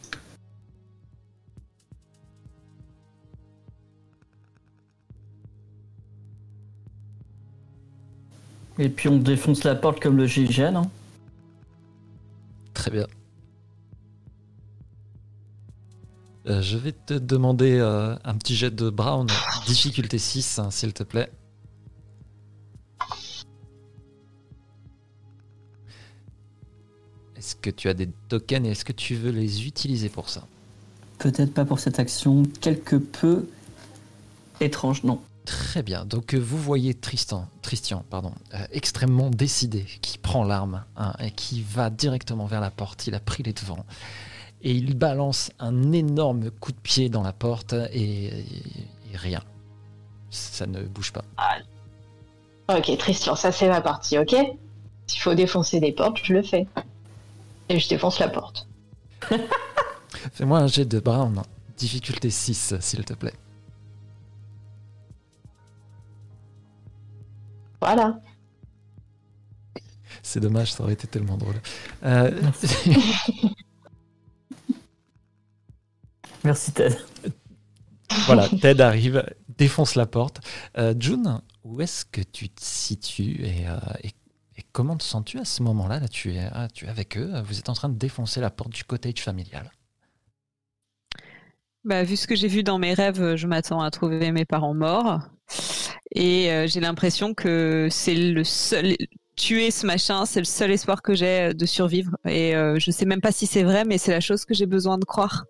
Et puis on défonce la porte comme le GIGN. Hein. Très bien. Euh, je vais te demander euh, un petit jet de Brown, difficulté 6, hein, s'il te plaît. Est-ce que tu as des tokens et est-ce que tu veux les utiliser pour ça? Peut-être pas pour cette action, quelque peu étrange, non. Très bien. Donc euh, vous voyez Tristan, Tristian, pardon, euh, extrêmement décidé, qui prend l'arme hein, et qui va directement vers la porte. Il a pris les devants et il balance un énorme coup de pied dans la porte et, et- et rien. Ça ne bouge pas. Ok, Tristan, ça c'est ma partie, ok? S'il faut défoncer des portes, je le fais. Et je défonce la porte. Fais-moi un jet de Brown. Difficulté 6, s'il te plaît. Voilà. C'est dommage, ça aurait été tellement drôle. Euh, Merci Ted. voilà, Ted arrive, défonce la porte. Euh, June, où est-ce que tu te situes et, euh, et- et comment te sens-tu à ce moment-là? Là, tu, es, ah, tu es avec eux, vous êtes en train de défoncer la porte du cottage familial. Bah, vu ce que j'ai vu dans mes rêves, je m'attends à trouver mes parents morts. Et euh, j'ai l'impression que c'est le seul. Tuer ce machin, c'est le seul espoir que j'ai de survivre. Et euh, je sais même pas si c'est vrai, mais c'est la chose que j'ai besoin de croire.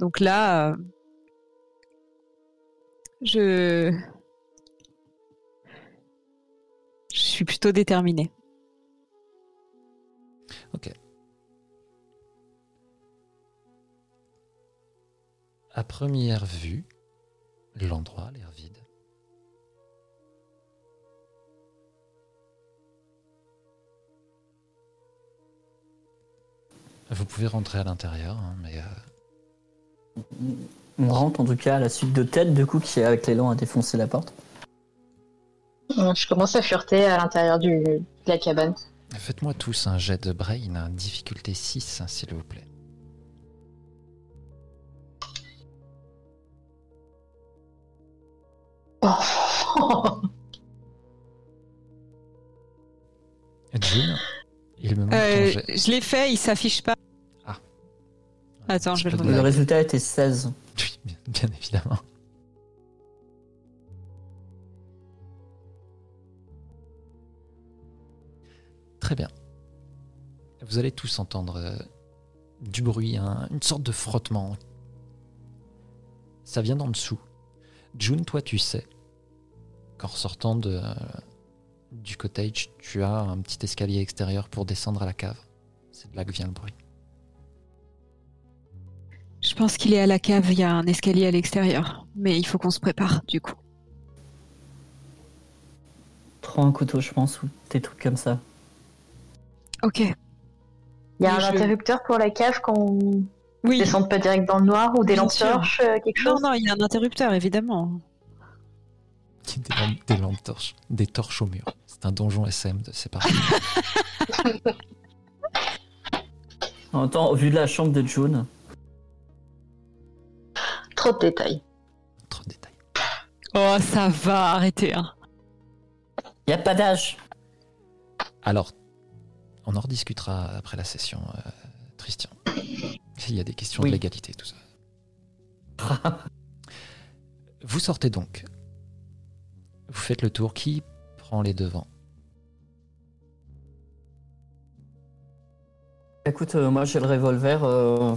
Donc là, euh, je. Je suis plutôt déterminée. À première vue, l'endroit a l'air vide. Vous pouvez rentrer à l'intérieur, hein, mais euh, On rentre en tout cas à la suite de Ted, du coup, qui est avec l'élan à défoncer la porte. Je commence à fureter à l'intérieur du- de la cabane. faites-moi tous un jet de brain, hein, difficulté 6, hein, s'il vous plaît. Oh. June, il me manque Euh, ton jet. je l'ai fait, il s'affiche pas. Ah. Attends, je vais le Le résultat était 16. Oui, bien, bien évidemment. Très bien. Vous allez tous entendre euh, du bruit, un- une sorte de frottement. Ça vient d'en dessous. June, toi, tu sais qu'en sortant de, euh, du cottage, tu as un petit escalier extérieur pour descendre à la cave. C'est de là que vient le bruit. Je pense qu'il est à la cave, il y a un escalier à l'extérieur. Mais il faut qu'on se prépare, du coup. Prends un couteau, je pense, ou des trucs comme ça. Ok. Il y a un je- interrupteur pour la cave qu'on Oui. descende pas direct dans le noir ou des lampes torches, euh, quelque Non, chose? non, il y a un interrupteur, évidemment. Des lampes, des lampes torches, des torches au mur. C'est un donjon SM, de- c'est parti. En même temps, vu de la chambre de June, Trop de détails. Trop de détails. Oh, ça va, arrêtez. Hein. y a pas d'âge. Alors, on en rediscutera après la session, euh, Christian. Il y a des questions Oui. de légalité, tout ça. Vous sortez donc. Vous faites le tour. Qui prend les devants? Écoute, euh, moi j'ai le revolver. euh,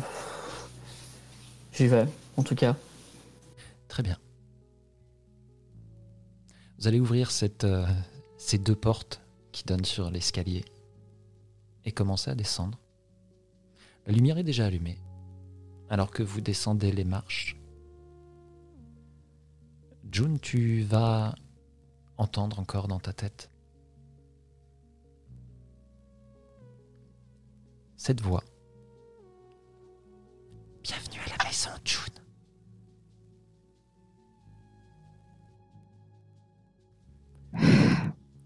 J'y vais, en tout cas. Très bien. Vous allez ouvrir cette, euh, ces deux portes qui donnent sur l'escalier et commencer à descendre. La lumière est déjà allumée. Alors que vous descendez les marches, June, tu vas entendre encore dans ta tête cette voix. Bienvenue à la maison, June.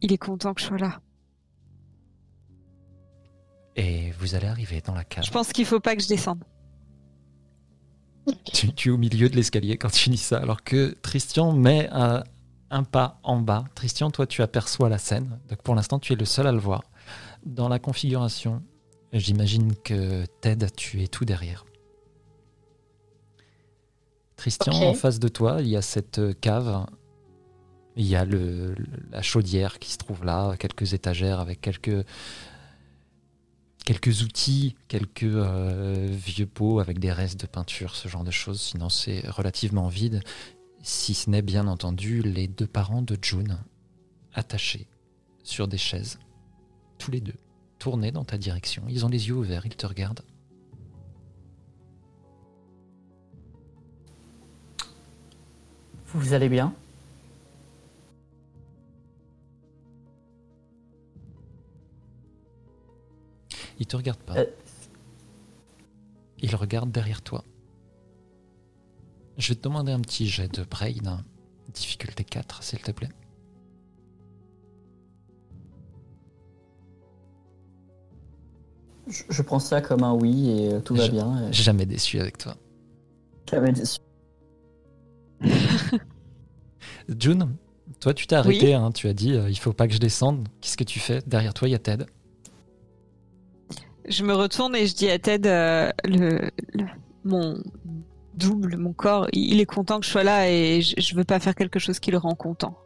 Il est content que je sois là. Et vous allez arriver dans la cave. Je pense qu'il faut pas que je descende. Tu, tu es au milieu de l'escalier quand tu dis ça, alors que Tristian met un, un pas en bas. Tristian, toi, tu aperçois la scène. Donc pour l'instant, tu es le seul à le voir. Dans la configuration, j'imagine que Ted, tu es tout derrière. Tristian, Ok. en face de toi, il y a cette euh, cave. Il y a le- la chaudière qui se trouve là, quelques étagères avec quelques, quelques outils, quelques euh, vieux pots avec des restes de peinture, ce genre de choses. Sinon, c'est relativement vide. Si ce n'est bien entendu les deux parents de June attachés sur des chaises, tous les deux, tournés dans ta direction. Ils ont les yeux ouverts, ils te regardent. Vous allez bien? Il te regarde pas. Euh. Il regarde derrière toi. Je vais te demander un petit jet de brain. Difficulté 4, s'il te plaît. Je, je prends ça comme un oui et euh, tout va Je- bien. et- Jamais déçu avec toi. Jamais déçu. June, toi tu t'es arrêté, hein, tu as dit euh, il faut pas que je descende. Qu'est-ce que tu fais? Derrière toi il y a Ted. Je me retourne et je dis à Ted, euh, le, le- mon double, mon corps, il est content que je sois là et je, je veux pas faire quelque chose qui le rend content.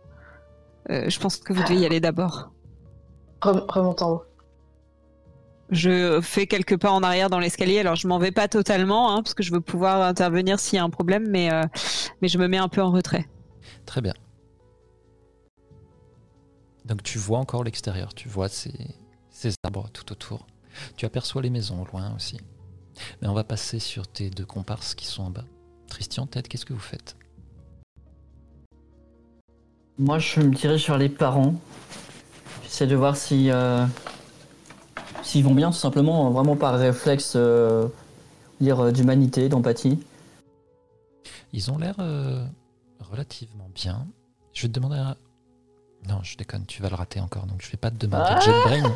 Euh, je pense que vous devez y aller d'abord. Rem- remonte en haut. Je fais quelques pas en arrière dans l'escalier. Alors je m'en vais pas totalement hein, parce que je veux pouvoir intervenir s'il y a un problème, mais euh, mais je me mets un peu en retrait. Très bien. Donc tu vois encore l'extérieur, tu vois ces, ces arbres tout autour. Tu aperçois les maisons au loin aussi. Mais on va passer sur tes deux comparses qui sont en bas. Christian, Ted, qu'est-ce que vous faites? Moi, je me dirige vers les parents. J'essaie de voir si euh, s'ils vont bien, tout simplement, vraiment par réflexe, euh, dire euh, d'humanité, d'empathie. Ils ont l'air euh, relativement bien. Je vais te demander un... Non, je déconne, tu vas le rater encore, donc je vais pas te demander Ah de jet brain.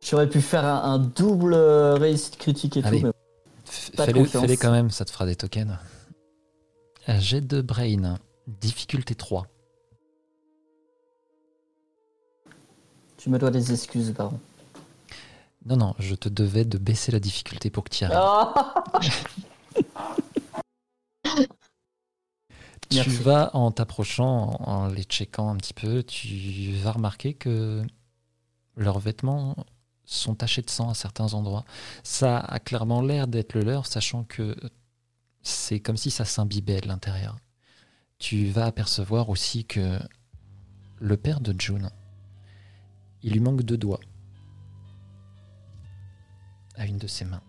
J'aurais pu faire un, un double euh, réussite critique et Allez. tout, mais Fais-le quand même, ça te fera des tokens. Un jet de brain, difficulté 3. tu me dois des excuses, pardon. Non, non, je te devais de baisser la difficulté pour que tu y arrives. Ah Tu Merci. vas, en t'approchant, en les checkant un petit peu, tu vas remarquer que leurs vêtements sont tachés de sang à certains endroits. Ça a clairement l'air d'être le leur, sachant que c'est comme si ça s'imbibait de l'intérieur. Tu vas apercevoir aussi que le père de June, il lui manque deux doigts à une de ses mains.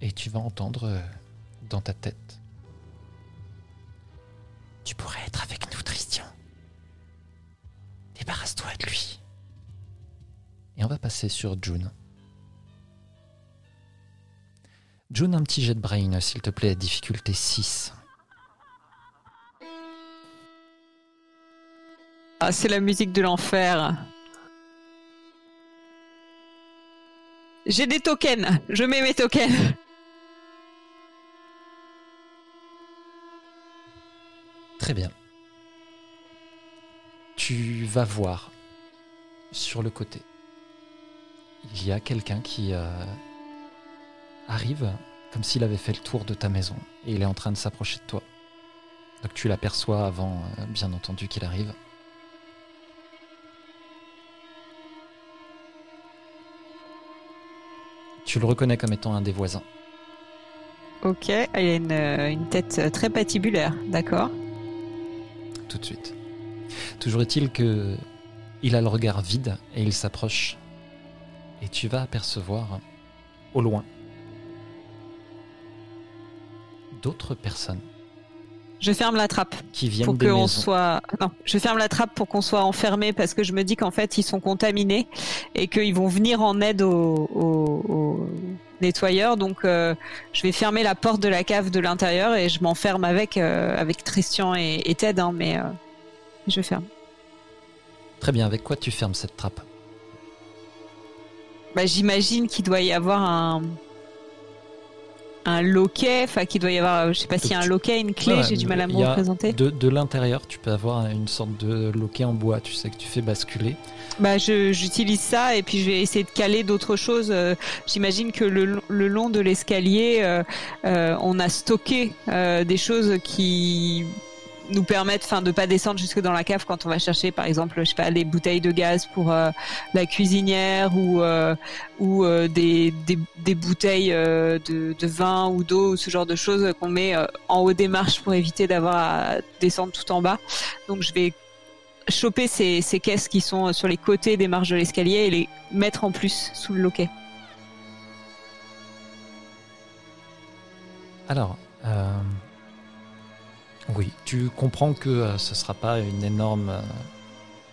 Et tu vas entendre dans ta tête tu pourrais être avec nous, Christian. Débarrasse-toi de lui. Et on va passer sur June. June, un petit jet de brain, s'il te plaît, difficulté 6. Ah, c'est la musique de l'enfer. J'ai des tokens. Je mets mes tokens. Très bien. Tu vas voir sur le côté. Il y a quelqu'un qui euh, arrive comme s'il avait fait le tour de ta maison et il est en train de s'approcher de toi. Donc tu l'aperçois avant, euh, bien entendu, qu'il arrive. Tu le reconnais comme étant un des voisins. Ok, il a une, euh, une tête très patibulaire, d'accord. tout de suite. Toujours est-il que il a le regard vide et il s'approche. Et tu vas apercevoir au loin d'autres personnes Je ferme la trappe qui viennent pour qu'on soit. Non, je ferme la trappe pour qu'on soit enfermé parce que je me dis qu'en fait ils sont contaminés et qu'ils vont venir en aide aux, aux- aux nettoyeurs. Donc euh, je vais fermer la porte de la cave de l'intérieur et je m'enferme avec euh, avec Christian et, et Ted. hein, mais euh, je ferme. Très bien, avec quoi tu fermes cette trappe? Bah, j'imagine qu'il doit y avoir un un loquet, enfin qu'il doit y avoir, je sais pas s'il y a un loquet, une clé, Ouais, j'ai du mal à me représenter. De, de l'intérieur, tu peux avoir une sorte de loquet en bois, tu sais que tu fais basculer. Bah, j'utilise ça et puis je vais essayer de caler d'autres choses. Euh, J'imagine que le, long- le long de l'escalier, euh, euh, on a stocké des choses qui nous permettent, enfin, de pas descendre jusque dans la cave quand on va chercher, par exemple, je sais pas, des bouteilles de gaz pour euh, la cuisinière ou euh, ou euh, des, des des bouteilles euh, de, de vin ou d'eau ou ce genre de choses qu'on met euh, en haut des marches pour éviter d'avoir à descendre tout en bas. Donc, je vais choper ces, ces caisses qui sont sur les côtés des marches de l'escalier et les mettre en plus sous le loquet. Alors, oui, tu comprends que euh, ce sera pas une énorme, euh,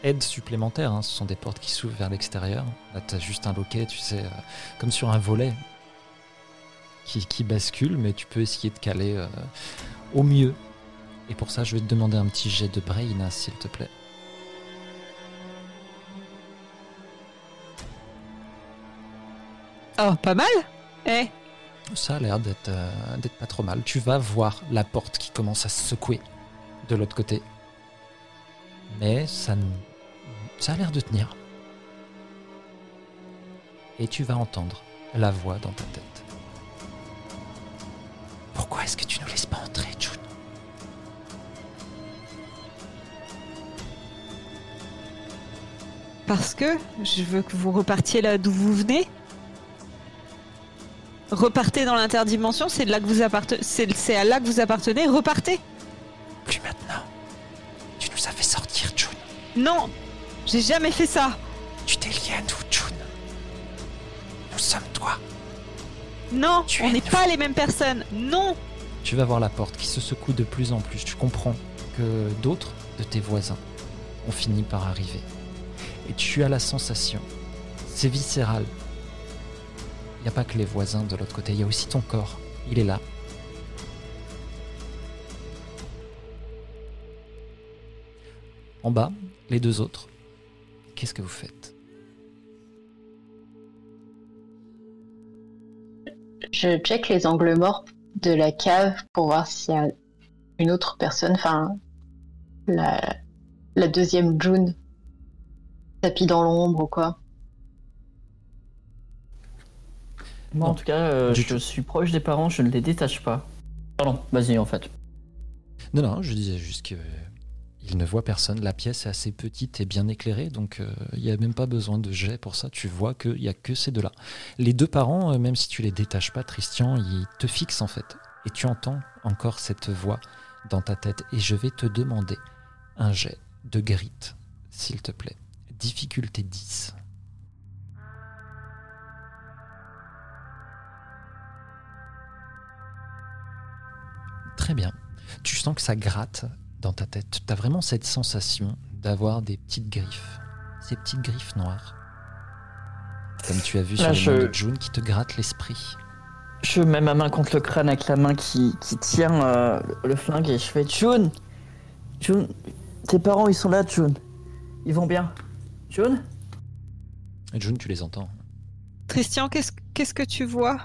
aide supplémentaire. hein. Ce sont des portes qui s'ouvrent vers l'extérieur. Là, tu as juste un loquet, tu sais, euh, comme sur un volet qui, qui bascule, mais tu peux essayer de caler euh, au mieux. Et pour ça, je vais te demander un petit jet de brain, hein, s'il te plaît. Oh, pas mal Eh, Ça a l'air d'être euh, d'être pas trop mal. Tu vas voir la porte qui commence à se secouer de l'autre côté. Mais ça, ça a l'air de tenir. Et tu vas entendre la voix dans ta tête. Pourquoi est-ce que tu nous laisses pas entrer, June? Parce que je veux que vous repartiez là d'où vous venez. Repartez dans l'interdimension, c'est là que vous appartenez. C'est à là que vous appartenez. Repartez. Plus maintenant. Tu nous as fait sortir, June. Non, j'ai jamais fait ça. Tu t'es lié à nous, June. Nous sommes toi. Non, Tu on es n'est pas les mêmes personnes. Non. Tu vas voir la porte qui se secoue de plus en plus. Tu comprends que d'autres de tes voisins ont fini par arriver. Et tu as la sensation, c'est viscéral. N'y a pas que les voisins de l'autre côté, il y a aussi ton corps. Il est là. En bas, les deux autres. Qu'est-ce que vous faites? Je check les angles morts de la cave pour voir s'il y a une autre personne, enfin la, la deuxième June, tapis dans l'ombre ou quoi. Moi, Non. en tout cas, euh, je tout. suis proche des parents, je ne les détache pas. Pardon, vas-y en fait. Non, non, je disais juste que il ne voit personne. La pièce est assez petite et bien éclairée, donc euh, il n'y a même pas besoin de jet pour ça. Tu vois qu'il n'y a que ces deux-là. Les deux parents, euh, même si tu les détaches pas, Christian, ils te fixent en fait. Et tu entends encore cette voix dans ta tête. Et je vais te demander un jet de grit, s'il te plaît. Difficulté 10. Très bien. Tu sens que ça gratte dans ta tête. Tu as vraiment cette sensation d'avoir des petites griffes. Ces petites griffes noires. Comme tu as vu sur Là, les je- mains de June qui te grattent l'esprit. Je mets ma main contre le crâne avec la main qui, qui tient euh, le flingue et je fais June June, tes parents ils sont là, June. Ils vont bien. June? Et June, tu les entends. Christian, qu'est-ce qu'est-ce que tu vois?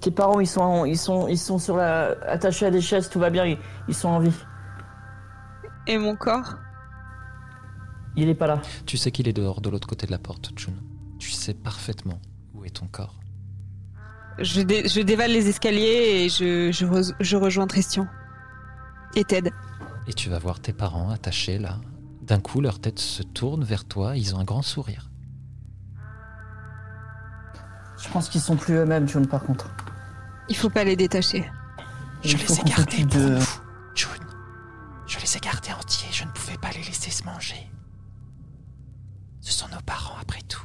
Tes parents ils sont, ils sont, ils sont sur la, attachés à des chaises, tout va bien, ils, ils sont en vie. Et mon corps? Il est pas là. Tu sais qu'il est dehors de l'autre côté de la porte, June. Tu sais parfaitement où est ton corps. je, dé- je dévale les escaliers et je, je, re- je rejoins Christian. Et Ted. Et tu vas voir tes parents attachés là. D'un coup, leur tête se tourne vers toi, ils ont un grand sourire. Je pense qu'ils sont plus eux-mêmes, June, par contre. Il faut pas les détacher. Je les ai gardés pour de- June. Je les ai gardés entiers, je ne pouvais pas les laisser se manger. Ce sont nos parents après tout.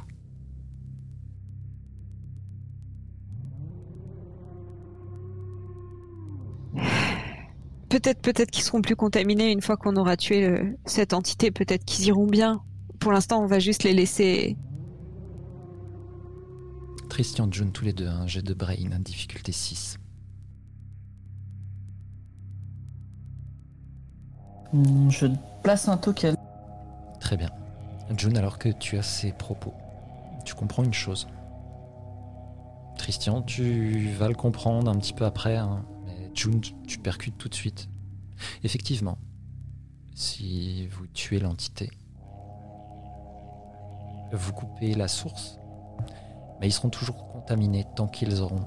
Peut-être peut-être qu'ils seront plus contaminés une fois qu'on aura tué le- cette entité. Peut-être qu'ils iront bien. Pour l'instant, on va juste les laisser. Christian, June, tous les deux, un jet de brain, difficulté 6. Hmm, Je place un token. Très bien. June, alors que tu as ces propos, tu comprends une chose. Christian, tu vas le comprendre un petit peu après, hein, mais June, tu percutes tout de suite. Effectivement, si vous tuez l'entité, vous coupez la source, mais ils seront toujours contaminés tant qu'ils auront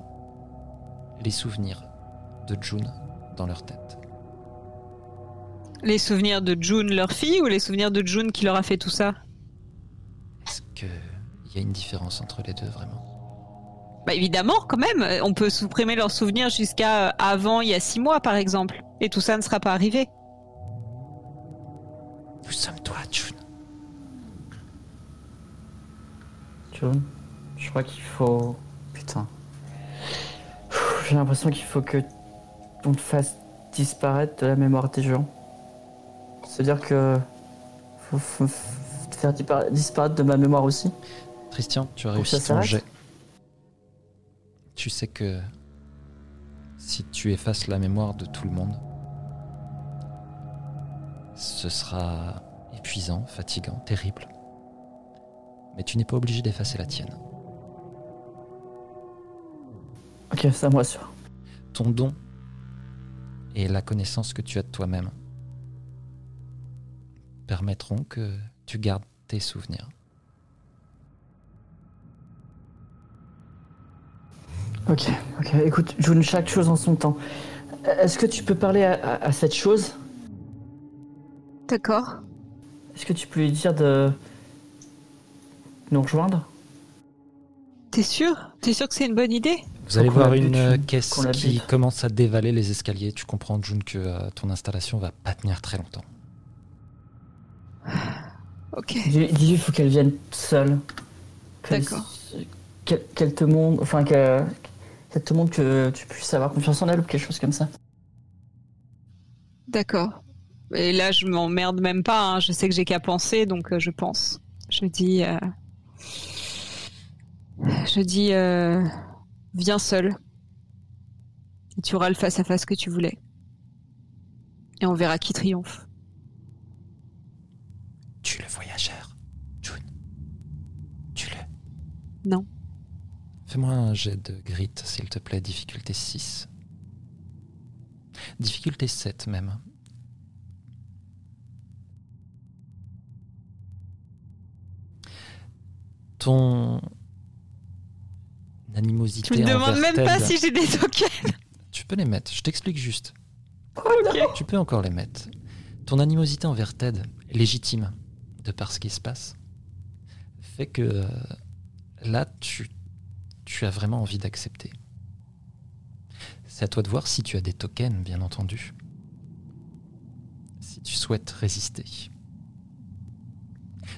les souvenirs de June dans leur tête. Les souvenirs de June, leur fille, ou les souvenirs de June qui leur a fait tout ça? Est-ce qu'il y a une différence entre les deux vraiment? Bah évidemment, quand même. On peut supprimer leurs souvenirs jusqu'à euh, avant, il y a six mois, par exemple. Et tout ça ne sera pas arrivé. Nous sommes toi, June? June, crois qu'il faut. Putain. J'ai l'impression qu'il faut que on te fasse disparaître de la mémoire des gens. C'est-à-dire que Faut, faut- faut te faire dispara- disparaître de ma mémoire aussi. Christian, tu as réussi ton jet. Tu sais que si tu effaces la mémoire de tout le monde, ce sera épuisant, fatigant, terrible. Mais tu n'es pas obligé d'effacer la tienne. Ok, ça me rassure. Ton don et la connaissance que tu as de toi-même permettront que tu gardes tes souvenirs. Ok, ok. Écoute, June, chaque chose en son temps. Est-ce que tu peux parler à, à- à cette chose? D'accord. Est-ce que tu peux lui dire de nous rejoindre? T'es sûr? T'es sûr que c'est une bonne idée? Vous allez voir une euh, caisse qui commence à dévaler les escaliers. Tu comprends, June, que euh, ton installation va pas tenir très longtemps. Ok. Dis- Dis-lui, il faut qu'elle vienne seule. D'accord. Qu'elle te montre, enfin qu'elle qu'elle te montre que tu puisses avoir confiance en elle ou quelque chose comme ça. D'accord. Et là, je m'emmerde même pas. hein. Je sais que j'ai qu'à penser, donc euh, je pense. Je dis. euh, Je dis. Viens seul. Et tu auras le face-à-face que tu voulais. Et on verra qui triomphe. Tu le voyageur, June. Tu le. Non. Fais-moi un jet de grit, s'il te plaît, difficulté 6. Difficulté 7 même. Ton animosité Tu me demandes même pas si j'ai des tokens. Tu peux les mettre, je t'explique juste. Tu peux encore les mettre. Ton animosité envers Ted, légitime, de par ce qui se passe, fait que euh, là, tu, tu as vraiment envie d'accepter. C'est à toi de voir si tu as des tokens, bien entendu. Si tu souhaites résister.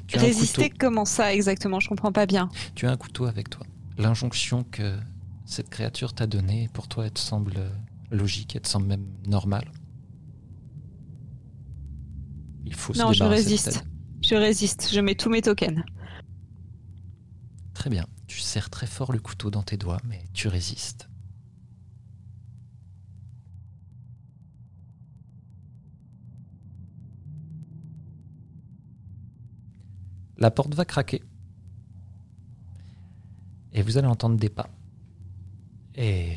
Tu Résister, comment ça exactement? Je comprends pas bien. tu as un couteau avec toi. L'injonction que cette créature t'a donnée, pour toi, elle te semble logique, elle te semble même normale. Il faut se Non, je résiste. Je résiste. Je mets tous mes tokens. Très bien. Tu serres très fort le couteau dans tes doigts, mais tu résistes. La porte va craquer. Et vous allez entendre des pas. Et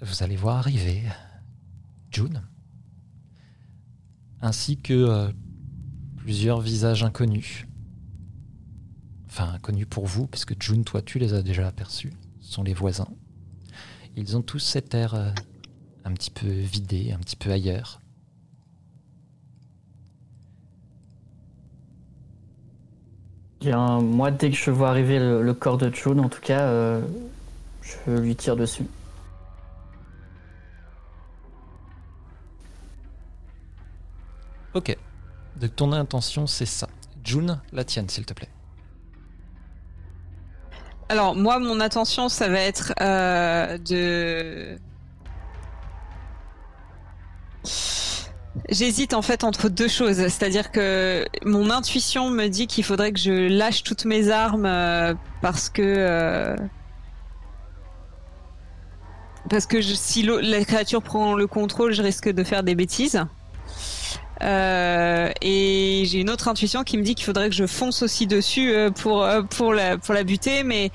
vous allez voir arriver June. Ainsi que euh, plusieurs visages inconnus. Enfin, inconnus pour vous, parce que June, toi, tu les as déjà aperçus. Ce sont les voisins. Ils ont tous cet air euh, un petit peu vidé, un petit peu ailleurs. Bien, moi, dès que je vois arriver le, le corps de June, en tout cas, euh, je lui tire dessus. Ok. Donc ton intention, c'est ça. June, la tienne, s'il te plaît. Alors moi, mon attention, ça va être euh, de. J'hésite en fait entre deux choses, c'est-à-dire que mon intuition me dit qu'il faudrait que je lâche toutes mes armes euh, parce que euh, parce que je- si la créature prend le contrôle, je risque de faire des bêtises. Euh, et j'ai une autre intuition qui me dit qu'il faudrait que je fonce aussi dessus euh, pour euh, pour la pour la buter, mais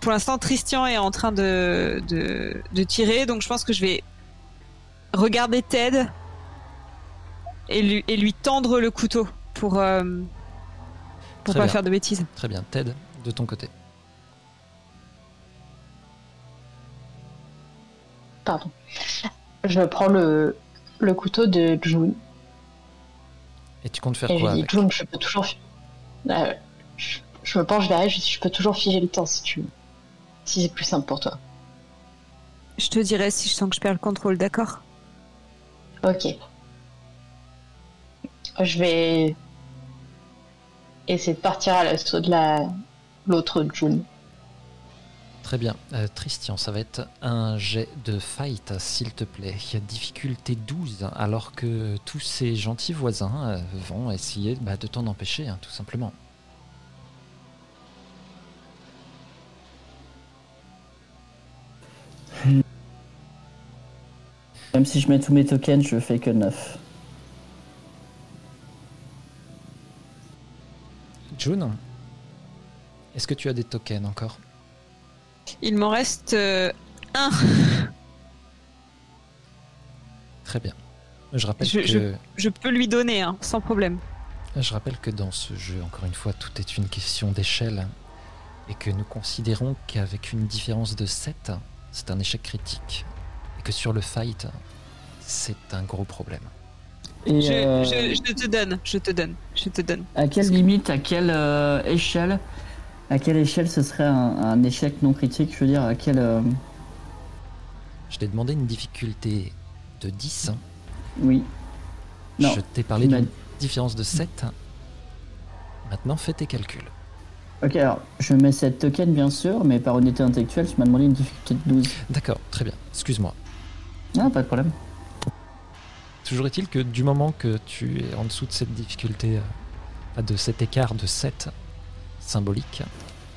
pour l'instant Christian est en train de, de de tirer, donc je pense que je vais regarder Ted et lui et lui tendre le couteau pour euh, pour Très pas bien. faire de bêtises. Très bien. Ted, de ton côté. Pardon. Je prends le, le couteau de June Et tu comptes faire et je quoi dis avec June, je peux toujours. Euh, je, je me penche vers elle, je dis je peux toujours figer le temps si tu veux. Si c'est plus simple pour toi. Je te dirai si je sens que je perds le contrôle, d'accord? Ok. Je vais essayer de partir à l'assaut de la l'autre June. Très bien. Euh, Tristian, ça va être un jet de fight, s'il te plaît. Il y a difficulté 12, alors que tous ces gentils voisins euh, vont essayer bah, de t'en empêcher, hein, tout simplement. Même si je mets tous mes tokens, je fais que 9. June, est-ce que tu as des tokens encore? Il m'en reste euh, un. Très bien. Je rappelle Je- que Je peux lui donner, hein, sans problème. Je rappelle que dans ce jeu, encore une fois, tout est une question d'échelle et que nous considérons qu'avec une différence de 7, c'est un échec critique et que sur le fight, c'est un gros problème. Et Je, euh, je- je te donne, je te donne, je te donne. à quelle limite, à quelle euh, échelle, à quelle échelle ce serait un, un échec non critique Je veux dire, à quelle. euh, Je t'ai demandé une difficulté de 10, Oui. Non. je t'ai parlé d'une différence de 7. Maintenant, fais tes calculs. Ok, alors je mets cette token bien sûr, mais par honnêteté intellectuelle, tu m'as demandé une difficulté de 12. D'accord, très bien, excuse-moi. Ah, pas de problème. Toujours est-il que du moment que tu es en dessous de cette difficulté, euh, de cet écart de 7 symbolique,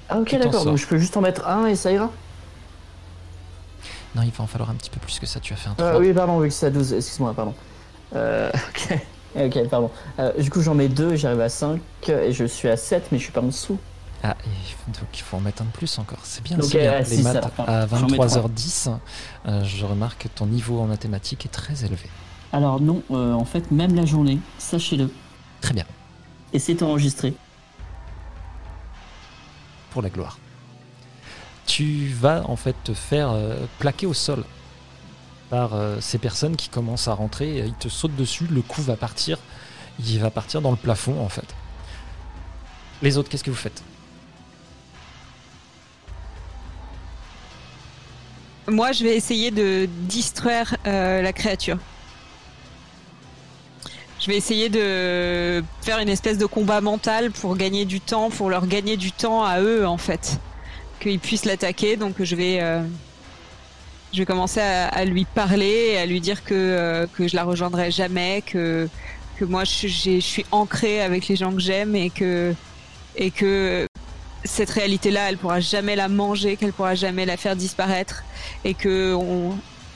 Ah, ok, d'accord, donc je peux juste en mettre un et ça ira non, il va en falloir un petit peu plus que ça, tu as fait un 3. Ah oui, pardon, vu que c'est à 12, excuse-moi, pardon. Euh, ok. Ok, pardon. Euh, du coup, j'en mets 2, j'arrive à 5, et je suis à 7, mais je suis pas en dessous. Ah, et donc il faut en mettre un de plus encore. C'est bien, Donc, c'est bien. euh, Les maths à J'en mets 23h10, euh, je remarque que ton niveau en mathématiques est très élevé. Alors, non, euh, en fait, même la journée, sachez-le, Très bien, et c'est enregistré. pour la gloire. Tu vas en fait te faire euh, plaquer au sol par euh, ces personnes qui commencent à rentrer. Ils te sautent dessus, le coup va partir. Il va partir dans le plafond en fait. Les autres, qu'est-ce que vous faites? Moi, je vais essayer de distraire euh, la créature. Je vais essayer de faire une espèce de combat mental pour gagner du temps, pour leur gagner du temps à eux en fait, qu'ils puissent l'attaquer. Donc je vais, euh, je vais commencer à, lui parler, à lui dire que euh, que je la rejoindrai jamais, que que moi je, suis ancrée avec les gens que j'aime et que et que cette réalité-là, elle pourra jamais la manger, qu'elle pourra jamais la faire disparaître et que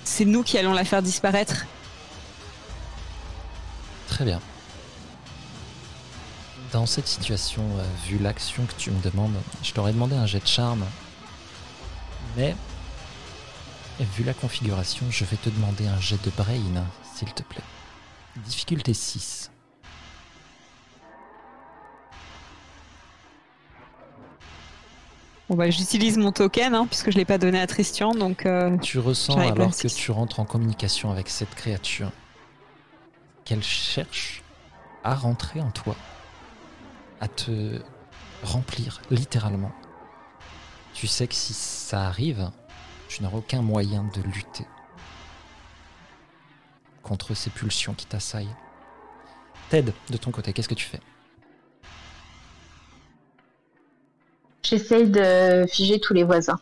c'est nous qui allons la faire disparaître. Très bien. Dans cette situation, euh, vu l'action que tu me demandes, je t'aurais demandé un jet de charme. Mais, vu la configuration, je vais te demander un jet de brain, s'il te plaît. Difficulté 6. Bon bah j'utilise mon token hein, puisque je l'ai pas donné à Tristian donc euh, Tu ressens alors que tu rentres en communication avec cette créature qu'elle cherche à rentrer en toi, à te remplir littéralement. Tu sais que si ça arrive, tu n'auras aucun moyen de lutter contre ces pulsions qui t'assaillent. Ted, de ton côté, qu'est-ce que tu fais? J'essaye de figer tous les voisins.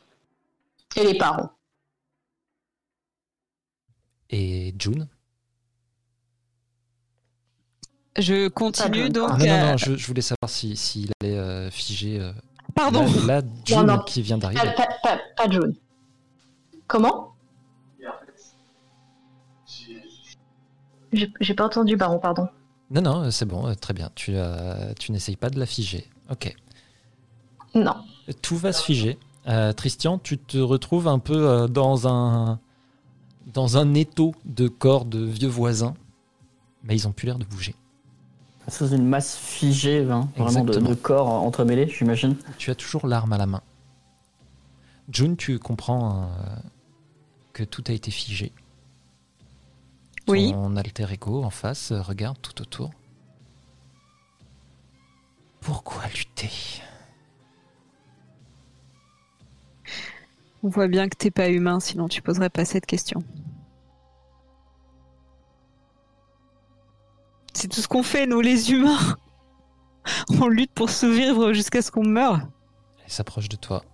Et les parents. Et June? Je continue donc. Non, non, euh, non, je, je voulais savoir s'il si, s'il allait euh, figer. euh, Pardon. Là, là, June non. qui vient Pas, d'arriver. pas, pas, pas de jaune. Comment? J'ai j'ai pas entendu, Baron, pardon. Non, non, euh, c'est bon, euh, très bien. Tu, euh, tu n'essayes pas de la figer. Ok. Non. Tout va se figer. Euh, Tristian, tu te retrouves un peu euh, dans un dans un étau de corps de vieux voisins, mais ils ont plus l'air de bouger. Sous une masse figée, hein, vraiment de corps entremêlés, j'imagine. Tu as toujours l'arme à la main. June, tu comprends euh, que tout a été figé. Oui. Ton alter ego en face euh, regarde tout autour. Pourquoi lutter? On voit bien que t'es pas humain, sinon tu poserais pas cette question. C'est tout ce qu'on fait, nous les humains. On lutte pour survivre jusqu'à ce qu'on meure. Elle s'approche de toi.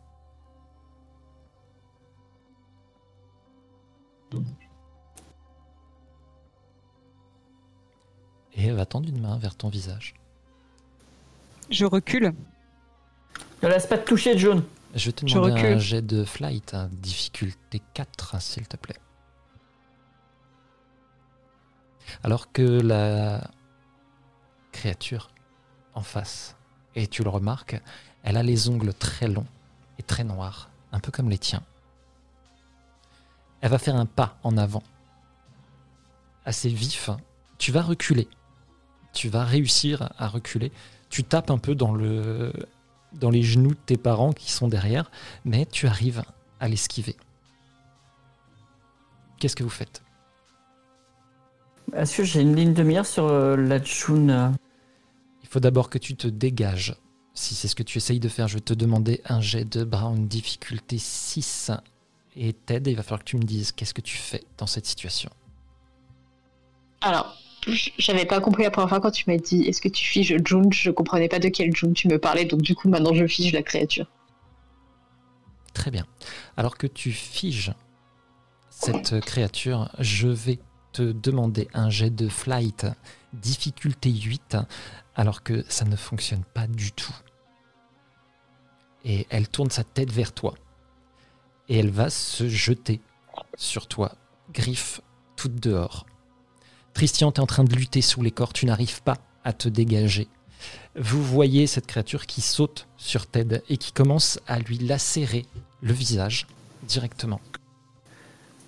Et elle va tendre une main vers ton visage. Je recule. Ne laisse pas te toucher, John. Je vais te demander un jet de flight, difficulté 4, hein, s'il te plaît. Alors que la, créature en face, et tu le remarques, elle a les ongles très longs et très noirs, un peu comme les tiens. Elle va faire un pas en avant, assez vif. Tu vas reculer. Tu vas réussir à reculer. Tu tapes un peu dans le dans les genoux de tes parents qui sont derrière, mais tu arrives à l'esquiver. Qu'est-ce que vous faites? Est-ce j'ai une ligne de mire sur euh, la euh Il faut d'abord que tu te dégages. Si c'est ce que tu essayes de faire, je vais te demander un jet de Brown difficulté 6. Et Ted, il va falloir que tu me dises qu'est-ce que tu fais dans cette situation. Alors, j'avais pas compris la première fois quand tu m'as dit est-ce que tu figes June? Je comprenais pas de quel June tu me parlais, donc du coup maintenant je fige la créature. Très bien. Alors que tu figes cette créature, je vais te demander un jet de flight difficulté 8, alors que ça ne fonctionne pas du tout. Et elle tourne sa tête vers toi. Et elle va se jeter sur toi, griffes toutes dehors. Christian, tu es en train de lutter sous les corps, tu n'arrives pas à te dégager. Vous voyez cette créature qui saute sur Ted et qui commence à lui lacérer le visage directement.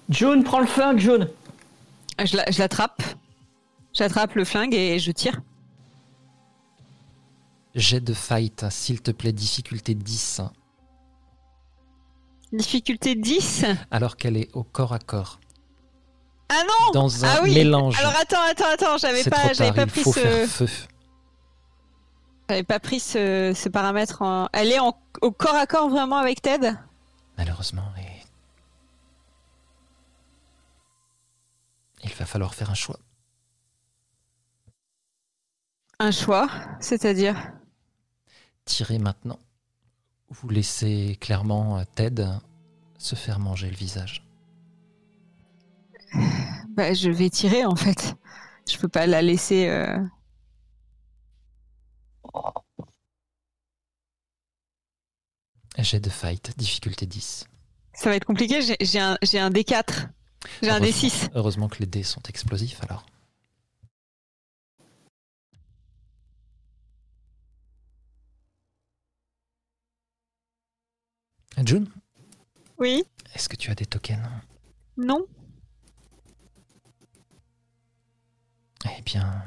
June, prends le flingue, June Je la- je l'attrape. J'attrape le flingue et je tire. Jet de fight, s'il te plaît, difficulté 10, Difficulté 10. alors qu'elle est au corps à corps. Ah non Dans un Ah oui mélange. Alors attends, attends, attends, j'avais pas, j'avais pas pris ce, j'avais pas pris ce, ce paramètre. En... Elle est en- au corps à corps vraiment avec Ted? Malheureusement, et... il va falloir faire un choix. Un choix, c'est-à-dire? Tirez maintenant. Vous laissez clairement euh, Ted se faire manger le visage. Bah, je vais tirer en fait. Je peux pas la laisser. euh, Jet de fight, difficulté 10. Ça va être compliqué. J'ai j'ai un, j'ai un D4. J'ai un Heureusement- D6. Heureusement que les dés sont explosifs alors. June, Oui. est-ce que tu as des tokens Non. Eh bien,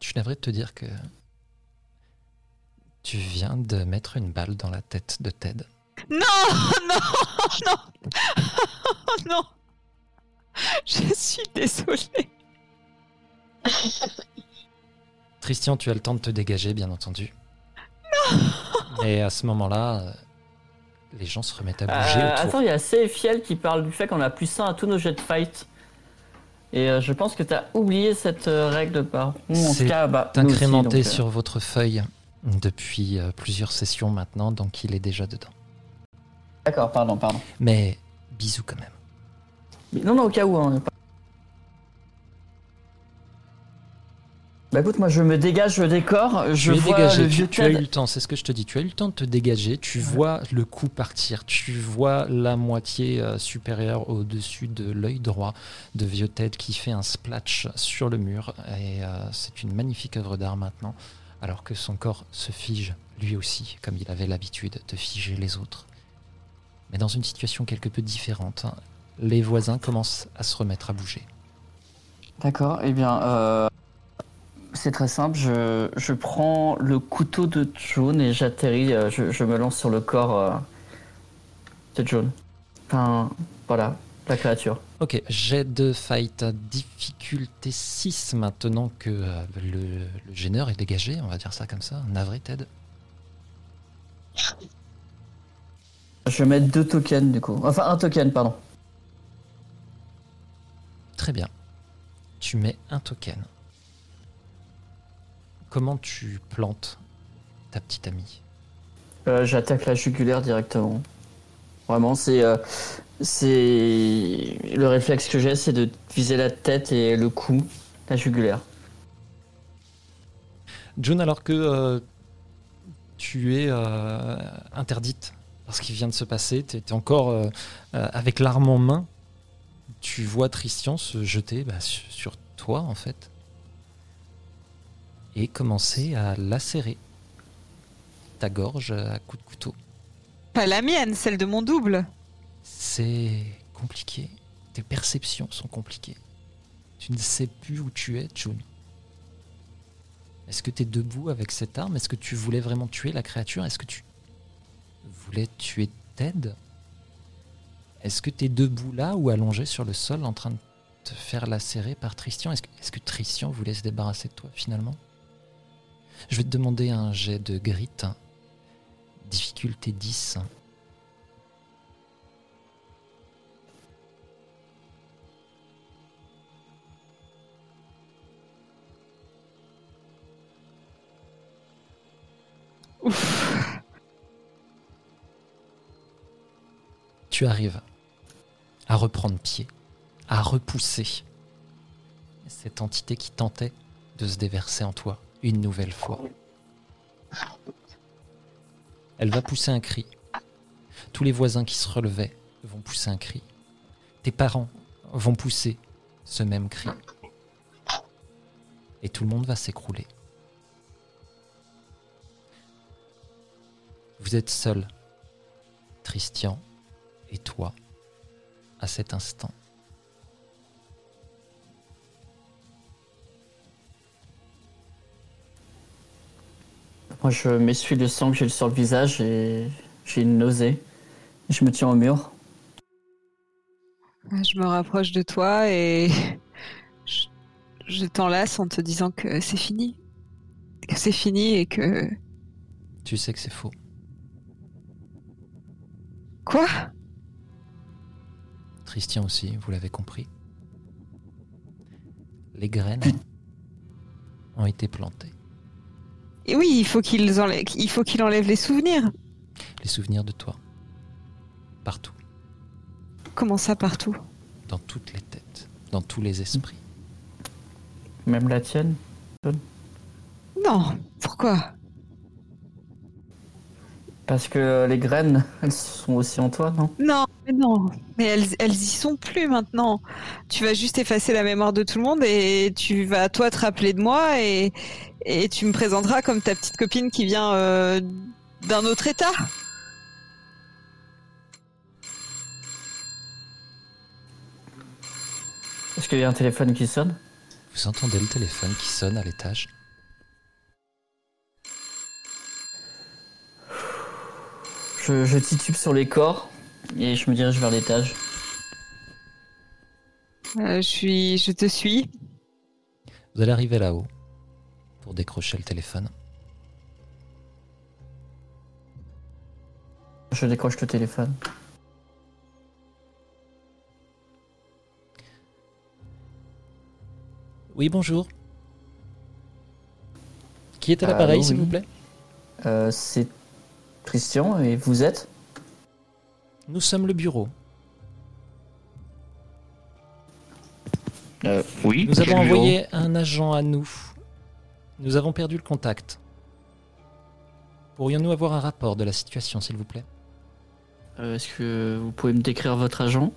je suis navré de te dire que tu viens de mettre une balle dans la tête de Ted. Non, non, non, non. Je suis désolée. Christian, tu as le temps de te dégager, bien entendu. Et à ce moment-là, euh, les gens se remettent à bouger Euh, autour. Attends, il y a CFL qui parle du fait qu'on a plus 1 à tous nos jets de fight. Et euh, je pense que tu as oublié cette euh, règle par. Ou en C'est bah, aussi, incrémenté donc, euh, sur votre feuille depuis plusieurs sessions maintenant, donc il est déjà dedans. D'accord, pardon, pardon. Mais bisous quand même. Mais Non, non, au cas où. hein, pas- Bah écoute, moi je me dégage des corps, je tu vois dégagé, le tu, vieux tu as eu le temps, c'est ce que je te dis. Tu as eu le temps de te dégager, tu vois le coup partir, tu vois la moitié euh, supérieure au-dessus de l'œil droit de vieux Ted qui fait un splatch sur le mur. Et euh, c'est une magnifique œuvre d'art maintenant, alors que son corps se fige lui aussi, comme il avait l'habitude de figer les autres. Mais dans une situation quelque peu différente, hein, les voisins commencent à se remettre à bouger. D'accord, eh bien, euh, c'est très simple. Je, je prends le couteau de John et j'atterris, euh, je, je me lance sur le corps euh, de John. Enfin, voilà, la créature. Ok, jet de fight à difficulté 6 maintenant que euh, le, le gêneur est dégagé, on va dire ça comme ça. Navré, Ted. Je vais mettre deux tokens du coup. Enfin, un token, pardon. Très bien. Tu mets un token. Comment tu plantes ta petite amie Euh, J'attaque la jugulaire directement. Vraiment, c'est. euh, c'est. Le réflexe que j'ai, c'est de viser la tête et le cou. la jugulaire. June, alors que euh, tu es interdite parce qu'il vient de se passer, tu es encore avec l'arme en main, tu vois Christian se jeter bah, su- sur toi en fait et commencer à lacérer ta gorge à coups de couteau. Pas la mienne, celle de mon double. C'est compliqué. Tes perceptions sont compliquées. Tu ne sais plus où tu es, June. Est-ce que tu es debout avec cette arme? Est-ce que tu voulais vraiment tuer la créature? Est-ce que tu voulais tuer Ted? Est-ce que tu es debout là ou allongé sur le sol en train de te faire lacérer par Tristian? Est-ce que, est-ce que Tristian voulait se débarrasser de toi finalement? Je vais te demander un jet de grit. Difficulté 10. tu arrives à reprendre pied, à repousser cette entité qui tentait de se déverser en toi une nouvelle fois. Elle va pousser un cri. Tous les voisins qui se relevaient vont pousser un cri. Tes parents vont pousser ce même cri. Et tout le monde va s'écrouler. Vous êtes seul, Christian et toi, à cet instant. Moi, je m'essuie le sang que j'ai sur le visage et j'ai une nausée. Je me tiens au mur. Je me rapproche de toi et je, je t'enlace en te disant que c'est fini. Que c'est fini et que... Tu sais que c'est faux. Quoi? Christian aussi, vous l'avez compris. Les graines ont été plantées. Et oui, il faut qu'il enlève, il faut qu'il enlève les souvenirs. Les souvenirs de toi. Partout. Comment ça partout? Dans toutes les têtes. Dans tous les esprits. Même la tienne. Non, pourquoi? Parce que les graines, elles sont aussi en toi, non? Non, mais non. Mais elles, elles y sont plus maintenant. Tu vas juste effacer la mémoire de tout le monde et tu vas toi te rappeler de moi et, et tu me présenteras comme ta petite copine qui vient euh, d'un autre état. Est-ce qu'il y a un téléphone qui sonne? Vous entendez le téléphone qui sonne à l'étage? je, je titube sur les corps et je me dirige vers l'étage. Euh, je suis, je te suis. Vous allez arriver là-haut pour décrocher le téléphone. Je décroche le téléphone. Oui, bonjour. Qui est à l'appareil, s'il oui. vous plaît? Euh, c'est Christian et vous êtes? Nous sommes le bureau. euh, Oui. Nous avons envoyé un agent à nous. Nous avons perdu le contact. Pourrions-nous avoir un rapport de la situation, s'il vous plaît? Euh, Est-ce que vous pouvez me décrire votre agent?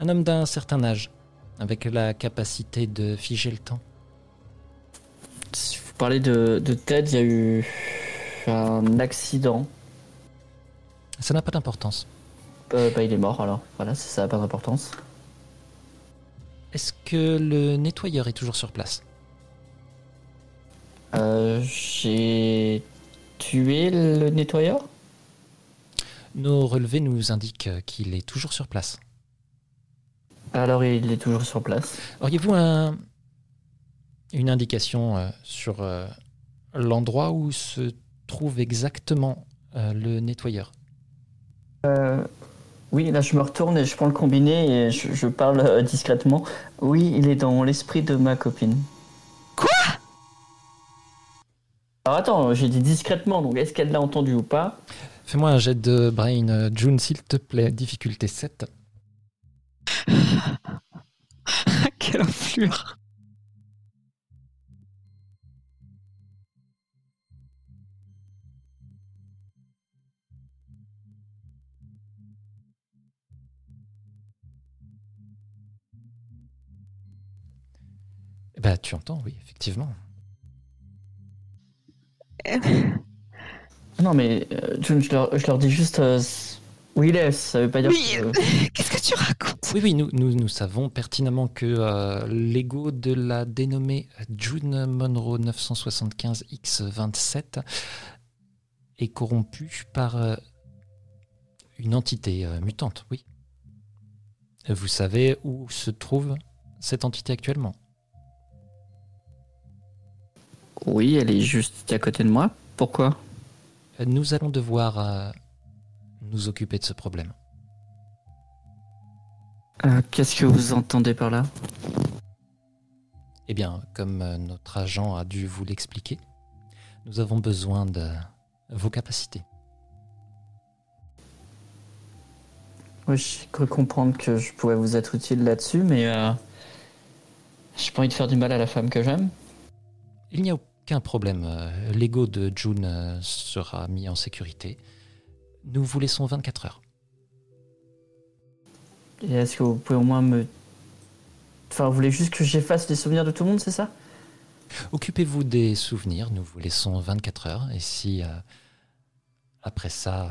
Un homme d'un certain âge, avec la capacité de figer le temps. Si vous parlez de, de Ted, il y a eu un accident. Ça n'a pas d'importance. Euh, bah, il est mort alors. Voilà, ça ça n'a pas d'importance. Est-ce que le nettoyeur est toujours sur place? Euh, J'ai tué le nettoyeur? Nos relevés nous indiquent qu'il est toujours sur place. Alors il est toujours sur place. Auriez-vous un, une indication euh, sur euh, l'endroit où se trouve exactement le nettoyeur? Euh, oui, là je me retourne et je prends le combiné et je, je parle euh, discrètement. Oui, il est dans l'esprit de ma copine. Quoi? Alors attends, j'ai dit discrètement, donc est-ce qu'elle l'a entendu ou pas? Fais-moi un jet de brain, euh, June, s'il te plaît. Difficulté 7. Quelle enflure. Ben, tu entends, oui, effectivement. Non, mais euh, June, je leur, je leur dis juste euh, où il est. Ça veut pas dire Oui. que. Qu'est-ce que tu racontes? Oui, oui, nous, nous, nous savons pertinemment que euh, l'ego de la dénommée June Monroe 975X27 est corrompu par euh, une entité euh, mutante, oui. Vous savez où se trouve cette entité actuellement? Oui, elle est juste à côté de moi. Pourquoi? Nous allons devoir euh, nous occuper de ce problème. Euh, Qu'est-ce que vous entendez par là? Eh bien, comme euh, notre agent a dû vous l'expliquer, nous avons besoin de vos capacités. Oui, j'ai cru comprendre que je pouvais vous être utile là-dessus, mais euh, j'ai pas envie de faire du mal à la femme que j'aime. Il n'y a aucun problème. euh, L'ego de June euh, sera mis en sécurité. Nous vous laissons 24 heures. Et est-ce que vous pouvez au moins me. Enfin, vous voulez juste que j'efface les souvenirs de tout le monde, c'est ça? Occupez-vous des souvenirs. Nous vous laissons 24 heures. Et si euh, après ça,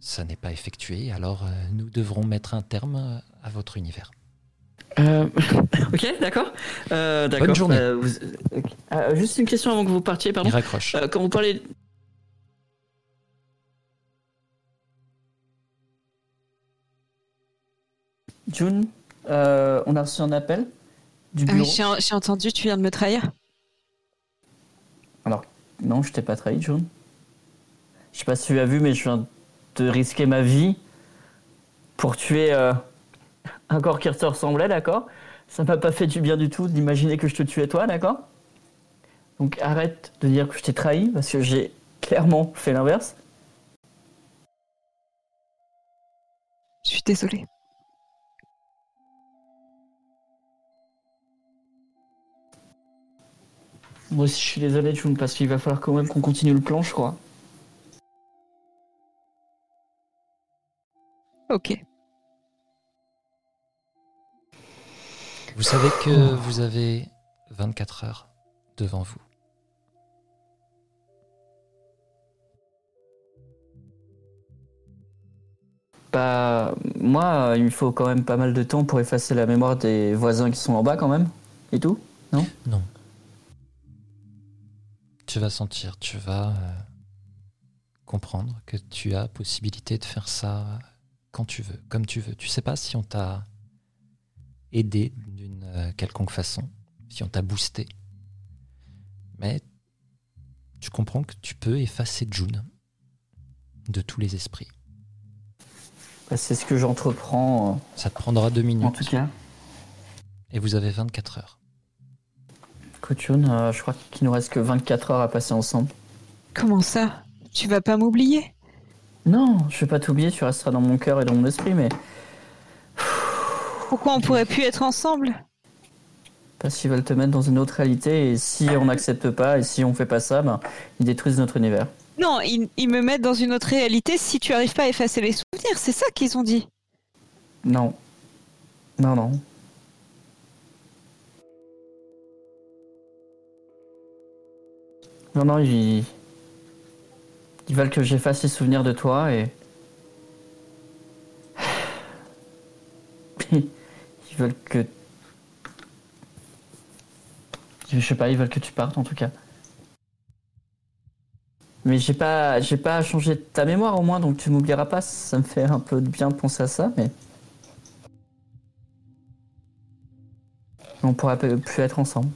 ça n'est pas effectué, alors euh, nous devrons mettre un terme à votre univers. Euh, ok, d'accord. Euh, d'accord. Bonne journée. Euh, vous-. Euh, juste une question avant que vous partiez, Il pardon. raccroche. Euh, quand vous parlez. June, euh, on a reçu un appel du Ah oui, bureau. j'ai en- j'ai entendu, tu viens de me trahir. Non, je t'ai pas trahi, June. Je sais pas si tu as vu, mais je viens de risquer ma vie pour tuer euh, un corps qui te ressemblait, d'accord Ça m'a pas fait du bien du tout d'imaginer que je te tuais toi, d'accord Donc arrête de dire que je t'ai trahi, parce que j'ai clairement fait l'inverse. Je suis désolée. Moi aussi, je suis désolé, June, parce qu'il va falloir quand même qu'on continue le plan, je crois. Ok. Vous savez que vous avez 24 heures devant vous. Bah, moi, il me faut quand même pas mal de temps pour effacer la mémoire des voisins qui sont en bas, quand même. Et tout Non. Tu vas sentir, tu vas euh, comprendre que tu as possibilité de faire ça quand tu veux, comme tu veux. Tu sais pas si on t'a aidé d'une euh, quelconque façon, si on t'a boosté. Mais tu comprends que tu peux effacer June de tous les esprits. Bah, C'est ce que j'entreprends, Ça te prendra deux euh, en minutes tout cas. et vous avez 24 heures. June, euh, je crois qu'il nous reste que 24 heures à passer ensemble. Comment ça? Tu vas pas m'oublier? Non, je vais pas t'oublier, tu resteras dans mon cœur et dans mon esprit, mais Pourquoi on pourrait plus être ensemble? Parce qu'ils veulent te mettre dans une autre réalité, et si on n'accepte pas, et si on fait pas ça, ben, ils détruisent notre univers. Non, ils, ils me mettent dans une autre réalité si tu arrives pas à effacer les souvenirs. C'est ça qu'ils ont dit. Non. Non, non. Non, non, ils... Ils veulent que j'efface les souvenirs de toi et... Ils veulent que... Je sais pas, ils veulent que tu partes en tout cas. Mais j'ai pas, j'ai pas changé ta mémoire au moins, donc tu m'oublieras pas. Ça me fait un peu de bien penser à ça, mais... On pourra plus être ensemble.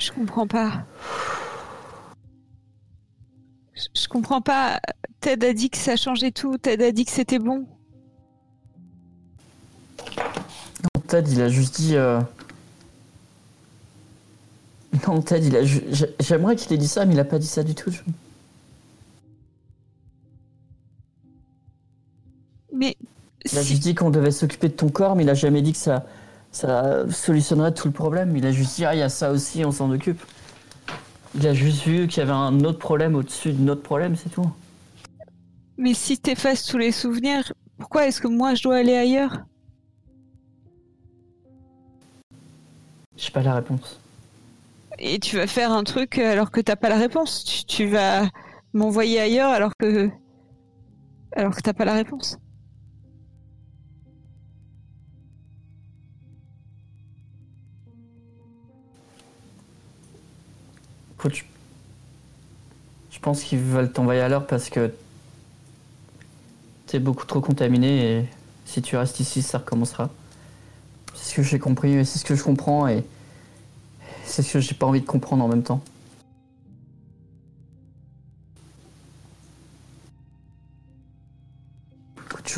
Je comprends pas. Je, comprends pas. Ted a dit que ça changeait tout. Ted a dit que c'était bon. Ted, il a juste dit. euh, Non, Ted, il a. ju- J'aimerais qu'il ait dit ça, mais il a pas dit ça du tout. je- Mais Il a juste dit qu'on devait s'occuper de ton corps, mais il a jamais dit que ça, ça solutionnerait tout le problème. Il a juste dit, ah, il y a ça aussi, on s'en occupe. Il a juste vu qu'il y avait un autre problème au-dessus de notre problème, c'est tout. mais si t'effaces tous les souvenirs, pourquoi est-ce que moi je dois aller ailleurs? J'ai pas la réponse. Et tu vas faire un truc alors que t'as pas la réponse. Tu, tu vas m'envoyer ailleurs alors que alors que t'as pas la réponse. Écoute, je... pense qu'ils veulent t'envoyer à l'heure parce que t'es beaucoup trop contaminé et si tu restes ici, ça recommencera. C'est ce que j'ai compris et c'est ce que je comprends et c'est ce que j'ai pas envie de comprendre en même temps.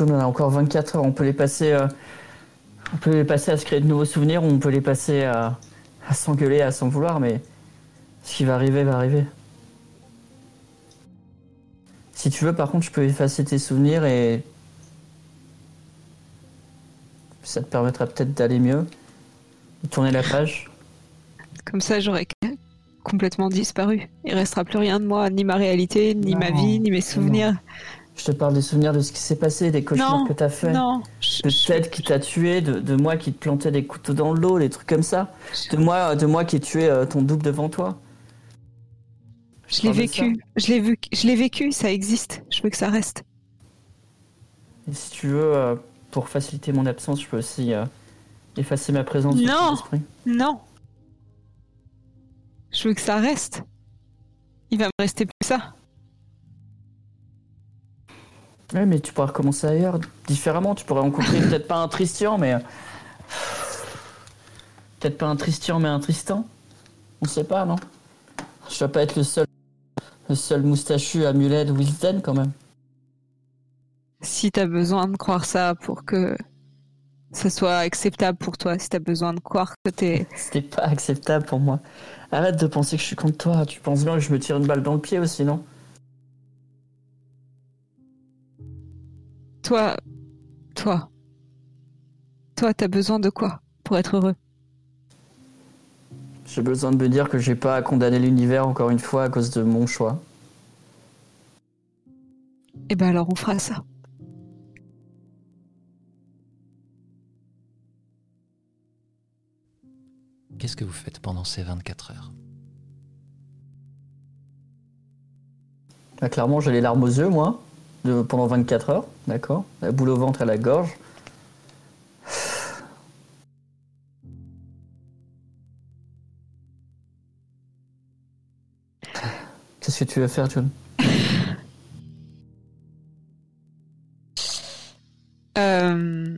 On a encore 24 heures, on peut les passer, euh, on peut les passer à se créer de nouveaux souvenirs, ou on peut les passer à s'engueuler, à s'en vouloir, mais ce qui va arriver va arriver. Si tu veux, par contre, je peux effacer tes souvenirs et ça te permettra peut-être d'aller mieux, de tourner la page. Comme ça, j'aurai complètement disparu. Il restera plus rien de moi, ni ma réalité, ni ma vie, ni mes souvenirs. Je te parle des souvenirs de ce qui s'est passé, des cauchemars Non, que t'as fait, Non, de je- Ted qui t'a tué, de, de moi qui te plantais des couteaux dans l'eau, des trucs comme ça, de moi, de moi qui ai tué euh, ton double devant toi. Je l'ai vécu. Je l'ai vu. Je l'ai vécu. Ça existe. Je veux que ça reste. Et si tu veux, euh, pour faciliter mon absence, je peux aussi euh, effacer ma présence de Non. ton esprit. Non. Je veux que ça reste. Il va me rester plus que ça. Ouais, mais tu pourras recommencer ailleurs, différemment. Tu pourrais rencontrer peut-être pas un Tristian, mais. euh, Peut-être pas un Tristian, mais un Tristan. On sait pas, non? Je dois pas être le seul. Le seul moustachu à mulet de Wilton, quand même. Si t'as besoin de croire ça pour que ça soit acceptable pour toi, si t'as besoin de croire que t'es C'était pas acceptable pour moi. Arrête de penser que je suis contre toi. Tu penses bien que je me tire une balle dans le pied aussi, non? Toi, toi, toi, t'as besoin de quoi pour être heureux? J'ai besoin de me dire que j'ai pas à condamner l'univers encore une fois à cause de mon choix. Eh ben alors on fera ça. Qu'est-ce que vous faites pendant ces 24 heures? Clairement, j'ai les larmes aux yeux, moi, de, pendant 24 heures, d'accord? La boule au ventre à la gorge. Tu veux faire, John. Euh,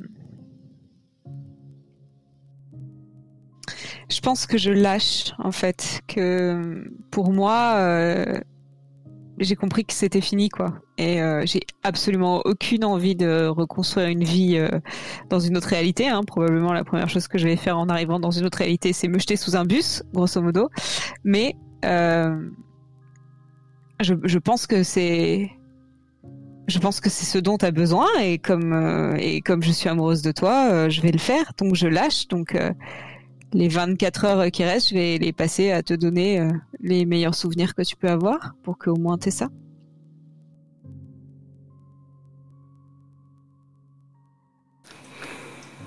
Je pense que je lâche en fait que pour moi euh, j'ai compris que c'était fini quoi. Et euh, j'ai absolument aucune envie de reconstruire une vie dans une autre réalité hein. probablement la première chose que je vais faire en arrivant dans une autre réalité c'est me jeter sous un bus grosso modo. Mais je, je pense que c'est je pense que c'est ce dont tu as besoin et comme euh, et comme je suis amoureuse de toi, euh, je vais le faire. Donc je lâche. Donc euh, les 24 heures qui restent, je vais les passer à te donner euh, les meilleurs souvenirs que tu peux avoir pour qu'au moins t'aies ça.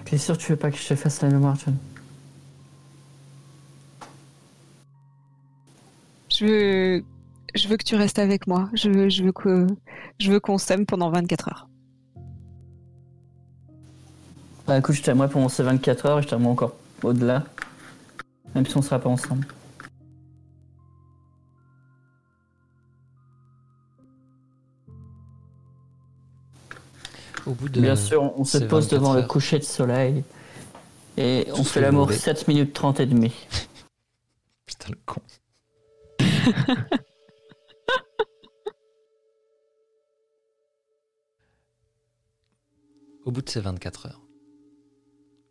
T'es sûr que tu veux pas que je te fasse la mémoire, John? Je veux je veux que tu restes avec moi. Je veux je veux que je veux qu'on s'aime pendant 24 heures. Bah écoute, je t'aimerais pendant ces 24 heures et je t'aimerais encore au-delà. Même si on sera pas ensemble. Au bout de Bien sûr, on se pose 24 devant le coucher de soleil. Et on fait l'amour mauvais. 7 minutes 30 et demi. Putain, le con. Au bout de ces 24 heures,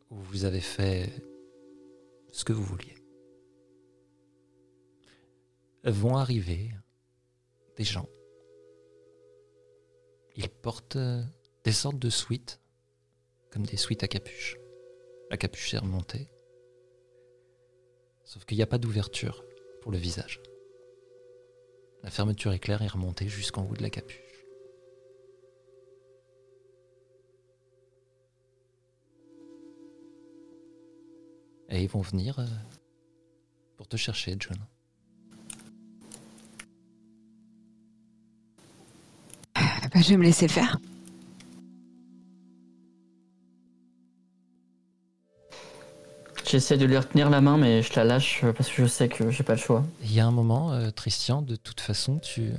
où vous avez fait ce que vous vouliez, vont arriver des gens. Ils portent des sortes de suites, comme des suites à capuche. La capuche est remontée. Sauf qu'il n'y a pas d'ouverture pour le visage. La fermeture éclair est remontée jusqu'en haut de la capuche. Et ils vont venir euh, pour te chercher, John. Bah, je vais me laisser faire. J'essaie de lui retenir la main, mais je la lâche euh, parce que je sais que j'ai pas le choix. Il y a un moment, euh, Christian, de toute façon, tu,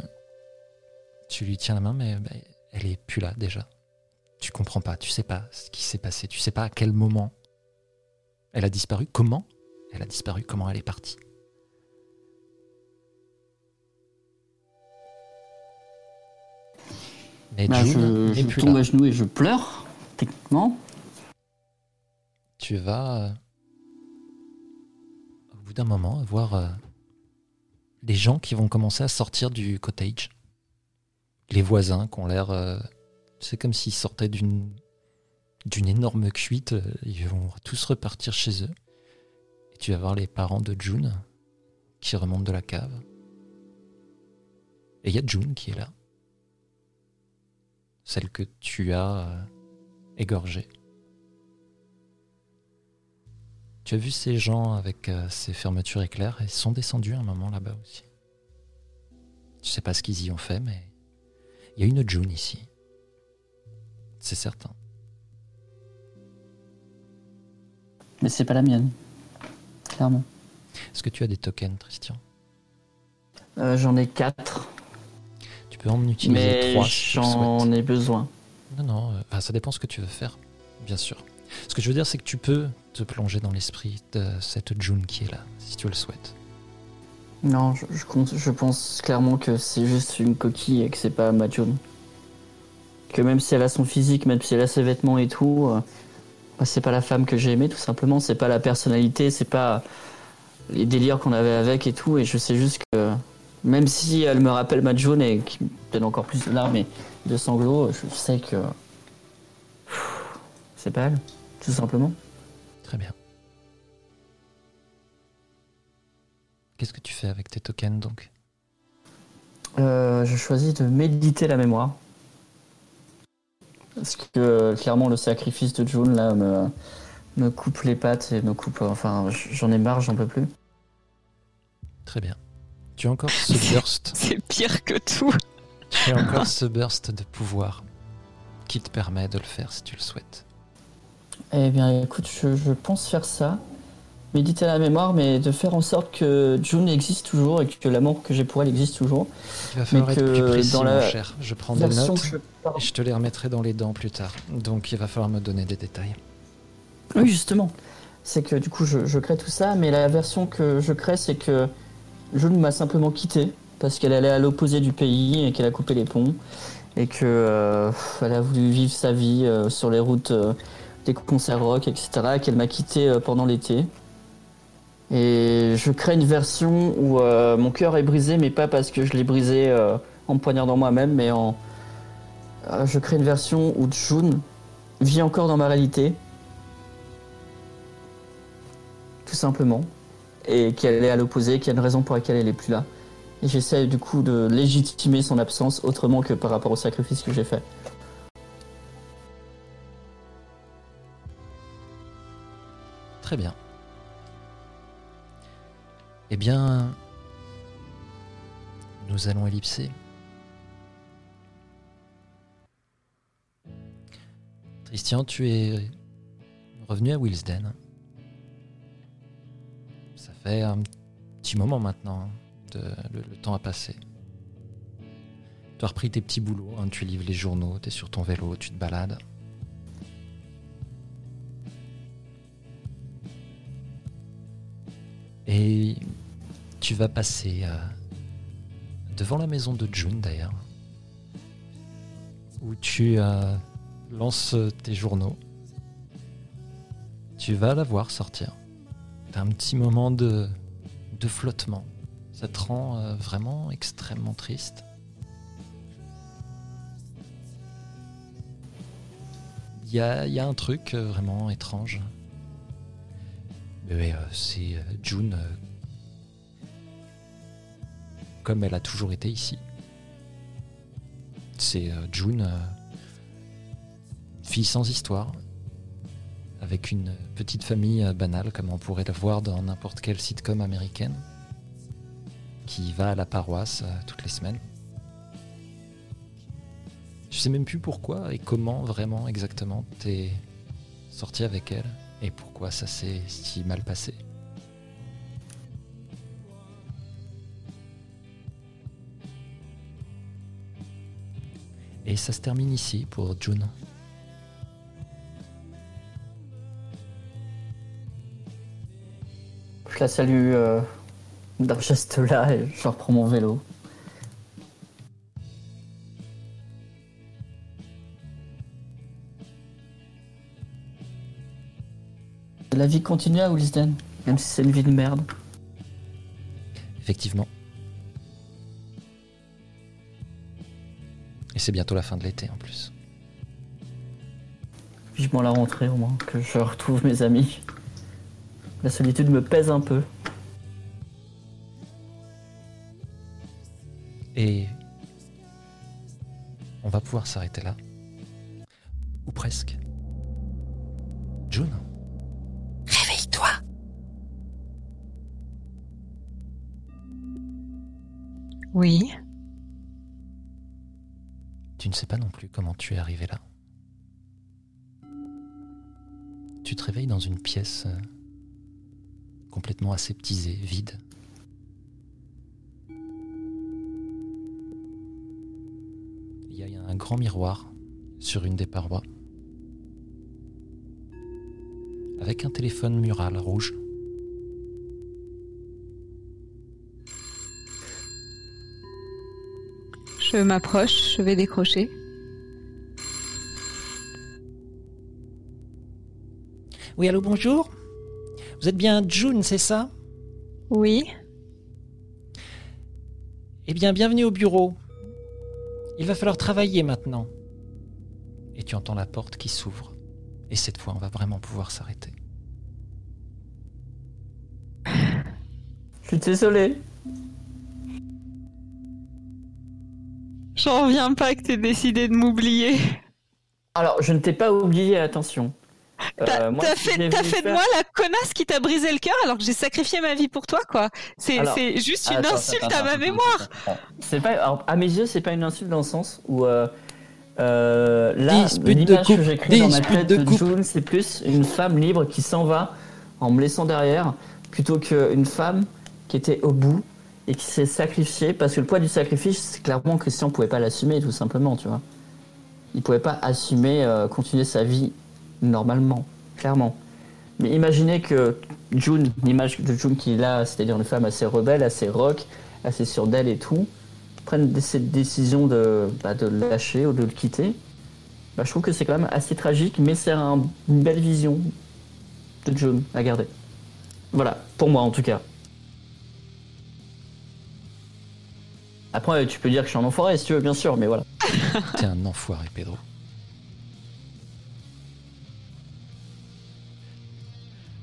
tu lui tiens la main, mais bah, elle est plus là déjà. Tu comprends pas, tu sais pas ce qui s'est passé, tu sais pas à quel moment elle a disparu, comment elle a disparu, comment elle est partie. Mais Bah, June je tombe là. à genoux et je pleure, techniquement. tu vas, euh, au bout d'un moment, voir euh, les gens qui vont commencer à sortir du cottage. Les voisins qui ont l'air. euh, c'est comme s'ils sortaient d'une d'une énorme cuite. euh, Ils vont tous repartir chez eux. Et tu vas voir les parents de June qui remontent de la cave. Et il y a June qui est là. Celle que tu as euh, égorgée. Tu as vu ces gens avec euh, ces fermetures éclairs Ils sont descendus un moment là-bas aussi. Je sais pas ce qu'ils y ont fait, mais il y a une June ici. C'est certain. Mais c'est pas la mienne. Clairement. Est-ce que tu as des tokens, Christian? Euh, J'en ai quatre, Tu peux en utiliser mais trois si tu le j'en ai besoin. Non, non, euh, enfin, ça dépend ce que tu veux faire, bien sûr. Ce que je veux dire, c'est que tu peux te plonger dans l'esprit de cette June qui est là, si tu le souhaites. Non, je, je compte- je pense clairement que c'est juste une coquille et que c'est pas ma June. Que même si elle a son physique, même si elle a ses vêtements et tout, euh, c'est pas la femme que j'ai aimée, tout simplement. C'est pas la personnalité, c'est pas les délires qu'on avait avec et tout. Et je sais juste que même si elle me rappelle ma June et qui me donne encore plus de larmes et de sanglots, je sais que c'est pas elle, tout simplement. Très bien. Qu'est-ce que tu fais avec tes tokens donc? Euh, je choisis de méditer la mémoire. Parce que euh, clairement le sacrifice de June là me, me coupe les pattes et me coupe. Enfin, j'en ai marre, j'en peux plus. Très bien. Tu as encore ce burst, C'est pire que tout. tu as encore ce burst de pouvoir qui te permet de le faire si tu le souhaites. Eh bien, écoute, je, je pense faire ça. Méditer la mémoire, mais de faire en sorte que June existe toujours et que l'amour que j'ai pour elle existe toujours. Il va falloir Mais être que plus précis, dans mon la cher. Je prends des notes je- et je te les remettrai dans les dents plus tard. Donc il va falloir me donner des détails. Oui, justement. C'est que du coup, je, je crée tout ça, mais la version que je crée, c'est que June m'a simplement quitté parce qu'elle allait à l'opposé du pays et qu'elle a coupé les ponts et que euh, elle a voulu vivre sa vie euh, sur les routes euh, des concerts rock, etc. et qu'elle m'a quitté euh, pendant l'été. Et je crée une version où euh, mon cœur est brisé, mais pas parce que je l'ai brisé euh, en me poignardant moi-même, mais en. euh, je crée une version où June vit encore dans ma réalité tout simplement, et qu'elle est à l'opposé, qu'il y a une raison pour laquelle elle est plus là. Et j'essaie du coup de légitimer son absence autrement que par rapport au sacrifice que j'ai fait. Très bien. Eh bien, nous allons ellipser. Christian, tu es revenu à Willesden. Ça fait un petit moment maintenant. le temps a passé. Tu as repris tes petits boulots, hein, tu livres les journaux, tu es sur ton vélo, tu te balades. Tu vas passer euh, devant la maison de June d'ailleurs, où tu euh, lances tes journaux. Tu vas la voir sortir. T'as un petit moment de, de flottement. Ça te rend euh, vraiment extrêmement triste. Il y a, un truc vraiment étrange. C'est June comme elle a toujours été ici. C'est euh, June, euh, fille sans histoire, avec une petite famille euh, banale comme on pourrait le voir dans n'importe quelle sitcom américaine, qui va à la paroisse euh, toutes les semaines. Je sais même plus pourquoi et comment vraiment exactement t'es sorti avec elle et pourquoi ça s'est si mal passé. Ça se termine ici pour June. Je la salue euh, d'un geste là et je reprends mon vélo. La vie continue à Wilsden, même si c'est une vie de merde. Effectivement. C'est bientôt la fin de l'été en plus. Vivement la rentrée au moins, que je retrouve mes amis. La solitude me pèse un peu. Et on va pouvoir s'arrêter là. Ou presque. June Réveille-toi Oui. Sais pas non plus comment tu es arrivé là. Tu te réveilles dans une pièce euh, complètement aseptisée, vide. Il y a un grand miroir sur une des parois, avec un téléphone mural rouge. Je m'approche, je vais décrocher. Oui, allô, bonjour Vous êtes bien June, c'est ça? Oui. Eh bien, bienvenue au bureau. Il va falloir travailler maintenant. Et tu entends la porte qui s'ouvre. Et cette fois, on va vraiment pouvoir s'arrêter. Je suis désolé. J'en reviens pas que t'aies décidé de m'oublier. Alors, je ne t'ai pas oublié, attention. T'as Euh, t'as fait, de faire- moi la connasse qui t'a brisé le cœur alors que j'ai sacrifié ma vie pour toi, quoi. C'est juste une Attends, insulte attends, à ma attends, mémoire. C'est pas, alors, à mes yeux, c'est pas une insulte dans le sens où euh, euh, là, l'image que j'ai créée dans ma tête de de. June, c'est plus une femme libre qui s'en va en me laissant derrière, plutôt qu'une femme qui était au bout et qui s'est sacrifiée parce que le poids du sacrifice, clairement Christian pouvait pas l'assumer tout simplement, tu vois. Il pouvait pas assumer euh, continuer sa vie normalement, clairement. Mais imaginez que June, l'image de June qui est là, c'est-à-dire une femme assez rebelle, assez rock, assez sûre d'elle et tout, prenne cette décision de, bah, de le lâcher ou de le quitter. Bah, je trouve que c'est quand même assez tragique, mais c'est un- une belle vision de June à garder. Voilà, pour moi en tout cas. Après, tu peux dire que je suis un enfoiré si tu veux, bien sûr, mais voilà. T'es un enfoiré, Pedro.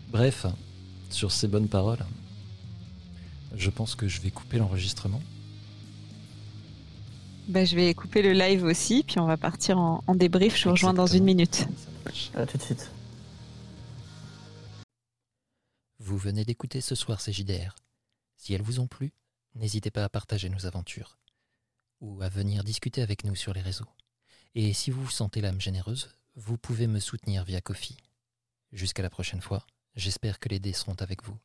Bref, sur ces bonnes paroles, je pense que je vais couper l'enregistrement. Bah, je vais couper le live aussi, puis on va partir en, en débrief. Je vous rejoins dans une minute. À tout de suite. Vous venez d'écouter ce soir ces JDR. Si elles vous ont plu, n'hésitez pas à partager nos aventures ou à venir discuter avec nous sur les réseaux. Et si vous vous sentez l'âme généreuse, vous pouvez me soutenir via Kofi. Jusqu'à la prochaine fois, j'espère que les dés seront avec vous.